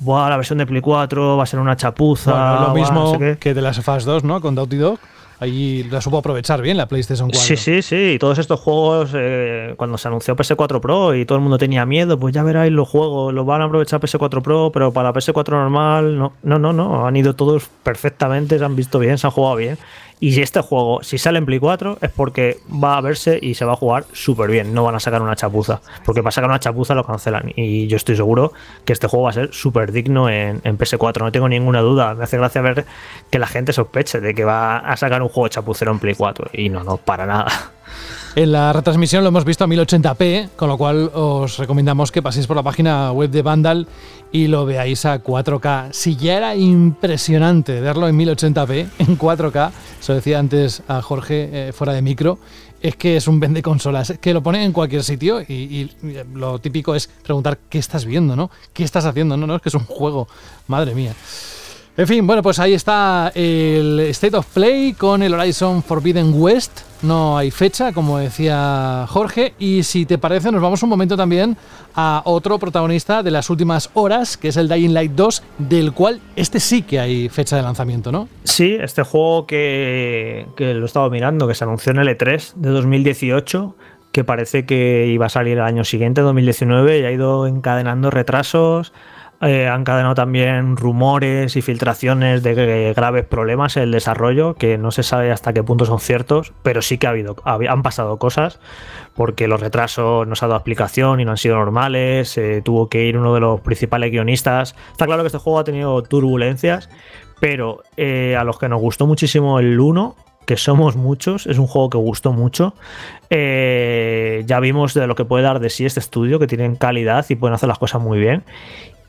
Buah, la versión de Play 4 va a ser una chapuza. Bueno, lo buah, mismo no sé qué. que de las Fast 2, ¿no? Con Naughty Dog. Ahí la supo aprovechar bien la PlayStation 4. Sí, sí, sí. Y todos estos juegos, eh, cuando se anunció PS4 Pro y todo el mundo tenía miedo, pues ya veráis los juegos, los van a aprovechar PS4 Pro, pero para PS4 normal, no, no, no, no. Han ido todos perfectamente, se han visto bien, se han jugado bien. Y si este juego, si sale en Play 4, es porque va a verse y se va a jugar súper bien. No van a sacar una chapuza. Porque para sacar una chapuza lo cancelan. Y yo estoy seguro que este juego va a ser súper digno en, en PS4. No tengo ninguna duda. Me hace gracia ver que la gente sospeche de que va a sacar un juego chapucero en Play 4. Y no, no, para nada. En la retransmisión lo hemos visto a 1080p, con lo cual os recomendamos que paséis por la página web de Vandal y lo veáis a 4K. Si ya era impresionante verlo en 1080p, en 4K, eso decía antes a Jorge eh, fuera de micro, es que es un vende consolas, que lo ponen en cualquier sitio y, y lo típico es preguntar qué estás viendo, ¿no? ¿Qué estás haciendo? No, no, es que es un juego. Madre mía. En fin, bueno, pues ahí está el State of Play con el Horizon Forbidden West. No hay fecha, como decía Jorge. Y si te parece, nos vamos un momento también a otro protagonista de las últimas horas, que es el Dying Light 2, del cual este sí que hay fecha de lanzamiento, ¿no? Sí, este juego que, que lo he estado mirando, que se anunció en el E3 de 2018, que parece que iba a salir el año siguiente, 2019, y ha ido encadenando retrasos. Eh, han encadenado también rumores y filtraciones de graves problemas en el desarrollo, que no se sabe hasta qué punto son ciertos, pero sí que ha habido, hab- han pasado cosas, porque los retrasos no se ha dado explicación y no han sido normales, tuvo que ir uno de los principales guionistas. Está claro que este juego ha tenido turbulencias, pero eh, a los que nos gustó muchísimo el 1, que somos muchos, es un juego que gustó mucho. Eh, ya vimos de lo que puede dar de sí este estudio, que tienen calidad y pueden hacer las cosas muy bien.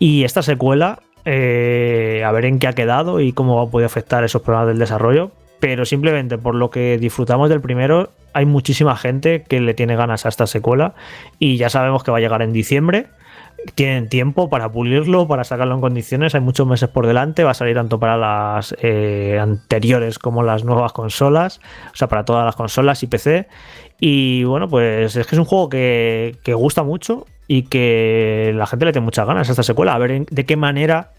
Y esta secuela, eh, a ver en qué ha quedado y cómo poder afectar esos problemas del desarrollo. Pero simplemente por lo que disfrutamos del primero, hay muchísima gente que le tiene ganas a esta secuela. Y ya sabemos que va a llegar en diciembre. Tienen tiempo para pulirlo, para sacarlo en condiciones. Hay muchos meses por delante. Va a salir tanto para las eh, anteriores como las nuevas consolas. O sea, para todas las consolas y PC. Y bueno, pues es que es un juego que, que gusta mucho y que la gente le tiene muchas ganas a esta secuela. A ver de qué manera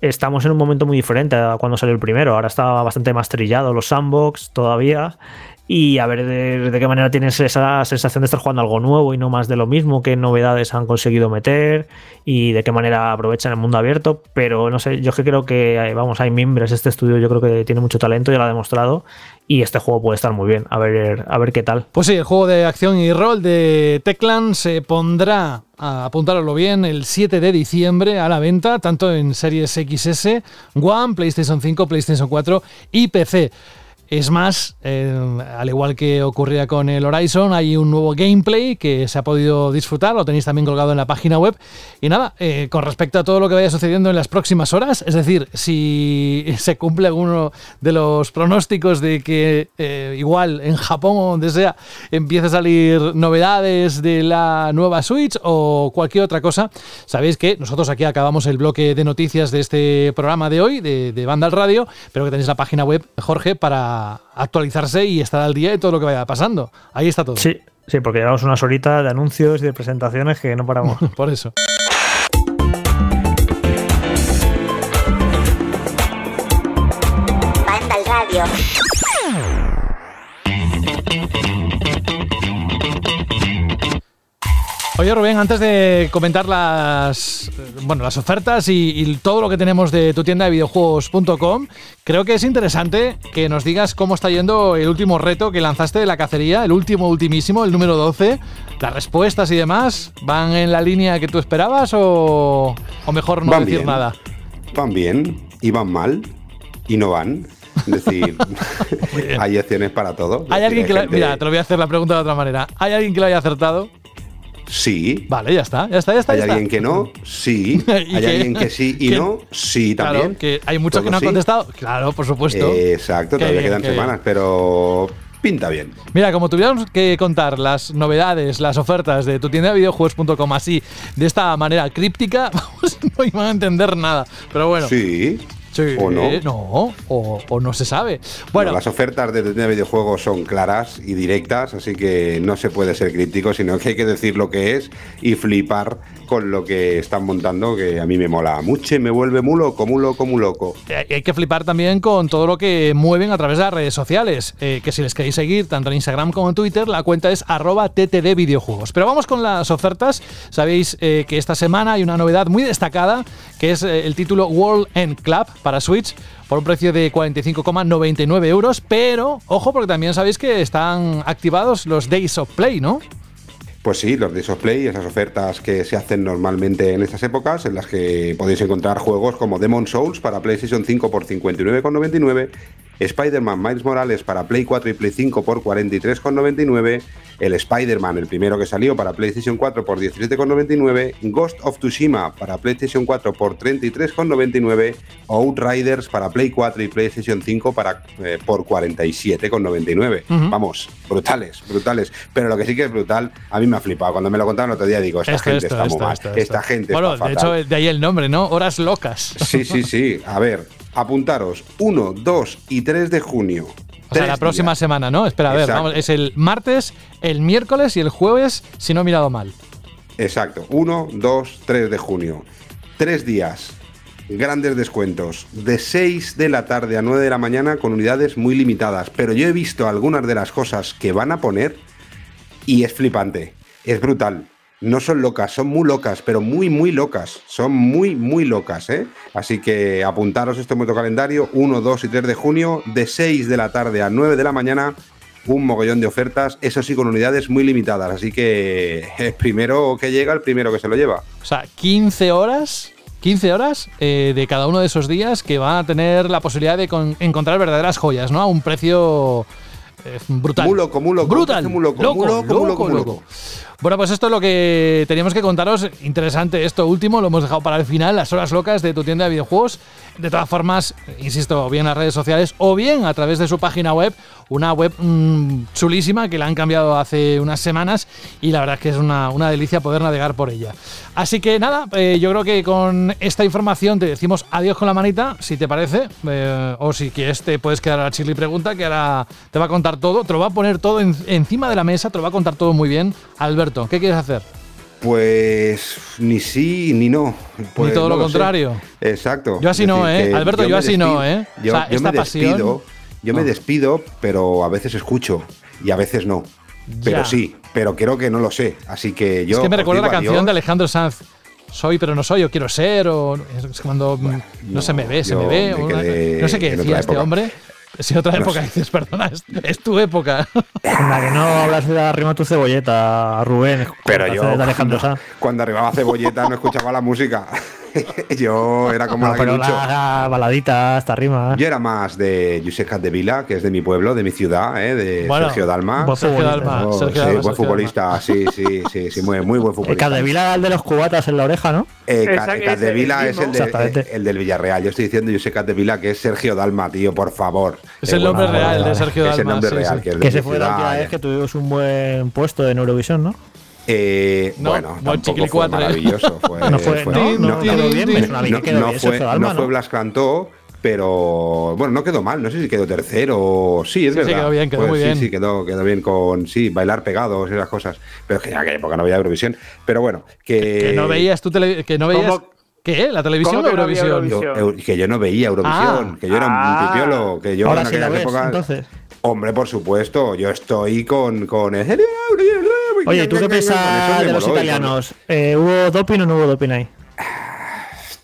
estamos en un momento muy diferente a cuando salió el primero. Ahora está bastante más trillado los sandbox todavía. Y a ver de, qué manera tienes esa sensación de estar jugando algo nuevo y no más de lo mismo, qué novedades han conseguido meter y de qué manera aprovechan el mundo abierto. Pero no sé, yo que creo que, eh, vamos, hay miembros, este estudio yo creo que tiene mucho talento, ya lo ha demostrado. Y este juego puede estar muy bien, a ver, a ver qué tal. Pues sí, el juego de acción y rol de Teclan se pondrá, a apuntároslo bien, el 7 de diciembre a la venta, tanto en series XS, One, PlayStation 5, PlayStation 4 y PC. Es más, eh, al igual que ocurría con el Horizon, hay un nuevo gameplay que se ha podido disfrutar, lo tenéis también colgado en la página web. Y nada, eh, con respecto a todo lo que vaya sucediendo en las próximas horas, es decir, si se cumple alguno de los pronósticos de que eh, igual en Japón o donde sea empieza a salir novedades de la nueva Switch o cualquier otra cosa, sabéis que nosotros aquí acabamos el bloque de noticias de este programa de hoy, de, de Banda al Radio, pero que tenéis la página web, Jorge, para actualizarse y estar al día de todo lo que vaya pasando. Ahí está todo. Sí, sí, porque llevamos unas horitas de anuncios y de presentaciones que no paramos. Por eso. Banda al radio. Oye Rubén, antes de comentar las bueno las ofertas y, y todo lo que tenemos de tu tienda de videojuegos.com, creo que es interesante que nos digas cómo está yendo el último reto que lanzaste de la cacería, el último ultimísimo, el número 12. Las respuestas y demás, ¿van en la línea que tú esperabas o, o mejor no Van decir bien. nada? Van bien y van mal y no van. Es decir, hay opciones para todo. ¿Hay decir, alguien que gente- Mira, te lo voy a hacer la pregunta de otra manera. ¿Hay alguien que lo haya acertado? Sí. Vale, ya está, ya está, ya está. ¿Hay ya está. alguien que no? Sí. ¿Y ¿Hay que- alguien que sí y que- no? Sí, Claro, también. que hay muchos que no han contestado. Claro, por supuesto. Exacto, todavía bien, quedan bien. semanas, pero pinta bien. Mira, como tuviéramos que contar las novedades, las ofertas de tu tienda de videojuegos.com así, de esta manera críptica, vamos, no iban a entender nada. Pero bueno. Sí. Sí, ¿O no? no, o, o no se sabe. Bueno, No, las ofertas de, de videojuegos son claras y directas, así que no se puede ser crítico, sino que hay que decir lo que es y flipar con lo que están montando, que a mí me mola mucho, y me vuelve muy loco, muy loco, muy loco. hay hay que flipar también con todo lo que mueven a través de las redes sociales. eh, que si les queréis seguir, tanto en Instagram como en Twitter, la cuenta es arroba ttd videojuegos. Pero vamos con las ofertas. Sabéis eh, que esta semana hay una novedad muy destacada, que es eh, el título World End Club para Switch, por un precio de 45,99 euros. Pero, ojo, porque también sabéis que están activados los Days of Play, ¿no? Pues sí, los Days of Play, esas ofertas que se hacen normalmente en estas épocas, en las que podéis encontrar juegos como Demon Souls para PlayStation 5 por 59,99, Spider-Man Miles Morales para Play 4 y Play 5 por 43,99, el Spider-Man, el primero que salió para PlayStation 4 por 17,99, Ghost of Tsushima para PlayStation 4 por 33,99, Outriders para Play 4 y PlayStation 5 para, eh, por 47,99. Ujú. Vamos, brutales, brutales. Pero lo que sí que es brutal, a mí me ha flipado. Cuando me lo contaron el otro día, digo, esta Esto, gente esto, está esto, muy mal. Esta gente Bueno, está de fatal. hecho, de ahí el nombre, ¿no? Horas locas. Sí, sí, sí. A ver, apuntaros 1, 2 y 3 de junio. O sea, la próxima días. semana, ¿no? Espera, a ver, Exacto. vamos, es el martes, el miércoles y el jueves, si no he mirado mal. Exacto, 1, 2, 3 de junio. Tres días. Grandes descuentos. De 6 de la tarde a 9 de la mañana con unidades muy limitadas. Pero yo he visto algunas de las cosas que van a poner y es flipante. Es brutal. No son locas, son muy locas, pero muy, muy locas. Son muy, muy locas, ¿eh? Así que apuntaros este moto calendario, 1, 2 y 3 de junio, de 6 de la tarde a 9 de la mañana, un mogollón de ofertas, eso sí, con unidades muy limitadas. Así que el primero que llega, el primero que se lo lleva. O sea, 15 horas, 15 horas eh, de cada uno de esos días que van a tener la posibilidad de con- encontrar verdaderas joyas, ¿no? A un precio eh, brutal. Muy loco, muy loco, Brutal. muy loco, muy loco, muy loco, muy loco. Bueno, pues esto es lo que teníamos que contaros. Interesante esto último, lo hemos dejado para el final, las horas locas de tu tienda de videojuegos. De todas formas, insisto, o bien en las redes sociales o bien a través de su página web, una web mm, chulísima que la han cambiado hace unas semanas y la verdad es que es una, una delicia poder navegar por ella. Así que nada, eh, yo creo que con esta información te decimos adiós con la manita, si te parece, eh, o si quieres te puedes quedar a la chili pregunta que ahora te va a contar todo, te lo va a poner todo en- encima de la mesa, te lo va a contar todo muy bien. Alberto, ¿qué quieres hacer? Pues ni sí ni no. Pues, todo lo sé. contrario. Exacto. Yo así no, ¿eh? Alberto, yo así no, ¿eh? Yo, O sea, yo esta me pasión- despido, yo me No. despido, pero a veces escucho y a veces no. Pero Ya. sí, pero creo que no lo sé. Así que yo. es que me recuerda la canción adiós. de Alejandro Sanz. Soy pero no soy, o quiero ser, o es cuando no, no, se me ve, se me ve. me o una- quedé no sé qué decía este hombre. Si otra No época sé. dices, perdona, es, es tu época. Anda, que no hablas de arriba tu cebolleta, Rubén. Pero yo, cuando, cuando arribaba cebolleta no escuchaba la música. yo era como No, la pero la baladita, hasta rima. Yo era más de Josep Capdevila, que es de mi pueblo, de mi ciudad, ¿eh? de Bueno, Sergio Dalma. buen Sergio futbolista. Dalma, Oh, Sergio sí, Dalma, buen Sergio futbolista, sí, sí, sí, sí, muy, muy buen El futbolista. Capdevila, el de los cubatas en la oreja, ¿no? Eh, Capdevila el es el, de- Exactamente. el del Villarreal. Yo estoy diciendo Josep Capdevila, que es Sergio Dalma, tío, por favor. Es Eh, el nombre real de Sergio Es el Dalma, nombre real, que es de se fue la última eh. vez que tuvimos un buen puesto en Eurovisión, ¿no? Eh, No, bueno, no, tampoco fue chiquilicuatre. maravilloso. Fue, No fue- no, fue. Blas Cantó, pero bueno, no quedó mal. No sé si quedó tercero. Sí, es Sí, sí, verdad. quedó bien, quedó Pues muy sí, bien. Sí, quedó, quedó bien con sí, bailar pegados y esas cosas. Pero es que en aquella época no había Eurovisión. Pero bueno, que. que no veías tú tele- que no veías ¿Cómo? ¿Qué? ¿La televisión o ¿Cómo que no había Eurovisión? yo- Eurovisión? eu- que yo no veía Eurovisión, Ah. que yo era Ah. un pipiolo, que yo Ahora en sí la aquellas ves, épocas. entonces. Hombre, por supuesto, yo estoy con, con el. Oye, ¿tú qué piensas de los italianos? Eh, ¿Hubo doping o no hubo doping ahí?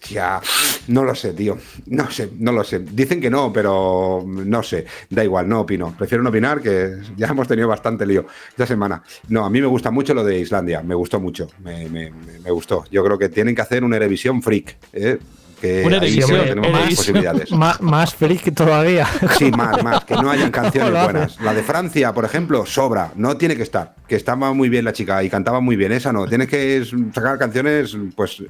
Hostia, no lo sé, tío. No sé, no lo sé. Dicen que no, pero no sé. Da igual, no opino. Prefiero no opinar, que ya hemos tenido bastante lío esta semana. No, a mí me gusta mucho lo de Islandia. Me gustó mucho. Me- me gustó. Yo creo que tienen que hacer una revisión freak. ¿eh? Que Una tenemos más posibilidades. Más, más freak todavía. Sí, más, más, que no hayan canciones buenas. La de Francia, por ejemplo, sobra, no tiene que estar. Que estaba muy bien la chica y cantaba muy bien, esa no. Tienes que sacar canciones, pues,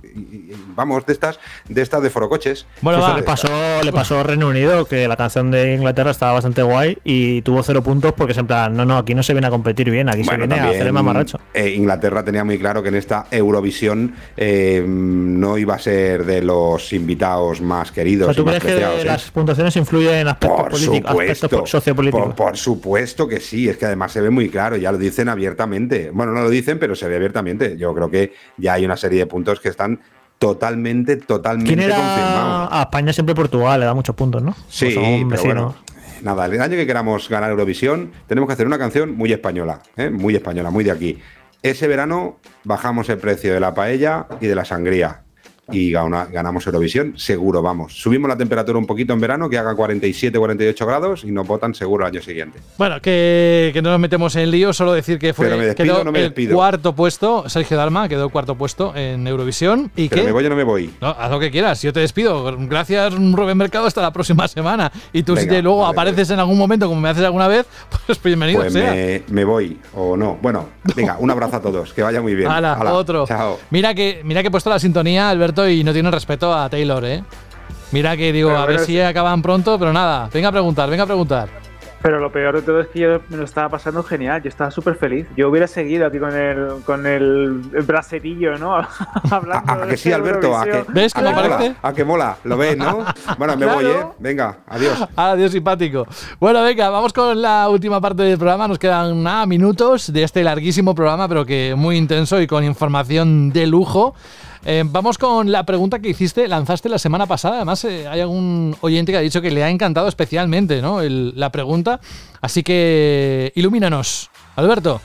vamos, de estas, de estas de forocoches. Bueno, va, le pasó, le pasó a Reino Unido que la canción de Inglaterra estaba bastante guay y tuvo cero puntos porque es en plan, no, no, aquí no se viene a competir bien, aquí se viene a hacer el mamarracho. eh, Inglaterra tenía muy claro que en esta Eurovisión eh, no iba a ser de los invitados más O queridos sea, y ¿tú más crees que preciados. ¿eh? las puntuaciones influyen en aspectos Por políticos, aspectos supuesto, sociopolíticos? por, por supuesto que sí, es que además se ve muy claro, ya lo dicen abiertamente. Bueno, no lo dicen, pero se ve abiertamente. Yo creo que ya hay una serie de puntos que están totalmente, totalmente ¿Quién era confirmados. a España siempre Portugal? Le da muchos puntos, ¿no? Sí, Pues pero bueno. Nada, el año que queramos ganar Eurovisión, tenemos que hacer una canción muy española, ¿eh? muy española, muy de aquí. Ese verano bajamos el precio de la paella y de la sangría. Y gana- ganamos Eurovisión, seguro, vamos. Subimos la temperatura un poquito en verano, que haga 47, 48 grados y nos votan seguro el año siguiente. Bueno, que, que no nos metemos en lío, solo decir que fue Pero me despido quedó o no me el cuarto puesto, Sergio Dalma quedó cuarto puesto en Eurovisión y Pero que me voy o no me voy. No, haz lo que quieras, yo te despido. Gracias, Rubén Mercado, hasta la próxima semana. Y tú, si te luego vale, apareces en algún momento, como me haces alguna vez, pues bienvenido Pues sea. me, me voy o no. Bueno, venga, un abrazo a todos, que vaya muy bien. Hala, Hala, otro. Chao. Mira que, mira que he puesto la sintonía, Alberto, y no tiene respeto a Taylor, ¿eh? Mira que digo, Pero a ver si sí. acaban pronto, pero nada. Venga a preguntar, venga a preguntar. Pero lo peor de todo es que yo me lo estaba pasando genial, yo estaba súper feliz. Yo hubiera seguido aquí con el, con el, el bracerillo, ¿no? Hablando A, a de que sí, Alberto, a que. ¿Ves a cómo que mola, parece? a que mola, lo ves, ¿no? Bueno, me voy, ¿eh? Venga, adiós. Adiós, simpático. Bueno, venga, vamos con la última parte del programa. Nos quedan nada, minutos de este larguísimo programa, pero que muy intenso y con información de lujo. Eh, vamos con la pregunta que hiciste, lanzaste la semana pasada. Además, eh, hay algún oyente que ha dicho que le ha encantado especialmente ¿no? La pregunta. Así que ilumínanos. Alberto.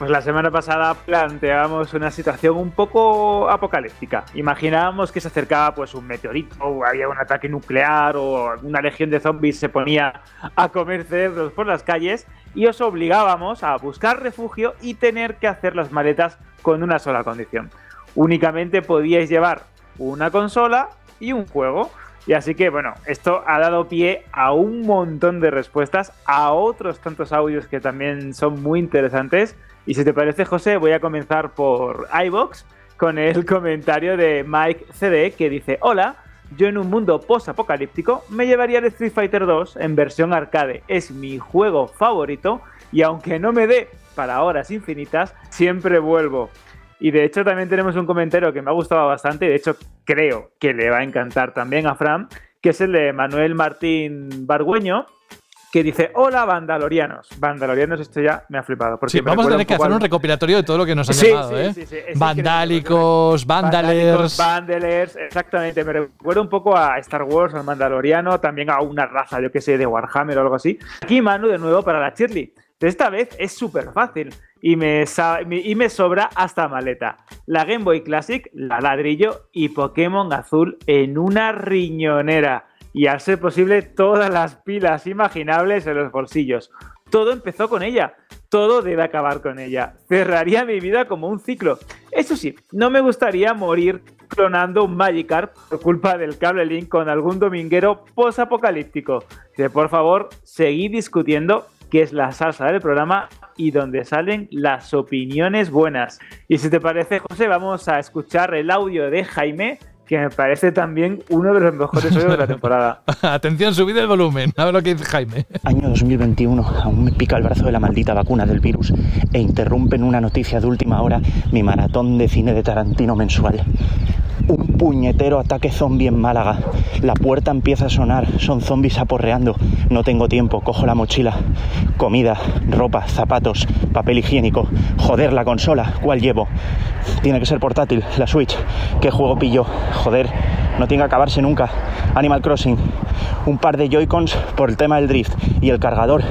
Pues la semana pasada planteábamos una situación un poco apocalíptica. Imaginábamos que se acercaba pues un meteorito, o había un ataque nuclear, o una legión de zombies se ponía a comer cerebros por las calles, y os obligábamos a buscar refugio y tener que hacer las maletas con una sola condición. Únicamente podíais llevar una consola y un juego. Y así que, bueno, esto ha dado pie a un montón de respuestas, a otros tantos audios que también son muy interesantes. Y si te parece, José, voy a comenzar por iBox con el comentario de Mike CD que dice: Hola, yo en un mundo post-apocalíptico me llevaría el Street Fighter 2 en versión arcade. Es mi juego favorito y aunque no me dé para horas infinitas, siempre vuelvo. Y de hecho también tenemos un comentario que me ha gustado bastante, y de hecho creo que le va a encantar también a Fran, que es el de Manuel Martín Bargüeño, que dice, hola Vandalorianos. Vandalorianos, esto ya me ha flipado. Porque Sí, vamos a tener que hacer al- un recopilatorio de todo lo que nos han Sí, llamado, sí, ¿eh? sí, sí, es Vandálicos, vandalers. Vandalers, exactamente. Me recuerda un poco a Star Wars, al Mandaloriano, también a una raza, yo que sé, de Warhammer o algo así. Aquí Manu de nuevo para la Shirley. Esta vez es súper fácil y me, y me sobra hasta maleta. La Game Boy Classic, la ladrillo y Pokémon azul en una riñonera. Y al ser posible, todas las pilas imaginables en los bolsillos. Todo empezó con ella. Todo debe acabar con ella. Cerraría mi vida como un ciclo. Eso sí, no me gustaría morir clonando un Magikarp por culpa del cable link con algún dominguero post-apocalíptico. Que por favor, seguid discutiendo qué es la salsa del programa y donde salen las opiniones buenas. Y si te parece, José, vamos a escuchar el audio de Jaime, que me parece también uno de los mejores audios de la temporada. Atención, subid el volumen. A ver lo que dice Jaime. Año 2021, aún me pica el brazo de la maldita vacuna del virus e interrumpen una noticia de última hora mi maratón de cine de Tarantino mensual. Un puñetero ataque zombie en Málaga. La puerta empieza a sonar, son zombies aporreando. No tengo tiempo, cojo la mochila. Comida, ropa, zapatos, papel higiénico. Joder, la consola, ¿cuál llevo? Tiene que ser portátil, la Switch. ¿Qué juego pillo? Joder, no tiene que acabarse nunca. Animal Crossing. Un par de Joy-Cons por el tema del drift. Y el cargador.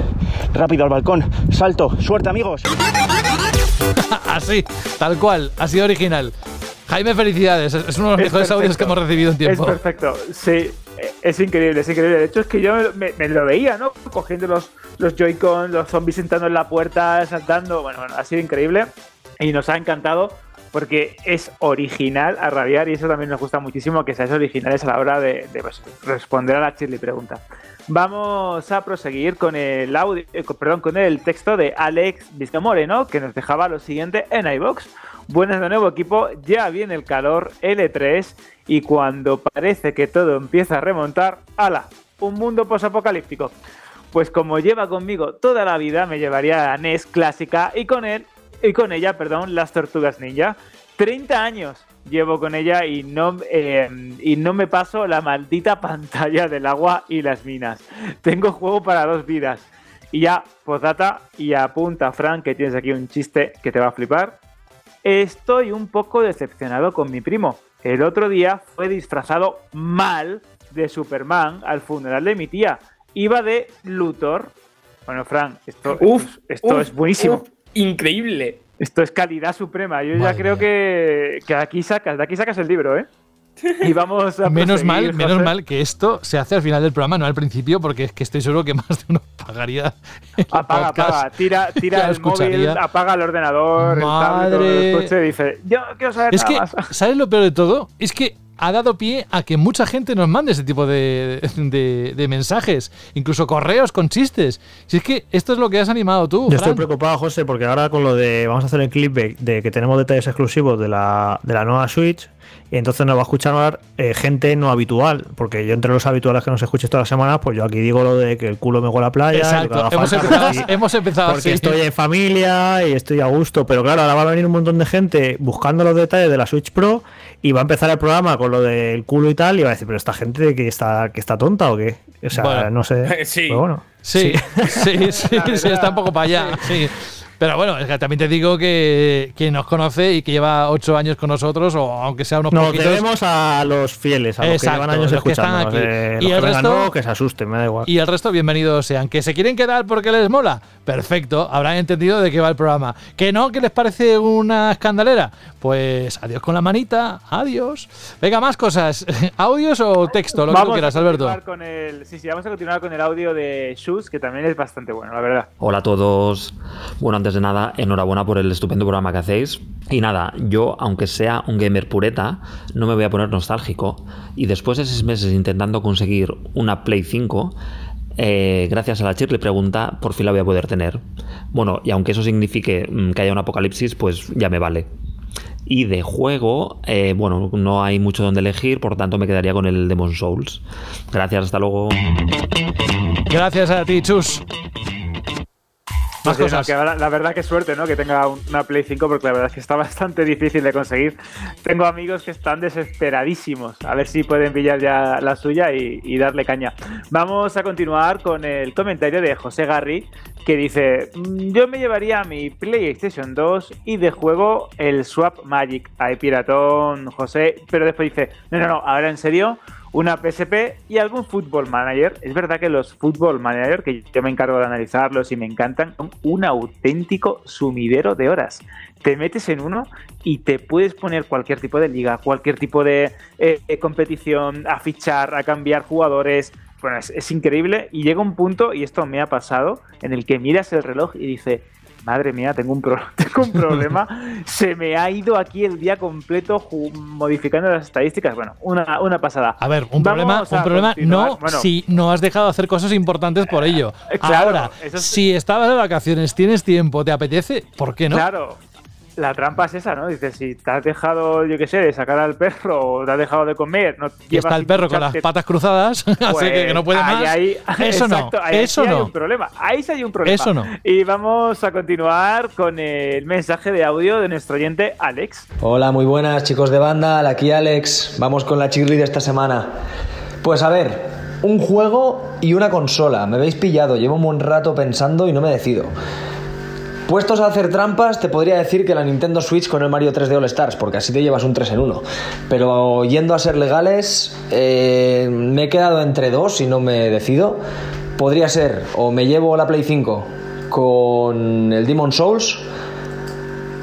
Rápido al balcón. Salto. Suerte, amigos. Así, tal cual. Ha sido original. Jaime, felicidades. Es uno de los Es mejores audios que hemos recibido en tiempo. Es perfecto, sí. Es increíble, es increíble. De hecho, es que yo me, me lo veía, ¿no? Cogiendo los, los Joy-Con, los zombies sentando en la puerta, saltando. Bueno, bueno, ha sido increíble y nos ha encantado porque es original a rabiar y eso también nos gusta muchísimo que seáis originales a la hora de, de, responder a la Shirley pregunta. Vamos a proseguir con el audio, eh, perdón, con el texto de Alex Vizcamoreno que nos dejaba lo siguiente en iBox. Buenas de nuevo equipo, ya viene el calor L3 y cuando parece que todo empieza a remontar, ¡ala! Un mundo posapocalíptico. Pues como lleva conmigo toda la vida, me llevaría a NES clásica y con él y con ella, perdón, las Tortugas Ninja. 30 años llevo con ella y no, eh, y no me paso la maldita pantalla del agua y las minas. Tengo juego para dos vidas. Y ya, postdata, y apunta, Frank, que tienes aquí un chiste que te va a flipar. Estoy un poco decepcionado con mi primo. El otro día fue disfrazado mal de Superman al funeral de mi tía. Iba de Luthor. Bueno, Frank, esto, Uf, esto uf, es buenísimo. uf, increíble. Esto es calidad suprema. Yo ya Madre creo que, que aquí sacas, de aquí sacas el libro, ¿eh? Y vamos a Menos mal, menos mal que esto se hace al final del programa, no al principio, porque es que estoy seguro que más de uno pagaría. el Apaga, podcast. apaga, tira, tira el móvil, apaga el ordenador, el tablet, Madre. el coche y dice, yo quiero saber Es que, más. ¿sabes lo peor de todo? Es que ha dado pie a que mucha gente nos mande ese tipo de, de- de mensajes, incluso correos con chistes. Si es que esto es lo que has animado tú. Yo estoy preocupado, José, porque ahora con lo de. Vamos a hacer el clip de, de que tenemos detalles exclusivos de la, de la nueva Switch. Y entonces nos va a escuchar eh, gente no habitual. Porque yo, entre los habituales que nos escuches todas las semanas, pues yo aquí digo lo de que el culo me huele a playa. Exacto, hemos falta, empezado, porque- hemos empezado porque así. estoy en familia y estoy a gusto. Pero claro, ahora va a venir un montón de gente buscando los detalles de la Switch Pro y va a empezar el programa con lo del culo y tal. Y va a decir, pero esta gente que está, que está tonta o qué. O sea, Bueno. no sé. Sí. Pero bueno. Sí, sí, sí, sí, está un poco para allá. Sí. Pero bueno, es que también te digo que quien nos conoce y que lleva ocho años con nosotros, o aunque sea unos Nos poquitos, debemos a los fieles, a los Exacto, que llevan años los que están escuchándonos. aquí. eh, Y los el que vengan resto- nuevos, que se asusten, me da igual. Y el resto, bienvenidos sean. Que se quieren quedar porque les mola. Perfecto, habrán entendido de qué va el programa. Que no, que les parece una escandalera. Pues adiós con la manita, adiós. Venga, más cosas. ¿Audios o texto? Lo que tú quieras, Alberto. continuar Con el, sí, sí, vamos a continuar con el audio de Shoes, que también es bastante bueno, la verdad. Hola a todos. Bueno, antes de nada, enhorabuena por el estupendo programa que hacéis. Y nada, yo, aunque sea un gamer pureta, no me voy a poner nostálgico. Y después de seis meses intentando conseguir una Play 5, eh, gracias a la Shirley pregunta, por fin la voy a poder tener. Bueno, y aunque eso signifique mm, que haya un apocalipsis, pues ya me vale. Y de juego, eh, bueno, no hay mucho donde elegir, por tanto me quedaría con el Demon Souls. Gracias, hasta luego. Gracias a ti, Chus. Más no, que la verdad que suerte, ¿no? Que tenga un- una Play 5, porque la verdad es que está bastante difícil de conseguir. Tengo amigos que están desesperadísimos. A ver si pueden pillar ya la suya y, y darle caña. Vamos a continuar con el comentario de José Garri, que dice: "Mm, Yo me llevaría mi PlayStation 2 y de juego el Swap Magic. Ay, piratón, José. Pero después dice: No, no, no, ahora en serio una PSP y algún Football Manager. Es verdad que los Football Manager, que yo me encargo de analizarlos y me encantan, son un auténtico sumidero de horas. Te metes en uno y te puedes poner cualquier tipo de liga, cualquier tipo de eh, eh, competición, a fichar, a cambiar jugadores. Bueno, es, es increíble y llega un punto, y esto me ha pasado, en el que miras el reloj y dice, madre mía, tengo un, pro- tengo un problema, se me ha ido aquí el día completo modificando las estadísticas. Bueno, una, una pasada. A ver, un Vamos problema, un problema no Bueno, si no has dejado de hacer cosas importantes por ello. eh, claro, Ahora, es- si estabas de vacaciones, tienes tiempo, te apetece, ¿por qué no? Claro. La trampa es esa, ¿no? Dices, si te has dejado, yo qué sé, de sacar al perro o te has dejado de comer, no Y está el perro con las patas cruzadas, así que, que no puede Pues, ahí- más. ahí- eso exacto, no, ahí eso sí hay no. un problema. Ahí sí hay un problema. Eso no. Y vamos a continuar con el mensaje de audio de nuestro oyente Alex. Hola, muy buenas chicos de banda, aquí Alex. Vamos con la cheerleader de esta semana. Pues a ver, un juego y una consola. Me habéis pillado, llevo un buen rato pensando y no me decido. Puestos a hacer trampas, te podría decir que la Nintendo Switch con el Mario 3D All Stars, porque así te llevas un 3 en 1. Pero yendo a ser legales, eh, me he quedado entre dos y no me decido. Podría ser, o me llevo la Play 5 con el Demon Souls,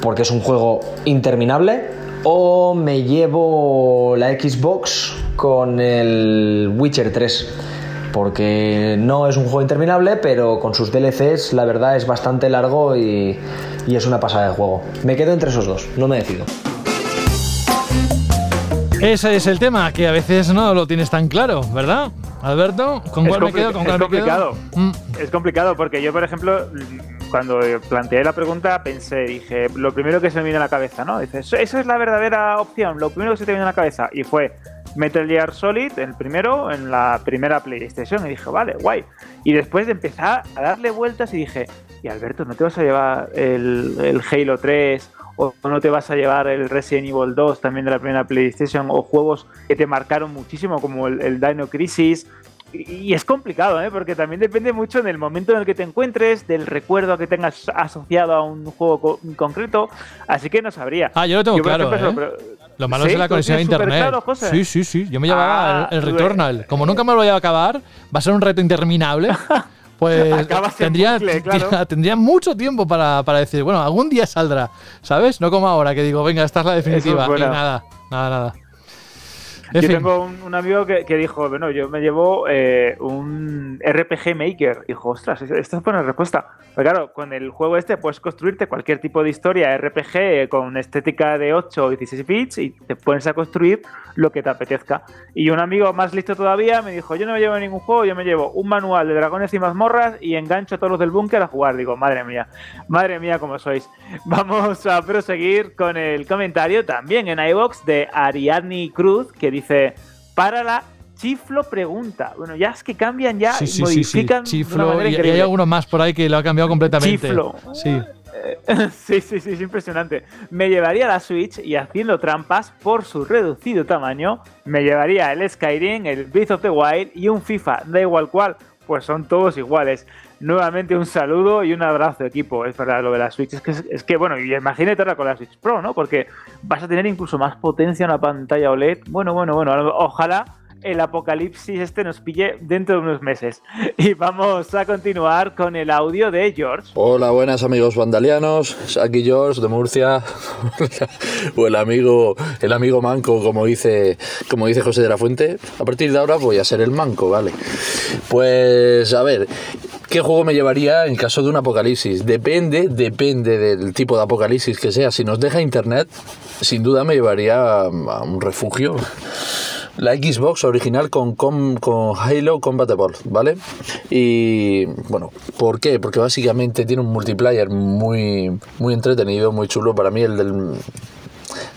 porque es un juego interminable, o me llevo la Xbox con el Witcher 3, porque no es un juego interminable, pero con sus DLCs la verdad es bastante largo y, y es una pasada de juego. Me quedo entre esos dos, no me decido. Ese es el tema, que a veces no lo tienes tan claro, ¿verdad? Alberto, ¿con Es cuál me quedo? ¿Con es cuál me quedo? complicado. Mm. Es complicado porque yo, por ejemplo, cuando planteé la pregunta pensé, dije, lo primero que se me vino a la cabeza, ¿no? Dice, "Eso- eso es la verdadera opción, lo primero que se te viene a la cabeza. Y fue Metal Gear Solid, el primero, en la primera PlayStation. Y dije, vale, guay. Y después de empezar a darle vueltas y dije, y Alberto, ¿no te vas a llevar el, el Halo 3? ¿O no te vas a llevar el Resident Evil 2 también de la primera PlayStation? ¿O juegos que te marcaron muchísimo como el, el Dino Crisis? Y es complicado, ¿eh? porque también depende mucho del momento en el que te encuentres, del recuerdo que tengas asociado a un juego co- concreto, así que no sabría. Ah, yo lo tengo claro, ejemplo, ¿eh? pero- Lo malo ¿Sí? es la ¿Tú conexión a internet. superclaro, José? Sí, sí, sí. Yo me llevaba Ah, el, el Returnal. Como nunca me lo voy a acabar, va a ser un reto interminable. Pues tendría, bucle, claro. tendría mucho tiempo para, para decir, bueno, algún día saldrá, ¿sabes? No como ahora que digo, venga, esta es la definitiva. Es y nada, nada, nada. En Yo fin. tengo un, un amigo que, que dijo, bueno, yo me llevo eh, un RPG Maker. Dijo, ostras, es- esta es buena respuesta. Pero claro, con el juego este puedes construirte cualquier tipo de historia RPG eh, con estética de 8 o 16 bits y te pones a construir lo que te apetezca. Y un amigo más listo todavía me dijo, yo no me llevo ningún juego, yo me llevo un manual de dragones y mazmorras y engancho a todos los del búnker a jugar. Digo, madre mía, madre mía, cómo sois. Vamos a proseguir con el comentario también en iVox de Ariadne Cruz que dice, para la chiflo pregunta. Bueno, ya es que cambian ya Sí, sí, sí, sí. modifican una Chiflo. Y, y hay algunos más por ahí que lo ha cambiado completamente. Chiflo. Sí. sí, sí, sí, es impresionante. Me llevaría la Switch y haciendo trampas por su reducido tamaño, me llevaría el Skyrim, el Breath of the Wild y un FIFA, da igual cual, pues son todos iguales. Nuevamente un saludo y un abrazo, equipo. Es verdad, lo de la Switch. Es que, es que bueno, y imagínate ahora con la Switch Pro, ¿no? Porque vas a tener incluso más potencia en la pantalla OLED. Bueno, bueno, bueno. Ojalá el apocalipsis este nos pille dentro de unos meses. Y vamos a continuar con el audio de George. Hola, buenas amigos vandalianos. Aquí George de Murcia. o el amigo, el amigo manco, como dice, como dice José de la Fuente. A partir de ahora voy a ser el manco, ¿vale? Pues a ver, ¿qué juego me llevaría en caso de un apocalipsis? Depende, depende del tipo de apocalipsis que sea. Si nos deja internet, sin duda me llevaría a un refugio la Xbox original con, con, con Halo ¿vale? Y bueno, ¿por qué? Porque básicamente tiene un multiplayer muy, muy entretenido, muy chulo. Para mí el del,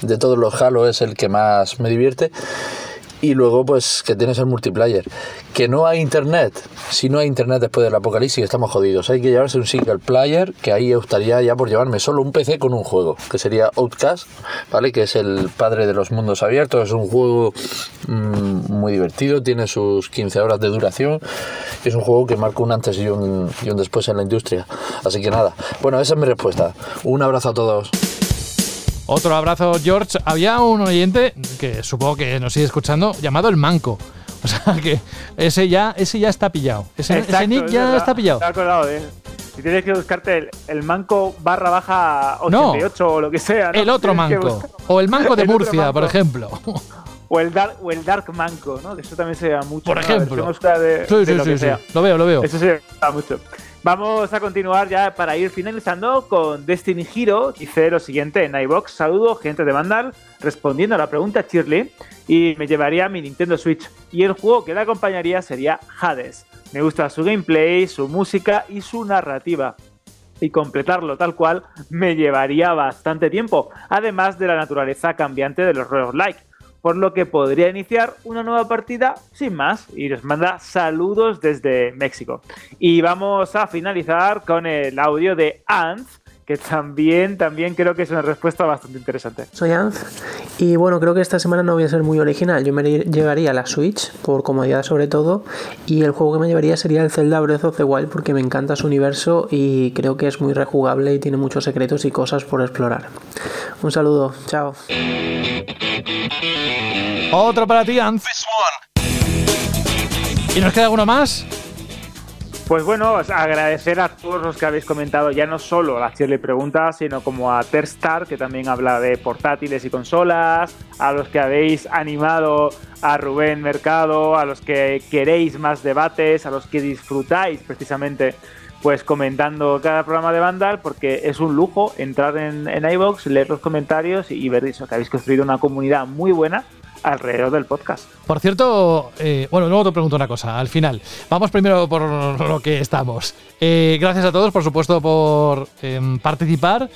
de todos los Halo es el que más me divierte. Y luego, pues, que tienes el multiplayer. Que no hay internet. Si no hay internet después del apocalipsis, estamos jodidos. Hay que llevarse un single player, que ahí estaría ya por llevarme solo un PC con un juego, que sería Outcast, ¿vale? Que es el padre de los mundos abiertos. Es un juego mm, muy divertido, tiene sus 15 horas de duración. Es un juego que marca un antes y un, y un después en la industria. Así que nada. Bueno, esa es mi respuesta. Un abrazo a todos. Otro abrazo, George. Había un oyente que supongo que nos sigue escuchando, llamado el Manco. O sea que ese ya, ese ya está pillado. Ese, nick ya está pillado. Acordado de él. Si tienes que buscarte el, el manco barra baja No. 88 o lo que sea. ¿no? El otro manco. O el manco de El Murcia, por ejemplo. O el, dark, o el Dark Manco, ¿no? Que eso también se llama mucho. Por ¿no? Ejemplo. de, Sí, de sí, lo sí, que sí. sea. Lo veo, lo veo. Eso se llama mucho. Vamos a continuar ya para ir finalizando con Destiny Hero. Dice lo siguiente en iBox. Saludo, gente de Vandal, respondiendo a la pregunta Shirley. Y me llevaría mi Nintendo Switch. Y el juego que le acompañaría sería Hades. Me gusta su gameplay, su música y su narrativa y completarlo tal cual me llevaría bastante tiempo, además de la naturaleza cambiante de los roguelike, por lo que podría iniciar una nueva partida sin más y nos manda saludos desde México. Y vamos a finalizar con el audio de Ant, que también, también creo que es una respuesta bastante interesante. Soy Anz y bueno, creo que esta semana no voy a ser muy original. Yo me llevaría la Switch, por comodidad sobre todo, y el juego que me llevaría sería el Zelda Breath of the Wild porque me encanta su universo y creo que es muy rejugable y tiene muchos secretos y cosas por explorar. Un saludo, chao. Otro para ti, Anz. ¿Y nos queda uno más? Pues bueno, agradecer a todos los que habéis comentado, ya no solo a Shirley Pregunta, sino como a Terstar, que también habla de portátiles y consolas, a los que habéis animado a Rubén Mercado, a los que queréis más debates, a los que disfrutáis precisamente pues comentando cada programa de Vandal, porque es un lujo entrar en, en iVoox, leer los comentarios y ver eso, que habéis construido una comunidad muy buena alrededor del podcast. Por cierto, eh, bueno, luego te pregunto una cosa, al final. Vamos primero por lo que estamos. Eh, gracias a todos, por supuesto, por em, participar.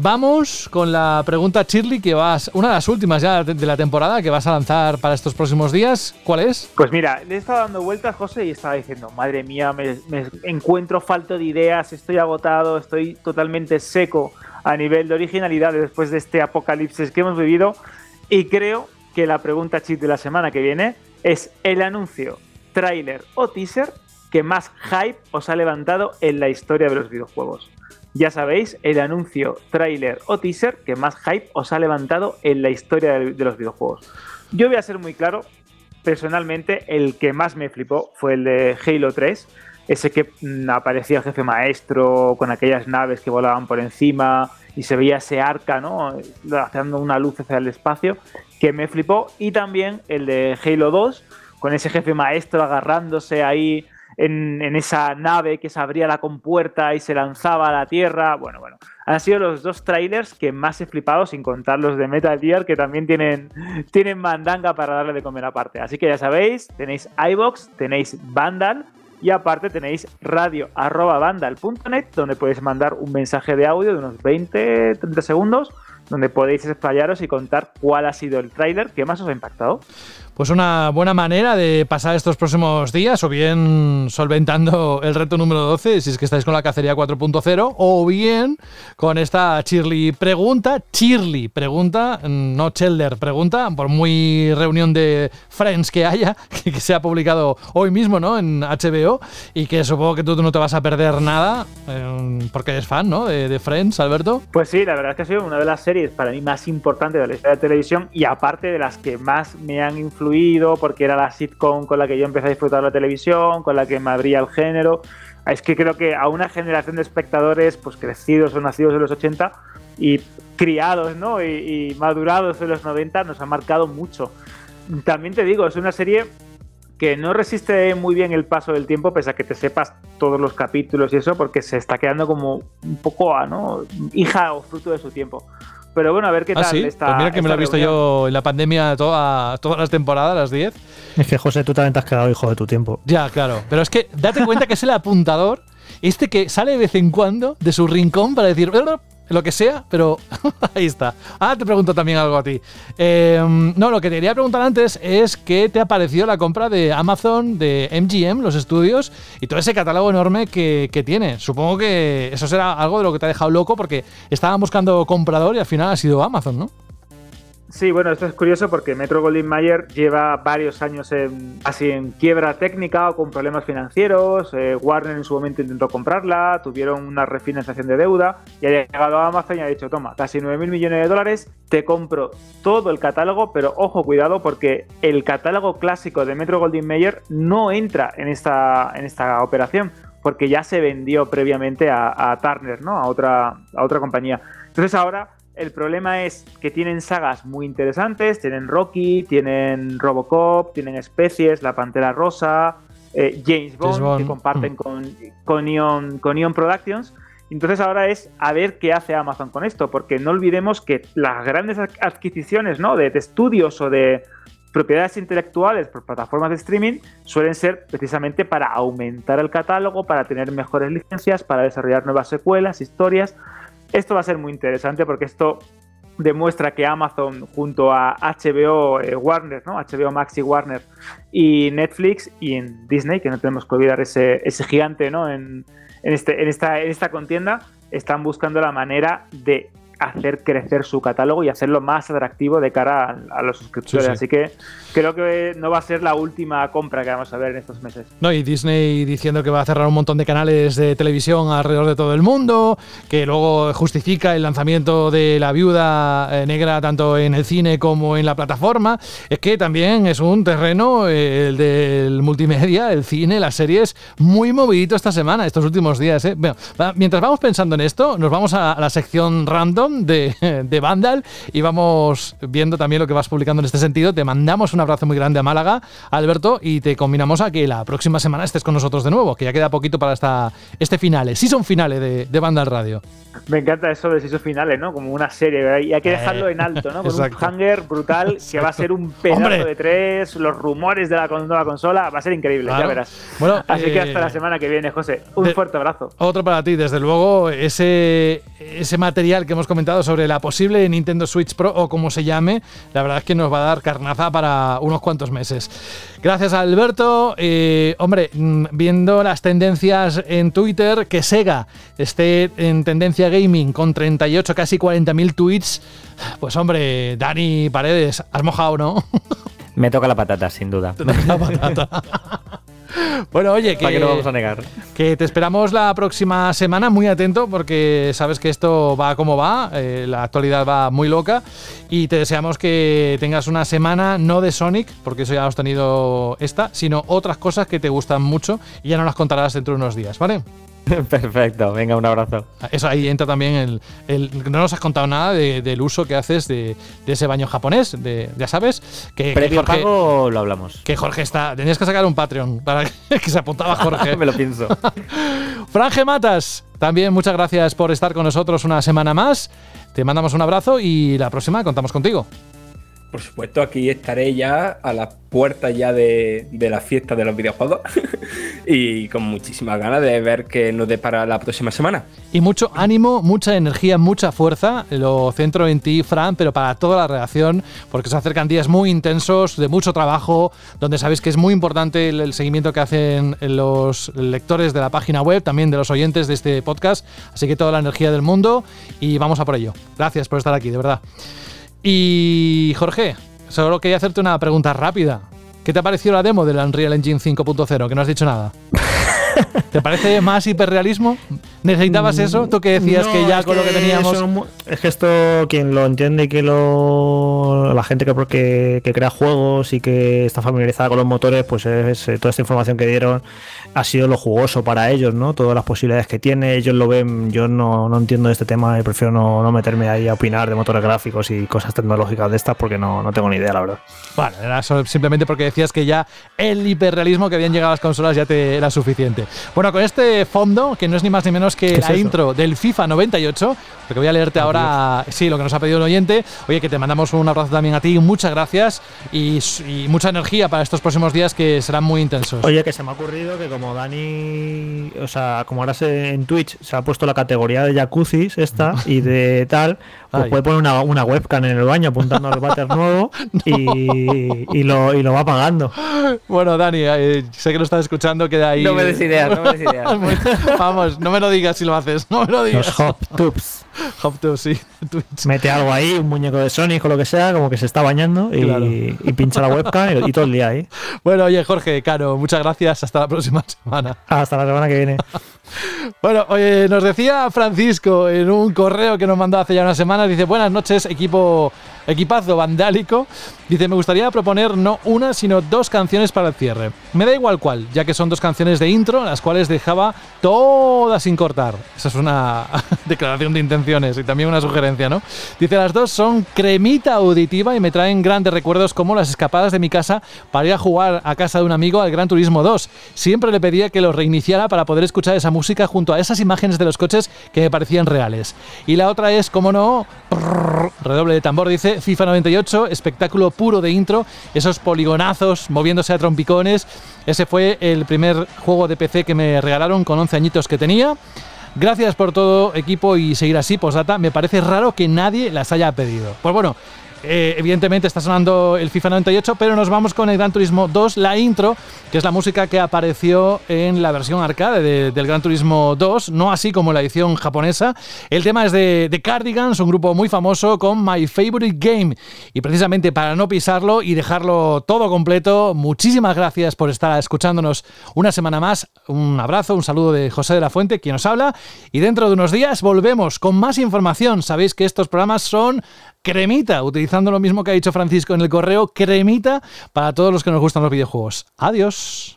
Vamos con la pregunta Shirley, que vas, una de las últimas ya de la temporada que vas a lanzar para estos próximos días. ¿Cuál es? Pues mira, le he estado dando vueltas, José, y estaba diciendo, madre mía, me, me encuentro falto de ideas, estoy agotado, estoy totalmente seco a nivel de originalidad después de este apocalipsis que hemos vivido. Y creo que la pregunta chip de la semana que viene es el anuncio, tráiler o teaser que más hype os ha levantado en la historia de los videojuegos. Ya sabéis, el anuncio, tráiler o teaser que más hype os ha levantado en la historia de, los videojuegos. Yo voy a ser muy claro, personalmente el que más me flipó fue el de Halo 3, ese que mm, aparecía el jefe maestro con aquellas naves que volaban por encima y se veía ese arca, ¿no? Haciendo una luz hacia el espacio, que me flipó. Y también el de Halo 2, con ese jefe maestro agarrándose ahí en, esa nave que se abría la compuerta y se lanzaba a la tierra. Bueno, bueno. Han sido los dos trailers que más he flipado, sin contar los de Metal Gear, que también tienen, tienen mandanga para darle de comer aparte. Así que ya sabéis, tenéis iBox, tenéis Vandal y aparte tenéis radio.vandal.net donde podéis mandar un mensaje de audio de unos 20-30 segundos donde podéis explayaros y contar cuál ha sido el tráiler que más os ha impactado. Pues una buena manera de pasar estos próximos días, o bien solventando el reto número 12, si es que estáis con la cacería 4.0, o bien con esta Chirly pregunta, Chirly pregunta, no Chelder pregunta, por muy reunión de Friends que haya, que, se ha publicado hoy mismo ¿no? en HBO, y que supongo que tú no te vas a perder nada, eh, porque eres fan ¿no? de, de Friends, Alberto. Pues sí, la verdad es que ha sido una de las series para mí más importantes de la historia de televisión y aparte de las que más me han influido porque era la sitcom con la que yo empecé a disfrutar la televisión, con la que me abría el género. Es que creo que a una generación de espectadores pues crecidos o nacidos en los 80 y criados ¿no? y, madurados en los 90 nos ha marcado mucho. También te digo, es una serie que no resiste muy bien el paso del tiempo, pese a que te sepas todos los capítulos y eso, porque se está quedando como un poco ¿no? hija o fruto de su tiempo. Pero bueno, a ver qué ¿Ah, tal sí? esta. Pues mira que me lo he visto reunión. yo en la pandemia toda, todas las temporadas, las 10. Es que José, tú también te has quedado hijo de tu tiempo. Ya, claro. Pero es que date cuenta que es el apuntador, este que sale de vez en cuando de su rincón para decir lo que sea, pero ahí está. Ahora te pregunto también algo a ti. Eh, no, lo que te quería preguntar antes es qué te ha parecido la compra de Amazon, de MGM, los estudios, y todo ese catálogo enorme que, que tiene. Supongo que eso será algo de lo que te ha dejado loco porque estaban buscando comprador y al final ha sido Amazon, ¿no? Sí, bueno, esto es curioso porque Metro Goldwyn Mayer lleva varios años en, así en quiebra técnica o con problemas financieros. Eh, Warner en su momento intentó comprarla, tuvieron una refinanciación de deuda y ha llegado a Amazon y ha dicho, toma, casi 9 mil millones de dólares, te compro todo el catálogo, pero ojo, cuidado porque el catálogo clásico de Metro Goldwyn Mayer no entra en esta, en esta operación porque ya se vendió previamente a, a Turner, ¿no? A otra, a otra compañía. Entonces ahora el problema es que tienen sagas muy interesantes, tienen Rocky, tienen Robocop, tienen Especies, La Pantera Rosa, eh, James, Bond, James Bond. que comparten con, con, Neon, con Neon Productions. Entonces ahora es a ver qué hace Amazon con esto, porque no olvidemos que las grandes adquisiciones ¿no? de, de estudios o de propiedades intelectuales por plataformas de streaming suelen ser precisamente para aumentar el catálogo, para tener mejores licencias, para desarrollar nuevas secuelas, historias. Esto va a ser muy interesante porque esto demuestra que Amazon junto a HBO eh, Warner, ¿no? HBO Max y Warner y Netflix y en Disney, que no tenemos que olvidar ese, ese gigante ¿no? en, en, este, en, esta, en esta contienda, están buscando la manera de hacer crecer su catálogo y hacerlo más atractivo de cara a, a los suscriptores. Sí, sí. Así que creo que no va a ser la última compra que vamos a ver en estos meses. No, y Disney diciendo que va a cerrar un montón de canales de televisión alrededor de todo el mundo, que luego justifica el lanzamiento de La Viuda eh, Negra tanto en el cine como en la plataforma. Es que también es un terreno, eh, el del multimedia, el cine, las series, muy movidito esta semana, estos últimos días. ¿eh? Bueno, mientras vamos pensando en esto, nos vamos a la sección random De, de Vandal y vamos viendo también lo que vas publicando en este sentido. Te mandamos un abrazo muy grande a Málaga, Alberto, y te combinamos a que la próxima semana estés con nosotros de nuevo, que ya queda poquito para esta, este finale, son finales de, de Vandal Radio. Me encanta eso de season finales, ¿no? Como una serie, ¿verdad? y hay que dejarlo en alto, ¿no? Con un hanger brutal que va a ser un pedazo de tres, los rumores de la nueva consola, va a ser increíble, ya verás. Bueno, Así que hasta la eh, semana que viene, José. Un fuerte abrazo. Otro para ti, desde luego, ese, ese material que hemos comentado sobre la posible Nintendo Switch Pro o como se llame, la verdad es que nos va a dar carnaza para unos cuantos meses. Gracias Alberto. Eh, hombre, mm, viendo las tendencias en Twitter, que Sega esté en tendencia gaming con 38, casi 40.000 tweets, pues hombre, Dani Paredes, has mojado, ¿no? Me toca la patata, sin duda. Te toca la patata. Bueno, oye, que, que no vamos a negar. Que te esperamos la próxima semana, muy atento, porque sabes que esto va como va, eh, la actualidad va muy loca, y te deseamos que tengas una semana no de Sonic, porque eso ya has tenido esta, sino otras cosas que te gustan mucho y ya no las contarás dentro de unos días, ¿vale? Perfecto, venga, un abrazo. Eso ahí entra también el. no nos has contado nada del uso que haces de, ese baño japonés, de, ya sabes. Que, Previo pago lo hablamos. Que Jorge está. Tenías que sacar un Patreon para que se apuntaba Jorge. Me lo pienso. Franje Matas, también muchas gracias por estar con nosotros una semana más. Te mandamos un abrazo y la próxima contamos contigo. Por supuesto, aquí estaré ya a la puerta ya de, la fiesta de los videojuegos y con muchísimas ganas de ver qué nos depara la próxima semana. Y mucho ánimo, mucha energía, mucha fuerza. Lo centro en ti, Fran, pero para toda la redacción, porque se acercan días muy intensos, de mucho trabajo, donde sabéis que es muy importante el seguimiento que hacen los lectores de la página web, también de los oyentes de este podcast. Así que toda la energía del mundo y vamos a por ello. Gracias por estar aquí, de verdad. Y Jorge, solo quería hacerte una pregunta rápida. ¿Qué te ha parecido la demo del Unreal Engine 5.0? Que no has dicho nada. ¿Te parece más hiperrealismo? ¿Necesitabas eso? ¿Tú que decías que ya con lo que teníamos. es que esto, quien lo entiende y que lo. La gente que, que, crea juegos y que está familiarizada con los motores, pues es, eh, toda esta información que dieron ha sido lo jugoso para ellos, ¿no? Todas las posibilidades que tiene, ellos lo ven. Yo no, no entiendo este tema y prefiero no, no, meterme ahí a opinar de motores gráficos y cosas tecnológicas de estas porque no, no tengo ni idea, la verdad. Bueno, era simplemente porque decías que ya el hiperrealismo que habían llegado a las consolas ya te era suficiente. Bueno, con este fondo, que no es ni más ni menos que la intro del FIFA 98, porque voy a leerte ahora, sí, lo que nos ha pedido el oyente. Oye, que te mandamos un abrazo también a ti, muchas gracias y, mucha energía para estos próximos días que serán muy intensos. Oye, que se me ha ocurrido que como Dani, o sea, como ahora en Twitch se ha puesto la categoría de jacuzzis esta y de tal, pues puede poner una, webcam en el baño apuntando al váter nuevo y, lo, y lo va pagando. Bueno, Dani, eh, sé que lo estás escuchando, queda ahí. No me des ideas, no me des ideas. Vamos, no me lo digas si lo haces, no me lo digas. Los hop tubes. Hop tubes, sí. Mete algo ahí, un muñeco de Sonic o lo que sea, como que se está bañando y, pincha la webcam y, todo el día ahí. Bueno, oye, Jorge, Caro, muchas gracias. Hasta la próxima semana. Hasta la semana que viene. Bueno, oye, nos decía Francisco en un correo que nos mandó hace ya una semana, dice, buenas noches, equipo equipazo vandálico. Dice, me gustaría proponer no una, sino dos canciones para el cierre. Me da igual cuál, ya que son dos canciones de intro, las cuales dejaba todas sin cortar. Esa es una declaración de intenciones y también una sugerencia, ¿no? Dice, las dos son cremita auditiva y me traen grandes recuerdos como las escapadas de mi casa para ir a jugar a casa de un amigo al Gran Turismo 2. Siempre le pedía que lo reiniciara para poder escuchar esa música junto a esas imágenes de los coches que me parecían reales. Y la otra es, como no, redoble de tambor, dice FIFA 98, espectáculo puro de intro, esos poligonazos moviéndose a trompicones. Ese fue el primer juego de PC que me regalaron con 11 añitos que tenía. Gracias por todo, equipo, y seguir así, postdata. Me parece raro que nadie las haya pedido. Pues bueno, eh, evidentemente está sonando el FIFA 98, pero nos vamos con el Gran Turismo 2, la intro, que es la música que apareció en la versión arcade del Gran Turismo 2, no así como la edición japonesa. El tema es de, de Cardigans, un grupo muy famoso con My Favorite Game. Y precisamente para no pisarlo y dejarlo todo completo, muchísimas gracias por estar escuchándonos una semana más. Un abrazo, un saludo de José de la Fuente, quien nos habla. Y dentro de unos días volvemos con más información. Sabéis que estos programas son cremita, utilizando lo mismo que ha dicho Francisco en el correo, cremita para todos los que nos gustan los videojuegos. Adiós.